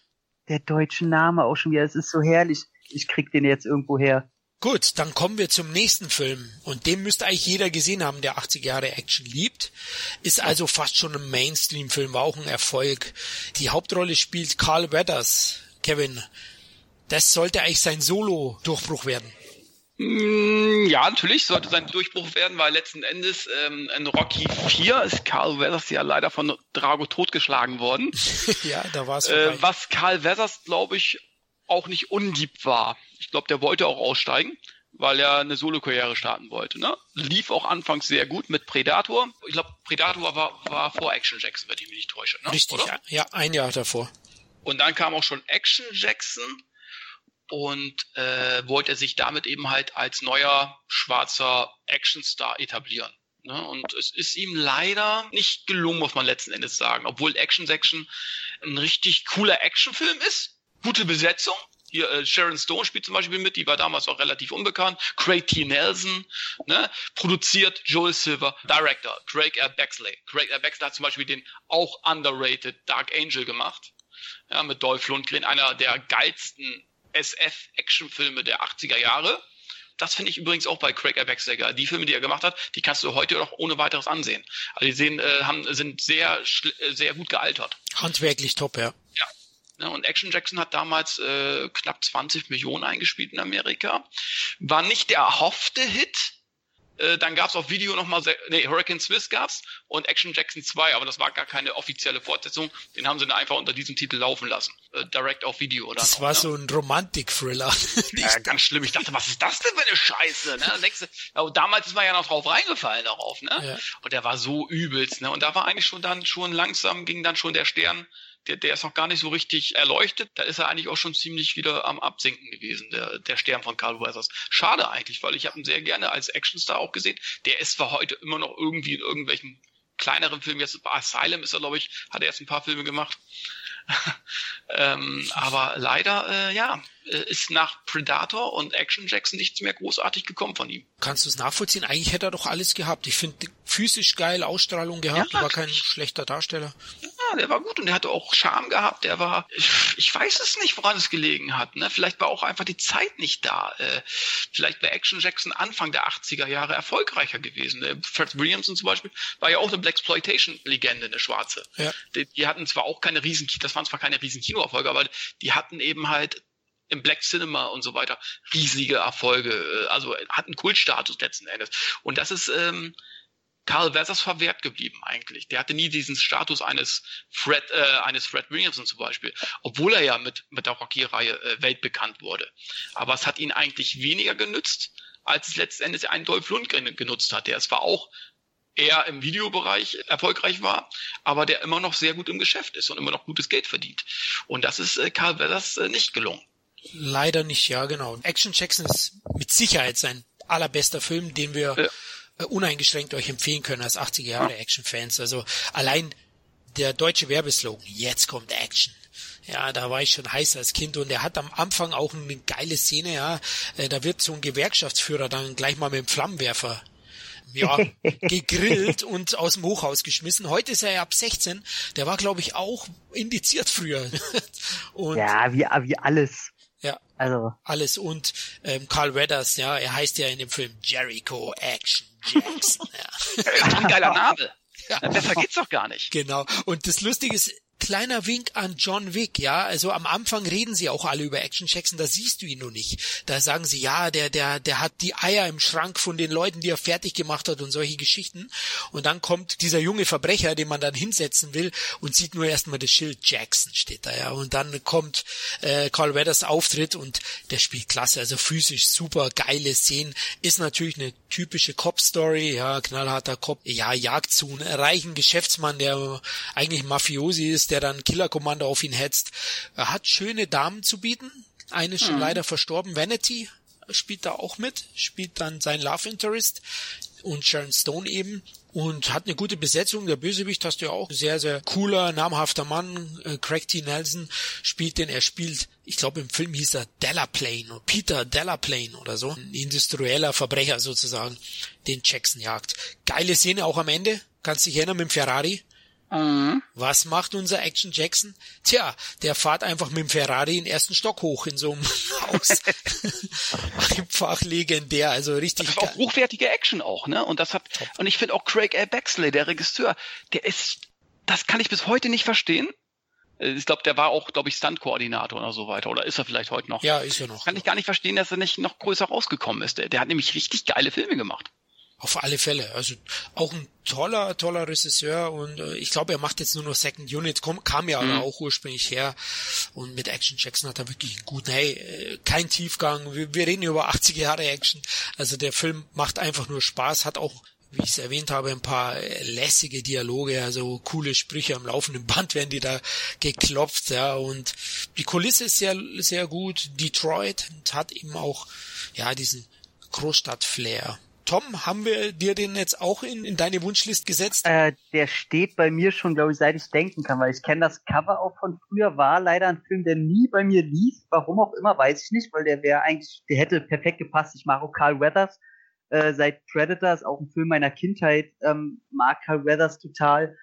der deutsche Name auch schon wieder, es ist so herrlich ich krieg den jetzt irgendwo her. Gut, dann kommen wir zum nächsten Film. Und den müsste eigentlich jeder gesehen haben, der 80 Jahre Action liebt. Ist also fast schon ein Mainstream-Film, war auch ein Erfolg. Die Hauptrolle spielt Carl Weathers. Kevin, das sollte eigentlich sein Solo-Durchbruch werden. Mm, ja, natürlich sollte sein Durchbruch werden, weil letzten Endes ähm, in Rocky 4 ist Carl Weathers ja leider von Drago totgeschlagen worden. ja, da war es. Äh, was Carl Weathers, glaube ich, auch nicht unlieb war. Ich glaube, der wollte auch aussteigen, weil er eine Solo-Karriere starten wollte. Ne? Lief auch anfangs sehr gut mit Predator. Ich glaube, Predator war, war vor Action Jackson, wenn ich mich nicht täusche. Ne? Richtig, Oder? ja, ein Jahr davor. Und dann kam auch schon Action Jackson. und äh, wollte sich damit eben halt als neuer schwarzer Actionstar etablieren. Ne? Und es ist ihm leider nicht gelungen, muss man letzten Endes sagen. Obwohl Action Section ein richtig cooler Actionfilm ist. Gute Besetzung. Hier äh, Sharon Stone spielt zum Beispiel mit, die war damals auch relativ unbekannt. Craig T. Nelson, ne? produziert Joel Silver, Director Craig R. Bexley. Craig R. Bexley hat zum Beispiel den auch underrated Dark Angel gemacht. Ja, mit Dolph Lundgren, einer der geilsten SF-Actionfilme der 80er Jahre. Das finde ich übrigens auch bei Craig Abexeger. Die Filme, die er gemacht hat, die kannst du heute auch ohne weiteres ansehen. Also die sehen, äh, haben, sind sehr, äh, sehr gut gealtert. Handwerklich top, ja. Ja, und Action Jackson hat damals äh, knapp 20 Millionen eingespielt in Amerika. War nicht der erhoffte Hit, äh, dann gab es auf Video nochmal, nee, Hurricane Swiss gab's und Action Jackson 2, aber das war gar keine offizielle Fortsetzung. Den haben sie dann einfach unter diesem Titel laufen lassen. Äh, direct auf Video oder Das noch, war ne? so ein Romantik-Thriller. ja, ganz schlimm. Ich dachte, was ist das denn für eine Scheiße? Ne? Nächste, ja, damals ist man ja noch drauf reingefallen darauf, ne? Ja. Und der war so übelst, ne? Und da war eigentlich schon dann schon langsam, ging dann schon der Stern der, der ist noch gar nicht so richtig erleuchtet. Da ist er eigentlich auch schon ziemlich wieder am Absinken gewesen, der, der Stern von Carl Weathers. Schade eigentlich, weil ich habe ihn sehr gerne als Actionstar auch gesehen. Der ist zwar heute immer noch irgendwie in irgendwelchen kleineren Filmen, jetzt bei Asylum ist er, glaube ich, hat er jetzt ein paar Filme gemacht. ähm, aber leider, äh, ja, äh, ist nach Predator und Action Jackson nichts mehr großartig gekommen von ihm. Kannst du es nachvollziehen? Eigentlich hätte er doch alles gehabt. Ich finde physisch geil, Ausstrahlung gehabt, ja, war kein schlechter Darsteller. Ja, der war gut und der hatte auch Charme gehabt. Der war, ich, ich weiß es nicht, woran es gelegen hat. Ne? Vielleicht war auch einfach die Zeit nicht da. Äh, vielleicht wäre Action Jackson Anfang der 80er Jahre erfolgreicher gewesen. Der Fred Williamson zum Beispiel war ja auch eine Blaxploitation-Legende, eine Schwarze. Ja. Die, die hatten zwar auch keine riesen, das waren zwar keine riesen Kinoerfolge, aber die hatten eben halt im Black Cinema und so weiter riesige Erfolge, äh, also hatten Kultstatus letzten Endes. Und das ist ähm, Carl Weathers verwehrt geblieben eigentlich. Der hatte nie diesen Status eines Fred, äh, eines Fred Williamson zum Beispiel, obwohl er ja mit, mit der Rocky-Reihe äh, weltbekannt wurde. Aber es hat ihn eigentlich weniger genützt, als es letztendlich einen Dolph Lundgren genutzt hat. Der zwar auch eher im Videobereich erfolgreich war, aber der immer noch sehr gut im Geschäft ist und immer noch gutes Geld verdient. Und das ist äh, Carl Weathers äh, nicht gelungen. Leider nicht, ja, genau. Action Jackson ist mit Sicherheit sein allerbester Film, den wir ja. Äh, uneingeschränkt euch empfehlen können als 80er Jahre Action-Fans. Also allein der deutsche Werbeslogan, jetzt kommt Action. Ja, da war ich schon heiß als Kind und er hat am Anfang auch eine geile Szene, ja. Äh, da wird so ein Gewerkschaftsführer dann gleich mal mit dem Flammenwerfer ja, gegrillt und aus dem Hochhaus geschmissen. Heute ist er ja ab 16. Der war, glaube ich, auch indiziert früher. und ja, wie, wie alles. Also. Alles und ähm, Carl Weathers, ja, er heißt ja in dem Film Jericho Action Jackson. Ja. ein geiler Name. Ja. Besser geht's doch gar nicht. Genau. Und das Lustige ist, kleiner Wink an John Wick, ja. Also am Anfang reden sie auch alle über Action Jackson, da siehst du ihn noch nicht. Da sagen sie, ja, der, der, der hat die Eier im Schrank von den Leuten, die er fertig gemacht hat und solche Geschichten. Und dann kommt dieser junge Verbrecher, den man dann hinsetzen will und sieht nur erstmal das Schild Jackson steht da, ja. Und dann kommt äh, Carl Weathers Auftritt und der spielt klasse, also physisch super geile Szenen. Ist natürlich eine typische Cop-Story, ja, knallharter Cop, ja, einem reichen Geschäftsmann, der eigentlich Mafiosi ist, der dann Killerkommando auf ihn hetzt. Er hat schöne Damen zu bieten. Eine ist schon mhm. leider verstorben. Vanity spielt da auch mit, spielt dann sein Love Interest und Sharon Stone eben und hat eine gute Besetzung. Der Bösewicht hast du ja auch. Sehr, sehr cooler, namhafter Mann. Äh, Craig T. Nelson spielt den. Er spielt, ich glaube im Film hieß er Delaplane oder Peter Delaplane oder so. Ein industrieller Verbrecher sozusagen, den Jackson jagt. Geile Szene auch am Ende. Kannst dich erinnern mit dem Ferrari? Mhm. Was macht unser Action Jackson? Tja, der fahrt einfach mit dem Ferrari den ersten Stock hoch in so einem Haus. einfach legendär, also richtig. Das ist auch hochwertige Action auch, ne? Und das hat, Top. und ich finde auch Craig A. Baxley, der Regisseur, der ist, das kann ich bis heute nicht verstehen. Äh, ich glaube, der war auch, glaube ich, Stunt-Koordinator oder so weiter. Oder ist er vielleicht heute noch? Ja, ist er noch. Kann ich gar nicht verstehen, dass er nicht noch größer rausgekommen ist. Der, der hat nämlich richtig geile Filme gemacht. Auf alle Fälle. Also auch ein toller, toller Regisseur und äh, ich glaube, er macht jetzt nur noch Second Unit, Komm, kam ja mhm. auch ursprünglich her und mit Action Jackson hat er wirklich einen guten, hey, äh, kein Tiefgang, wir, wir reden über 80 Jahre Action, also der Film macht einfach nur Spaß, hat auch wie ich es erwähnt habe, ein paar lässige Dialoge, also coole Sprüche am laufenden Band werden die da geklopft, ja, und die Kulisse ist sehr, sehr gut. Detroit hat eben auch, ja, diesen Großstadt-Flair. Tom, haben wir dir den jetzt auch in, in deine Wunschlist gesetzt? Äh, der steht bei mir schon, glaube ich, seit ich denken kann, weil ich kenne das Cover auch von früher, war leider ein Film, der nie bei mir lief. Warum auch immer, weiß ich nicht, weil der wäre eigentlich, der hätte perfekt gepasst. Ich mag auch Carl Weathers äh, seit Predator, ist auch ein Film meiner Kindheit, ähm, mag Carl Weathers total.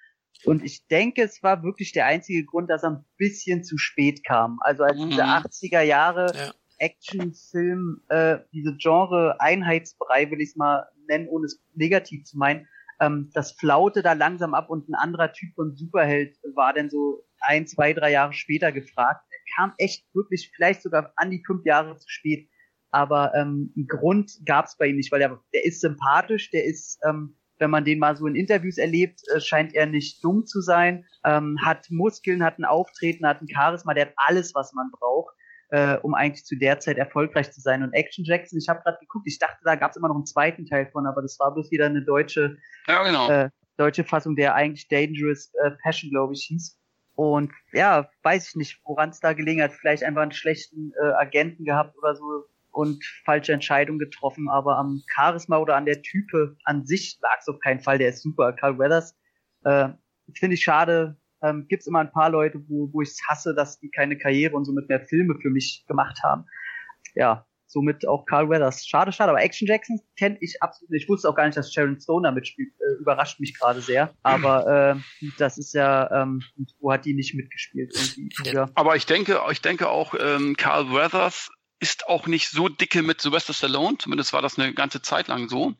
Und ich denke, es war wirklich der einzige Grund, dass er ein bisschen zu spät kam. Also als mhm. diese 80er Jahre ja. Actionfilm, äh, diese Genre-Einheitsbrei, will ich es mal nennen, ohne es negativ zu meinen, ähm, das flaute da langsam ab und ein anderer Typ von Superheld war dann so ein, zwei, drei Jahre später gefragt. Er kam echt wirklich vielleicht sogar an die fünf Jahre zu spät. Aber ähm, einen Grund gab es bei ihm nicht, weil er, der ist sympathisch, der ist, ähm, wenn man den mal so in Interviews erlebt, äh, scheint er nicht dumm zu sein, ähm, hat Muskeln, hat ein Auftreten, hat ein Charisma, der hat alles, was man braucht äh, um eigentlich zu der Zeit erfolgreich zu sein. Und Action Jackson, ich habe gerade geguckt, ich dachte, da gab es immer noch einen zweiten Teil von, aber das war bloß wieder eine deutsche, ja, genau. äh, deutsche Fassung, der eigentlich Dangerous äh, Passion, glaube ich, hieß. Und ja, weiß ich nicht, woran es da gelegen hat. Vielleicht einfach einen schlechten äh, Agenten gehabt oder so und falsche Entscheidung getroffen, aber am Charisma oder an der Type an sich lag es auf keinen Fall. Der ist super. Carl Weathers äh, finde ich schade, ähm, gibt es immer ein paar Leute, wo, wo ich es hasse, dass die keine Karriere und somit mehr Filme für mich gemacht haben. Ja, somit auch Carl Weathers. Schade, schade, aber Action Jackson kenne ich absolut nicht. Ich wusste auch gar nicht, dass Sharon Stone da mitspielt. Äh, überrascht mich gerade sehr. Aber äh, das ist ja, ähm, wo hat die nicht mitgespielt? Ja. Aber ich denke, ich denke auch, ähm, Carl Weathers ist auch nicht so dicke mit Sylvester Stallone, zumindest war das eine ganze Zeit lang so.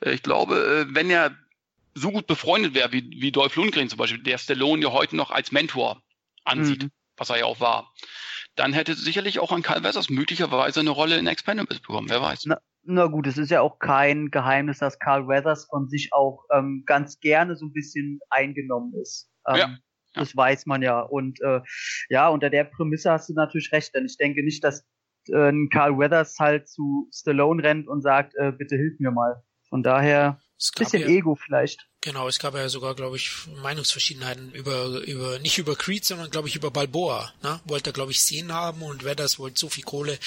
Äh, ich glaube, äh, wenn er so gut befreundet wäre wie, wie Dolph Lundgren zum Beispiel, der Stallone ja heute noch als Mentor ansieht, mhm. was er ja auch war, dann hätte sicherlich auch ein Carl Weathers möglicherweise eine Rolle in Expendables bekommen, wer weiß. Na, na gut, es ist ja auch kein Geheimnis, dass Carl Weathers von sich auch ähm, ganz gerne so ein bisschen eingenommen ist. Ähm, ja. Das weiß man ja. Und äh, ja, unter der Prämisse hast du natürlich recht, denn ich denke nicht, dass äh, Carl Weathers halt zu Stallone rennt und sagt, äh, bitte hilf mir mal. Von daher bisschen ja, Ego vielleicht. Genau, es gab ja sogar, glaube ich, Meinungsverschiedenheiten über, über, nicht über Creed, sondern glaube ich über Balboa. Ne? Wollte er, glaube ich, Szenen haben und wer das wollte so viel Kohle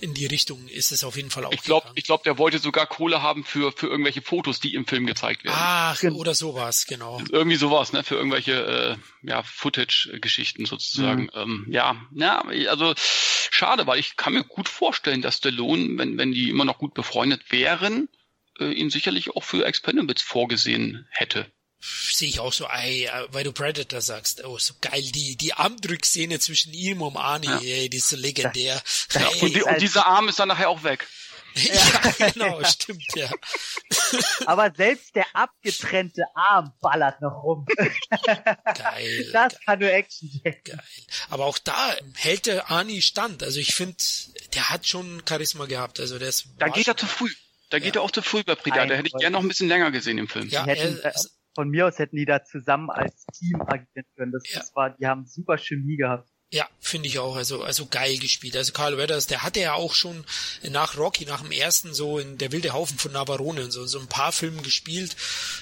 in die Richtung ist es auf jeden Fall auch. Ich glaube, ich glaube, der wollte sogar Kohle haben für, für irgendwelche Fotos, die im Film gezeigt werden. Ach, oder sowas, genau. Irgendwie sowas, ne? Für irgendwelche äh, ja, Footage-Geschichten sozusagen. Mhm. Ähm, ja, ja, also schade, weil ich kann mir gut vorstellen, dass Stallone, wenn, wenn die immer noch gut befreundet wären, äh, ihn sicherlich auch für Expendables vorgesehen hätte. Sehe ich auch so, ey, äh, weil du Predator sagst, oh, so geil, die, die Armdrückszene zwischen ihm und Arnie, ja. ey, die ist so legendär. Ja, ey, und, die, und dieser Arm ist dann nachher auch weg. ja, genau, stimmt, ja. Aber selbst der abgetrennte Arm ballert noch rum. Geil. Das kann nur Action sein. Geil. Aber auch da hält der Arnie stand. Also ich finde, der hat schon Charisma gehabt. Also der ist. Da geht er zu früh. Da geht ja. er auch zu früh bei Predator. Da hätte ich gerne noch ein bisschen länger gesehen im Film. Ja, hätten, äh, von mir aus hätten die da zusammen als Team agieren können. Das, ja. das war, die haben super Chemie gehabt. Ja, finde ich auch. Also, also geil gespielt. Also Carl Weathers, der hatte ja auch schon nach Rocky, nach dem ersten so in der wilde Haufen von Navarone und so, so ein paar Filmen gespielt,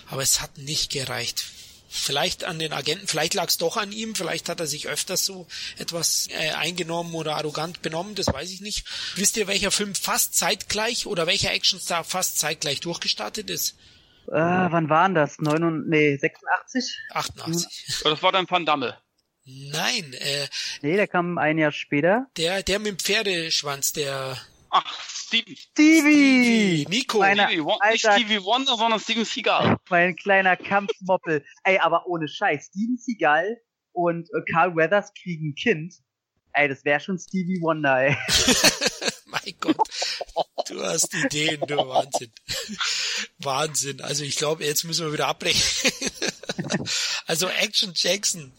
aber es hat nicht gereicht. Vielleicht an den Agenten, vielleicht lag es doch an ihm, vielleicht hat er sich öfters so etwas äh, eingenommen oder arrogant benommen, das weiß ich nicht. Wisst ihr, welcher Film fast zeitgleich oder welcher Actionstar fast zeitgleich durchgestartet ist? Äh, wann waren das? 9, nee, 86? 88. Das war dann Van Damme. Nein, äh. Nee, der kam ein Jahr später. Der, der mit dem Pferdeschwanz, der. Ach, Stevie. Stevie! Nico. Meine, Stevie, nicht Stevie Wonder, sondern Steven Seagal. Mein kleiner Kampfmoppel. Ey, aber ohne Scheiß. Steven Seagal und äh, Carl Weathers kriegen ein Kind. Ey, das wäre schon Stevie Wonder, ey. mein Gott. Du hast Ideen, du Wahnsinn. Wahnsinn. Also ich glaube, jetzt müssen wir wieder abbrechen. also Action Jackson.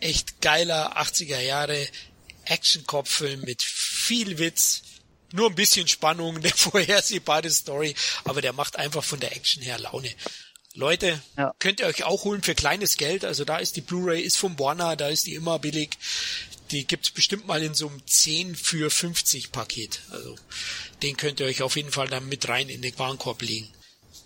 Echt geiler 80er Jahre Action-Kopffilm mit viel Witz, nur ein bisschen Spannung, eine vorhersehbare Story, aber der macht einfach von der Action her Laune. Leute, ja. könnt ihr euch auch holen für kleines Geld. Also da ist die Blu-ray, ist vom Warner, da ist die immer billig. Die gibt's bestimmt mal in so einem 10 für 50 Paket. Also den könnt ihr euch auf jeden Fall dann mit rein in den Warenkorb legen.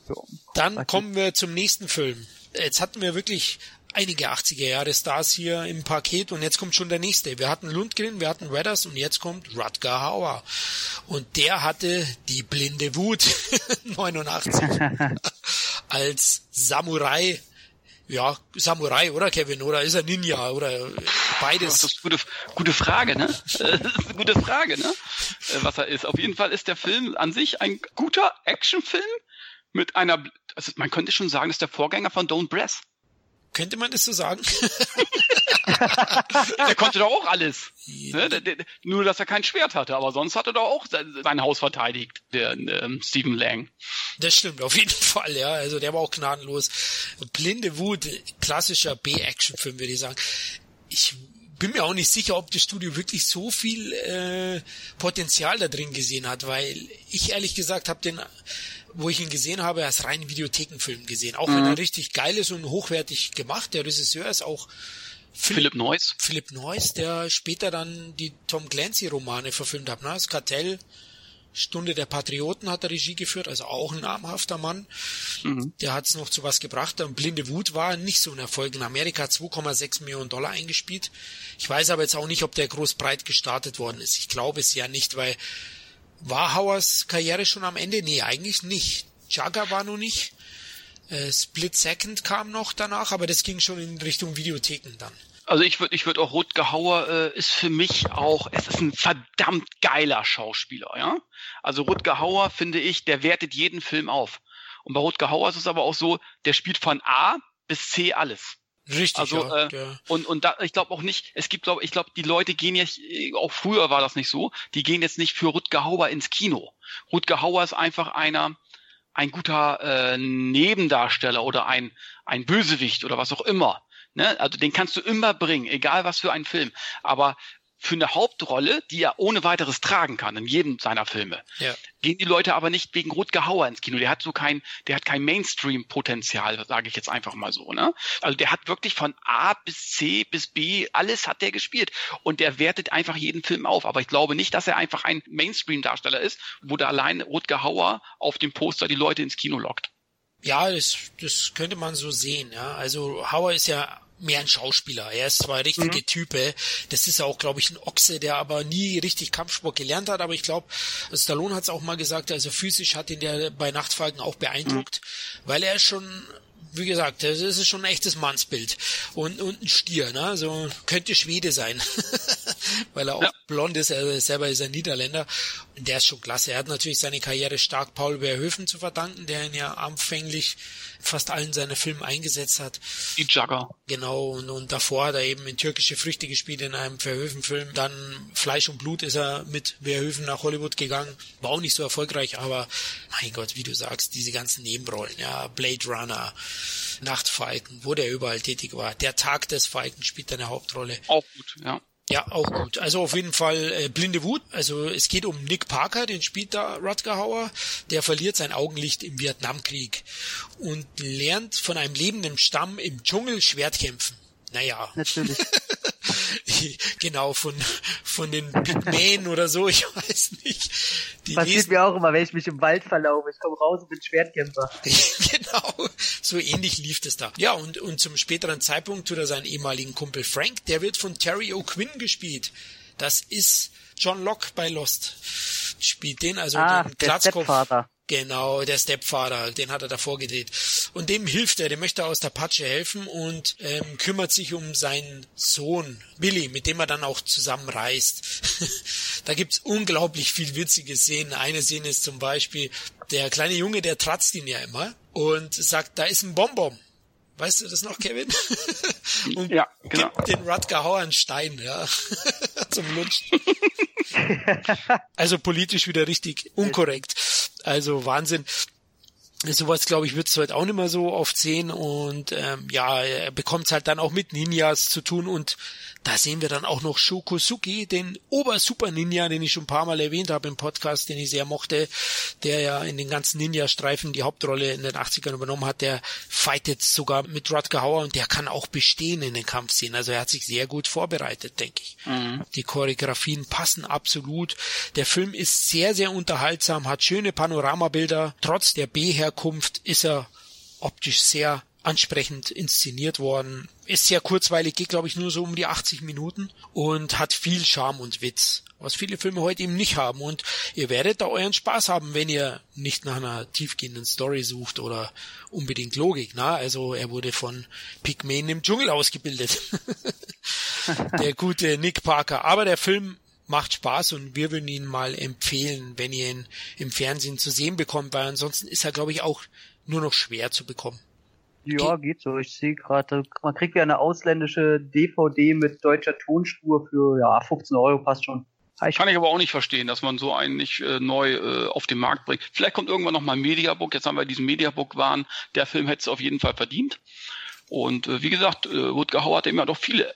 So, Dann kommen wir zum nächsten Film. Jetzt hatten wir wirklich einige 80er Jahre Stars hier im Paket und jetzt kommt schon der nächste. Wir hatten Lundgren, wir hatten Weathers und jetzt kommt Rutger Hauer. Und der hatte die blinde Wut 89 als Samurai. Ja, Samurai, oder Kevin? Oder ist er Ninja? Oder beides? Das ist eine gute, gute Frage, ne? Das ist eine gute Frage, ne? Was er ist. Auf jeden Fall ist der Film an sich ein guter Actionfilm mit einer, also man könnte schon sagen, das ist der Vorgänger von Don't Breath. Könnte man das so sagen? der konnte doch auch alles. Ne? Der, der, nur, dass er kein Schwert hatte, aber sonst hat er doch auch sein, sein Haus verteidigt, der ähm, Stephen Lang. Das stimmt, auf jeden Fall, ja. Also der war auch gnadenlos. Blinde Wut, klassischer B-Action-Film, würde ich sagen. Ich bin mir auch nicht sicher, ob das Studio wirklich so viel äh, Potenzial da drin gesehen hat, weil ich ehrlich gesagt habe den wo ich ihn gesehen habe, als reinen Videothekenfilm gesehen. Auch mhm. wenn er richtig geil ist und hochwertig gemacht. Der Regisseur ist auch Philipp, Philipp Neuss. Philipp Neuss, der später dann die Tom Clancy Romane verfilmt hat. Ne? Das Kartell, Stunde der Patrioten hat er Regie geführt, also auch ein namhafter Mann. Mhm. Der hat es noch zu was gebracht. Und Blinde Wut war nicht so ein Erfolg. In Amerika 2,6 Millionen Dollar eingespielt. Ich weiß aber jetzt auch nicht, ob der groß breit gestartet worden ist. Ich glaube es ja nicht, weil war Hauers Karriere schon am Ende? Nee, eigentlich nicht. Jagger war noch nicht. Äh, Split Second kam noch danach, aber das ging schon in Richtung Videotheken dann. Also ich würde ich würde auch Rutger Hauer äh, ist für mich auch, es ist ein verdammt geiler Schauspieler, ja. Also Rutger Hauer finde ich, der wertet jeden Film auf. Und bei Rutger Hauer ist es aber auch so, der spielt von A bis C alles. Richtig. Also ja, äh, und und da ich glaube auch nicht, es gibt glaube ich glaube die Leute gehen jetzt auch früher war das nicht so, die gehen jetzt nicht für Rutger Hauer ins Kino. Rutger Hauer ist einfach einer ein guter äh, Nebendarsteller oder ein ein Bösewicht oder was auch immer. Ne? Also den kannst du immer bringen, egal was für ein Film. Aber für eine Hauptrolle, die er ohne weiteres tragen kann in jedem seiner Filme. Ja. Gehen die Leute aber nicht wegen Rutger Hauer ins Kino. Der hat so kein, der hat kein Mainstream-Potenzial, sage ich jetzt einfach mal so. Ne? Also der hat wirklich von A bis C bis B alles hat der gespielt und der wertet einfach jeden Film auf. Aber ich glaube nicht, dass er einfach ein Mainstream-Darsteller ist, wo da allein Rutger Hauer auf dem Poster die Leute ins Kino lockt. Ja, das, das könnte man so sehen. Ja, also Hauer ist ja mehr ein Schauspieler. Er ist zwar richtige mhm. Type, das ist auch, glaube ich, ein Ochse, der aber nie richtig Kampfsport gelernt hat, aber ich glaube, Stallone hat es auch mal gesagt, also physisch hat ihn der bei Nachtfalken auch beeindruckt, mhm. weil er schon wie gesagt, das ist schon ein echtes Mannsbild. Und, und ein Stier, ne? Also könnte Schwede sein. Weil er auch ja. blond ist, er selber ist ein Niederländer. Der ist schon klasse. Er hat natürlich seine Karriere stark Paul Verhoeven zu verdanken, der ihn ja anfänglich fast allen seiner Filme eingesetzt hat. Die Jugger. Genau, und, und davor hat er eben in türkische Früchte gespielt in einem Verhoeven-Film. Dann Fleisch und Blut ist er mit Verhoeven nach Hollywood gegangen. War auch nicht so erfolgreich, aber mein Gott, wie du sagst, diese ganzen Nebenrollen, ja, Blade Runner, Nachtfalken, wo der überall tätig war. Der Tag des Falken spielt eine Hauptrolle. Auch gut, ja. Ja, auch gut. Also auf jeden Fall äh, blinde Wut. Also es geht um Nick Parker, den spielt da Rutger Hauer. Der verliert sein Augenlicht im Vietnamkrieg und lernt von einem lebenden Stamm im Dschungel Schwertkämpfen. Naja. Natürlich. genau, von, von den Pygmäen oder so, ich weiß nicht. Die Passiert lesen... mir auch immer, wenn ich mich im Wald verlaufe. Ich komme raus und bin Schwertkämpfer. genau, so ähnlich lief es da. Ja, und, und zum späteren Zeitpunkt tut er seinen ehemaligen Kumpel Frank, der wird von Terry O'Quinn gespielt. Das ist John Locke bei Lost. Spielt den, also ah, den Glatzkopf. Genau, der Stepfather, den hat er davor gedreht. Und dem hilft er, dem möchte er aus der Patsche helfen und ähm, kümmert sich um seinen Sohn Billy, mit dem er dann auch zusammen reist. da gibt's unglaublich viel witzige Szenen. Eine Szene ist zum Beispiel, der kleine Junge, der tratzt ihn ja immer und sagt, da ist ein Bonbon. Weißt du das noch, Kevin? und ja, genau. gibt den Rutger Hauer einen Stein, ja, zum Lutschen. also politisch wieder richtig unkorrekt. Also Wahnsinn. Sowas, glaube ich, wird es heute auch nicht mehr so oft sehen und ähm, ja, er bekommt halt dann auch mit Ninjas zu tun und Da sehen wir dann auch noch Shokosuki, den Ober-Super-Ninja, den ich schon ein paar Mal erwähnt habe im Podcast, den ich sehr mochte, der ja in den ganzen Ninja-Streifen die Hauptrolle in den 80ern übernommen hat. Der fightet sogar mit Rutger Hauer und der kann auch bestehen in den Kampfszenen. Also er hat sich sehr gut vorbereitet, denke ich. Mhm. Die Choreografien passen absolut. Der Film ist sehr, sehr unterhaltsam, hat schöne Panoramabilder. Trotz der B-Herkunft ist er optisch sehr ansprechend inszeniert worden. Ist sehr kurzweilig, geht glaube ich nur so um die 80 Minuten und hat viel Charme und Witz, was viele Filme heute eben nicht haben. Und ihr werdet da euren Spaß haben, wenn ihr nicht nach einer tiefgehenden Story sucht oder unbedingt Logik. Na, also er wurde von Pygmäen im Dschungel ausgebildet. der gute Nick Parker. Aber der Film macht Spaß und wir würden ihn mal empfehlen, wenn ihr ihn im Fernsehen zu sehen bekommt, weil ansonsten ist er, glaube ich, auch nur noch schwer zu bekommen. Ja, geht so. Ich sehe gerade, man kriegt ja eine ausländische DVD mit deutscher Tonspur für ja 15 Euro passt schon. Ich Kann ich aber auch nicht verstehen, dass man so einen nicht äh, neu äh, auf den Markt bringt. Vielleicht kommt irgendwann noch mal ein Mediabook. Jetzt haben wir diesen Mediabook-Wahn. Der Film hätte es auf jeden Fall verdient. Und äh, wie gesagt, äh, Rutger Hauer hat immer doch viele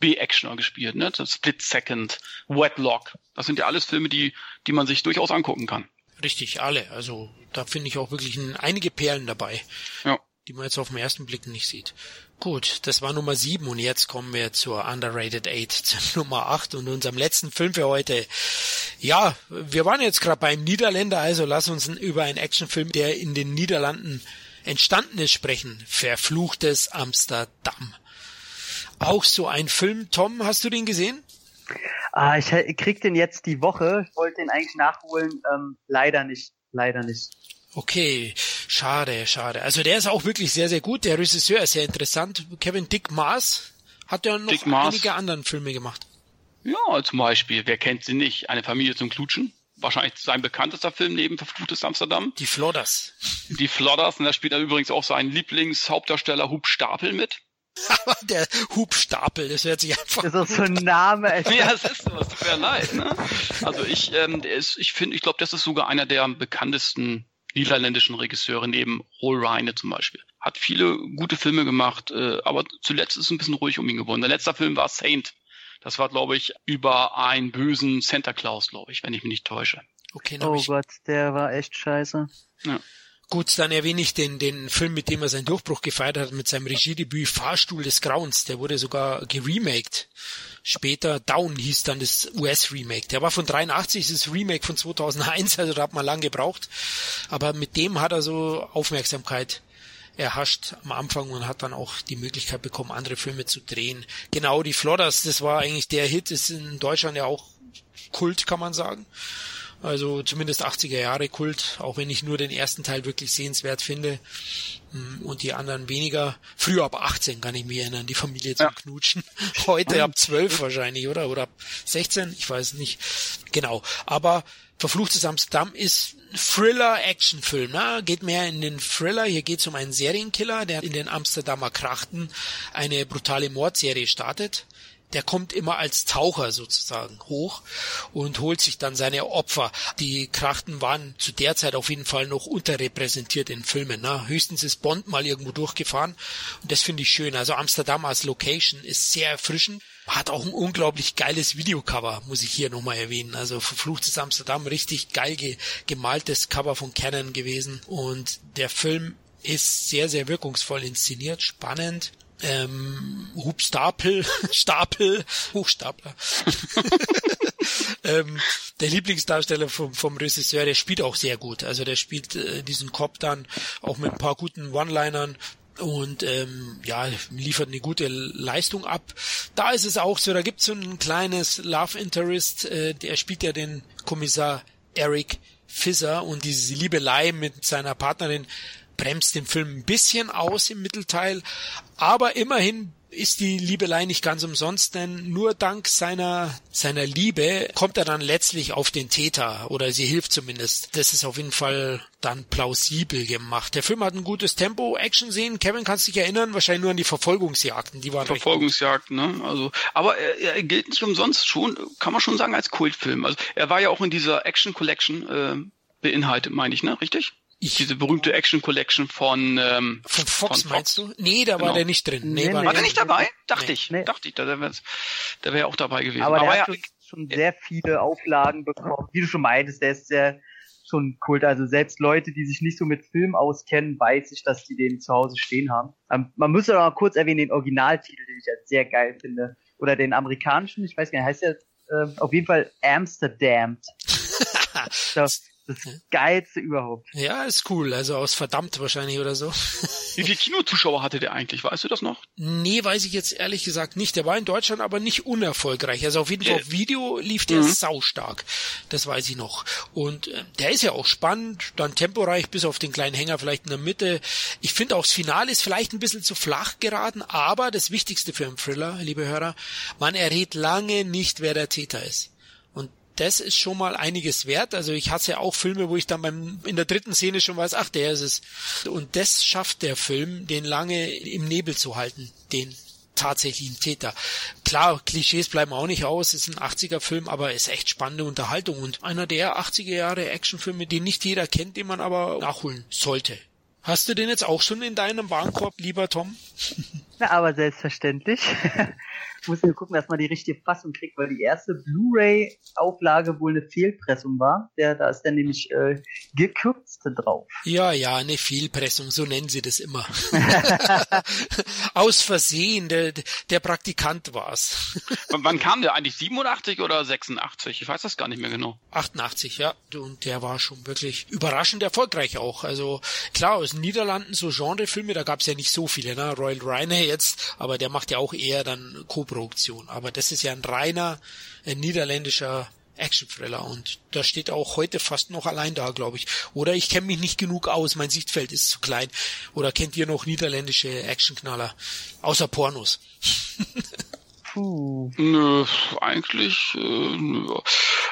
B-Actioner gespielt. Ne? Split Second, Wetlock. Das sind ja alles Filme, die, die man sich durchaus angucken kann. Richtig, alle. Also da finde ich auch wirklich ein, einige Perlen dabei. Ja die man jetzt auf den ersten Blick nicht sieht. Gut, das war Nummer 7 und jetzt kommen wir zur Underrated 8, zur Nummer 8 und unserem letzten Film für heute. Ja, wir waren jetzt gerade beim Niederländer, also lass uns über einen Actionfilm, der in den Niederlanden entstanden ist, sprechen. Verfluchtes Amsterdam. Auch so ein Film. Tom, hast du den gesehen? Ah, ich krieg den jetzt die Woche. Ich wollte den eigentlich nachholen. Ähm, leider nicht. Leider nicht. Okay, schade, schade. Also der ist auch wirklich sehr, sehr gut. Der Regisseur ist sehr interessant. Kevin Dick Maas hat ja noch einige anderen Filme gemacht. Ja, zum Beispiel, wer kennt sie nicht? Eine Familie zum Klutschen. Wahrscheinlich sein bekanntester Film neben Verfluchtes Amsterdam. Die Flodders. Die Flodders, und da spielt er übrigens auch seinen Lieblingshauptdarsteller Hub Stapel mit. Aber der Hubstapel, das hört sich einfach. Das ist so ein Name. ja, es ist so, es tut mir leid. Ne? Also ich, ähm, der ist, ich finde, ich glaube, das ist sogar einer der bekanntesten niederländischen Regisseure neben Roll Reine zum Beispiel. Hat viele gute Filme gemacht, äh, aber zuletzt ist es ein bisschen ruhig um ihn geworden. Der letzte Film war Saint. Das war, glaube ich, über einen bösen Santa Claus, glaube ich, wenn ich mich nicht täusche. Okay, oh Gott, der war echt scheiße. Ja. Gut, dann erwähne ich den, den Film, mit dem er seinen Durchbruch gefeiert hat, mit seinem Regiedebüt Fahrstuhl des Grauens. Der wurde sogar geremaked. Später Down hieß dann das US-Remake. Der war von 83, ist das Remake von 2001, also da hat man lang gebraucht. Aber mit dem hat er so Aufmerksamkeit erhascht am Anfang und hat dann auch die Möglichkeit bekommen, andere Filme zu drehen. Genau, die Flodders, das war eigentlich der Hit, ist in Deutschland ja auch Kult, kann man sagen. Also zumindest 80er Jahre Kult, auch wenn ich nur den ersten Teil wirklich sehenswert finde hm, und die anderen weniger. Früher ab 18 kann ich mich erinnern, die Familie zum ja. Knutschen. Heute ab 12 wahrscheinlich, oder? Oder ab 16, ich weiß nicht. Genau. Aber Verfluchtes Amsterdam ist Thriller-Actionfilm, ne? geht mehr in den Thriller. Hier geht es um einen Serienkiller, der in den Amsterdamer Krachten eine brutale Mordserie startet der kommt immer als Taucher sozusagen hoch und holt sich dann seine Opfer. Die Krachten waren zu der Zeit auf jeden Fall noch unterrepräsentiert in Filmen. Ne? Höchstens ist Bond mal irgendwo durchgefahren und das finde ich schön. Also Amsterdam als Location ist sehr erfrischend. Hat auch ein unglaublich geiles Videocover, muss ich hier nochmal erwähnen. Also verfluchtes Amsterdam, richtig geil ge gemaltes Cover von Canon gewesen. Und der Film ist sehr, sehr wirkungsvoll inszeniert, spannend ähm, Hubstapel, Stapel, Hochstapler. ähm, der Lieblingsdarsteller vom, vom Regisseur, der spielt auch sehr gut. Also der spielt äh, diesen Cop dann auch mit ein paar guten One-Linern und ähm, ja, liefert eine gute Leistung ab. Da ist es auch so, da gibt's so ein kleines Love Interest, äh, der spielt ja den Kommissar Eric Fisser und diese Liebelei mit seiner Partnerin bremst den Film ein bisschen aus im Mittelteil, aber immerhin ist die Liebelei nicht ganz umsonst, denn nur dank seiner, seiner Liebe kommt er dann letztlich auf den Täter oder sie hilft zumindest. Das ist auf jeden Fall dann plausibel gemacht. Der Film hat ein gutes Tempo, Action sehen. Kevin, kannst dich erinnern? Wahrscheinlich nur an die Verfolgungsjagden, die waren Verfolgungsjagden, ne? Also, aber er, er gilt nicht umsonst schon, kann man schon sagen, als Kultfilm. Also, er war ja auch in dieser Action Collection äh, beinhaltet, meine ich, ne? Richtig? Ich, diese berühmte Action Collection von ähm, von Fox, von Fox. meinst du? Nee, da genau. war der nicht drin. Nee, nee war, war der nicht dabei? Dachte nee. ich. Nee. Dachte ich, da wäre da wär auch dabei gewesen. Aber, Aber der hat schon sehr viele Auflagen bekommen. Wie du schon meintest, der ist sehr schon Kult. Also selbst Leute, die sich nicht so mit Film auskennen, weiß ich, dass die den zu Hause stehen haben. Ähm, man müsste noch mal kurz erwähnen, den Originaltitel, den ich ja sehr geil finde. Oder den amerikanischen, ich weiß gar nicht, heißt der äh, auf jeden Fall Amsterdam. das, das Geilste überhaupt. Ja, ist cool. Also aus verdammt wahrscheinlich oder so. Wie viele Kinozuschauer hatte der eigentlich? Weißt du das noch? Nee, weiß ich jetzt ehrlich gesagt nicht. Der war in Deutschland aber nicht unerfolgreich. Also auf jeden Fall auf Video lief der mhm. saustark. Das weiß ich noch. Und äh, der ist ja auch spannend, dann temporeich bis auf den kleinen Hänger vielleicht in der Mitte. Ich finde auch das Finale ist vielleicht ein bisschen zu flach geraten, aber das Wichtigste für einen Thriller, liebe Hörer, man errät lange nicht, wer der Täter ist das ist schon mal einiges wert. Also ich hasse ja auch Filme, wo ich dann beim, in der dritten Szene schon weiß, ach, der ist es. Und das schafft der Film, den lange im Nebel zu halten, den tatsächlichen Täter. Klar, Klischees bleiben auch nicht aus, ist ein 80er Film, aber ist echt spannende Unterhaltung und einer der 80er Jahre Actionfilme, den nicht jeder kennt, den man aber nachholen sollte. Hast du den jetzt auch schon in deinem Warenkorb, lieber Tom? Na, aber selbstverständlich. muss nur gucken, dass man die richtige Fassung kriegt, weil die erste Blu-ray-Auflage wohl eine Fehlpressung war. Der, da ist dann nämlich äh, gekürzte drauf. Ja, ja, eine Fehlpressung, so nennen sie das immer. Aus Versehen, der, der Praktikant war's. Wann kam der eigentlich? 87 oder 86? Ich weiß das gar nicht mehr genau. 88, ja. Und der war schon wirklich überraschend erfolgreich auch. Also klar, aus den Niederlanden so Genrefilme, da gab's ja nicht so viele, ne? Royal Reiner jetzt, aber der macht ja auch eher dann Co Koproduktion. Aber das ist ja ein reiner ein niederländischer Action-Thriller und da steht auch heute fast noch allein da, glaube ich. Oder ich kenne mich nicht genug aus, mein Sichtfeld ist zu klein. Oder kennt ihr noch niederländische Actionknaller? Außer Pornos. Puh. Nö, eigentlich. Äh, nö.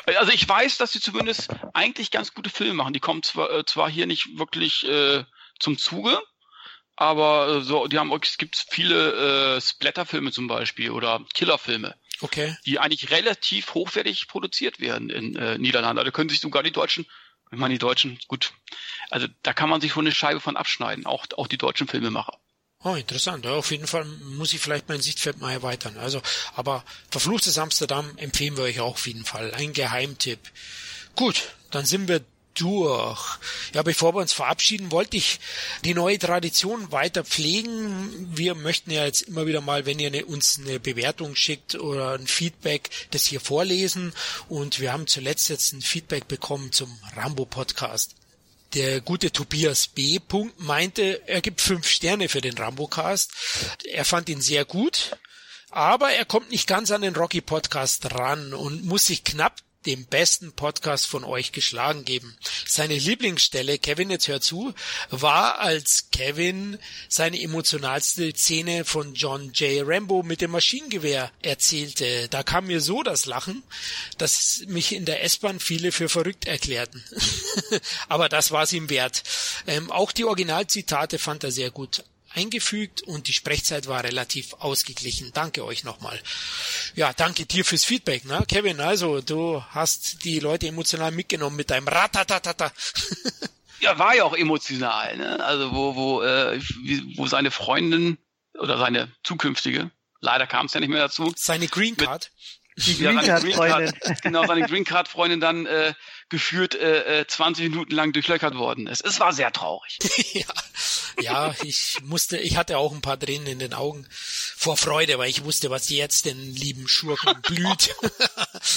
Also ich weiß, dass sie zumindest eigentlich ganz gute Filme machen. Die kommen zwar, äh, zwar hier nicht wirklich äh, zum Zuge, aber äh, so, die haben, es gibt viele äh, Splatterfilme zum Beispiel oder Killerfilme. Okay. Die eigentlich relativ hochwertig produziert werden in äh, Niederlanden. Da können sich sogar die Deutschen, ich meine die Deutschen, gut, also da kann man sich schon eine Scheibe von abschneiden, auch, auch die deutschen Filmemacher. Oh, interessant. Ja, auf jeden Fall muss ich vielleicht mein Sichtfeld mal erweitern. Also, aber Verfluchtes Amsterdam empfehlen wir euch auch auf jeden Fall. Ein Geheimtipp. Gut, dann sind wir durch. Ja, bevor wir uns verabschieden, wollte ich die neue Tradition weiter pflegen. Wir möchten ja jetzt immer wieder mal, wenn ihr eine, uns eine Bewertung schickt oder ein Feedback, das hier vorlesen. Und wir haben zuletzt jetzt ein Feedback bekommen zum Rambo-Podcast. Der gute Tobias B. meinte, er gibt fünf Sterne für den Rambo-Cast. Er fand ihn sehr gut. Aber er kommt nicht ganz an den Rocky Podcast ran und muss sich knapp dem besten Podcast von euch geschlagen geben. Seine Lieblingsstelle, Kevin, jetzt hör zu, war, als Kevin seine emotionalste Szene von John J. Rambo mit dem Maschinengewehr erzählte. Da kam mir so das Lachen, dass mich in der S-Bahn viele für verrückt erklärten. Aber das war es ihm wert. Ähm, auch die Originalzitate fand er sehr gut eingefügt und die Sprechzeit war relativ ausgeglichen. Danke euch nochmal. Ja, danke dir fürs Feedback, ne? Kevin, also du hast die Leute emotional mitgenommen mit deinem Ratatatata. ja, war ja auch emotional, ne? Also wo, wo, äh, wo seine Freundin oder seine zukünftige, leider kam es ja nicht mehr dazu. Seine Green Card. Mit, die Green Card Freundin. genau, seine Green Card Freundin dann äh, geführt äh, 20 äh, Minuten lang durchlöchert worden ist. Es war sehr traurig. ja. ja, ich musste, ich hatte auch ein paar Tränen in den Augen vor Freude, weil ich wusste, was jetzt den lieben Schurken blüht.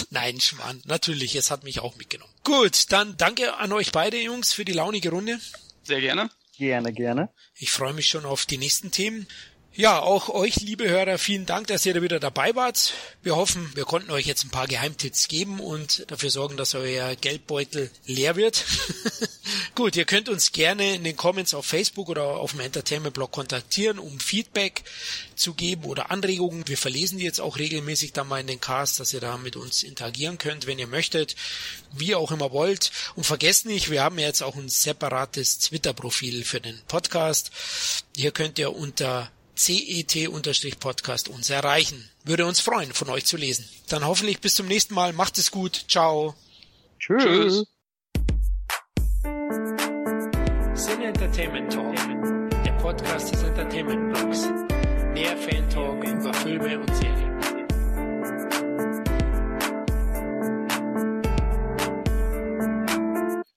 Nein, Schmarrn, natürlich, es hat mich auch mitgenommen. Gut, dann danke an euch beide Jungs für die launige Runde. Sehr gerne. Gerne, gerne. Ich freue mich schon auf die nächsten Themen. Ja, auch euch, liebe Hörer, vielen Dank, dass ihr da wieder dabei wart. Wir hoffen, wir konnten euch jetzt ein paar Geheimtipps geben und dafür sorgen, dass euer Geldbeutel leer wird. Gut, ihr könnt uns gerne in den Comments auf Facebook oder auf dem Entertainment-Blog kontaktieren, um Feedback zu geben oder Anregungen. Wir verlesen die jetzt auch regelmäßig dann mal in den Cast, dass ihr da mit uns interagieren könnt, wenn ihr möchtet, wie auch immer wollt. Und vergesst nicht, wir haben jetzt auch ein separates Twitter-Profil für den Podcast. Hier könnt ihr unter cet-podcast uns erreichen. Würde uns freuen, von euch zu lesen. Dann hoffentlich bis zum nächsten Mal. Macht es gut. Ciao. Tschüss. Tschüss. Sin Entertainment Talk, der Podcast des Entertainment Blogs. Mehr Fan Talk über Filme und Serien.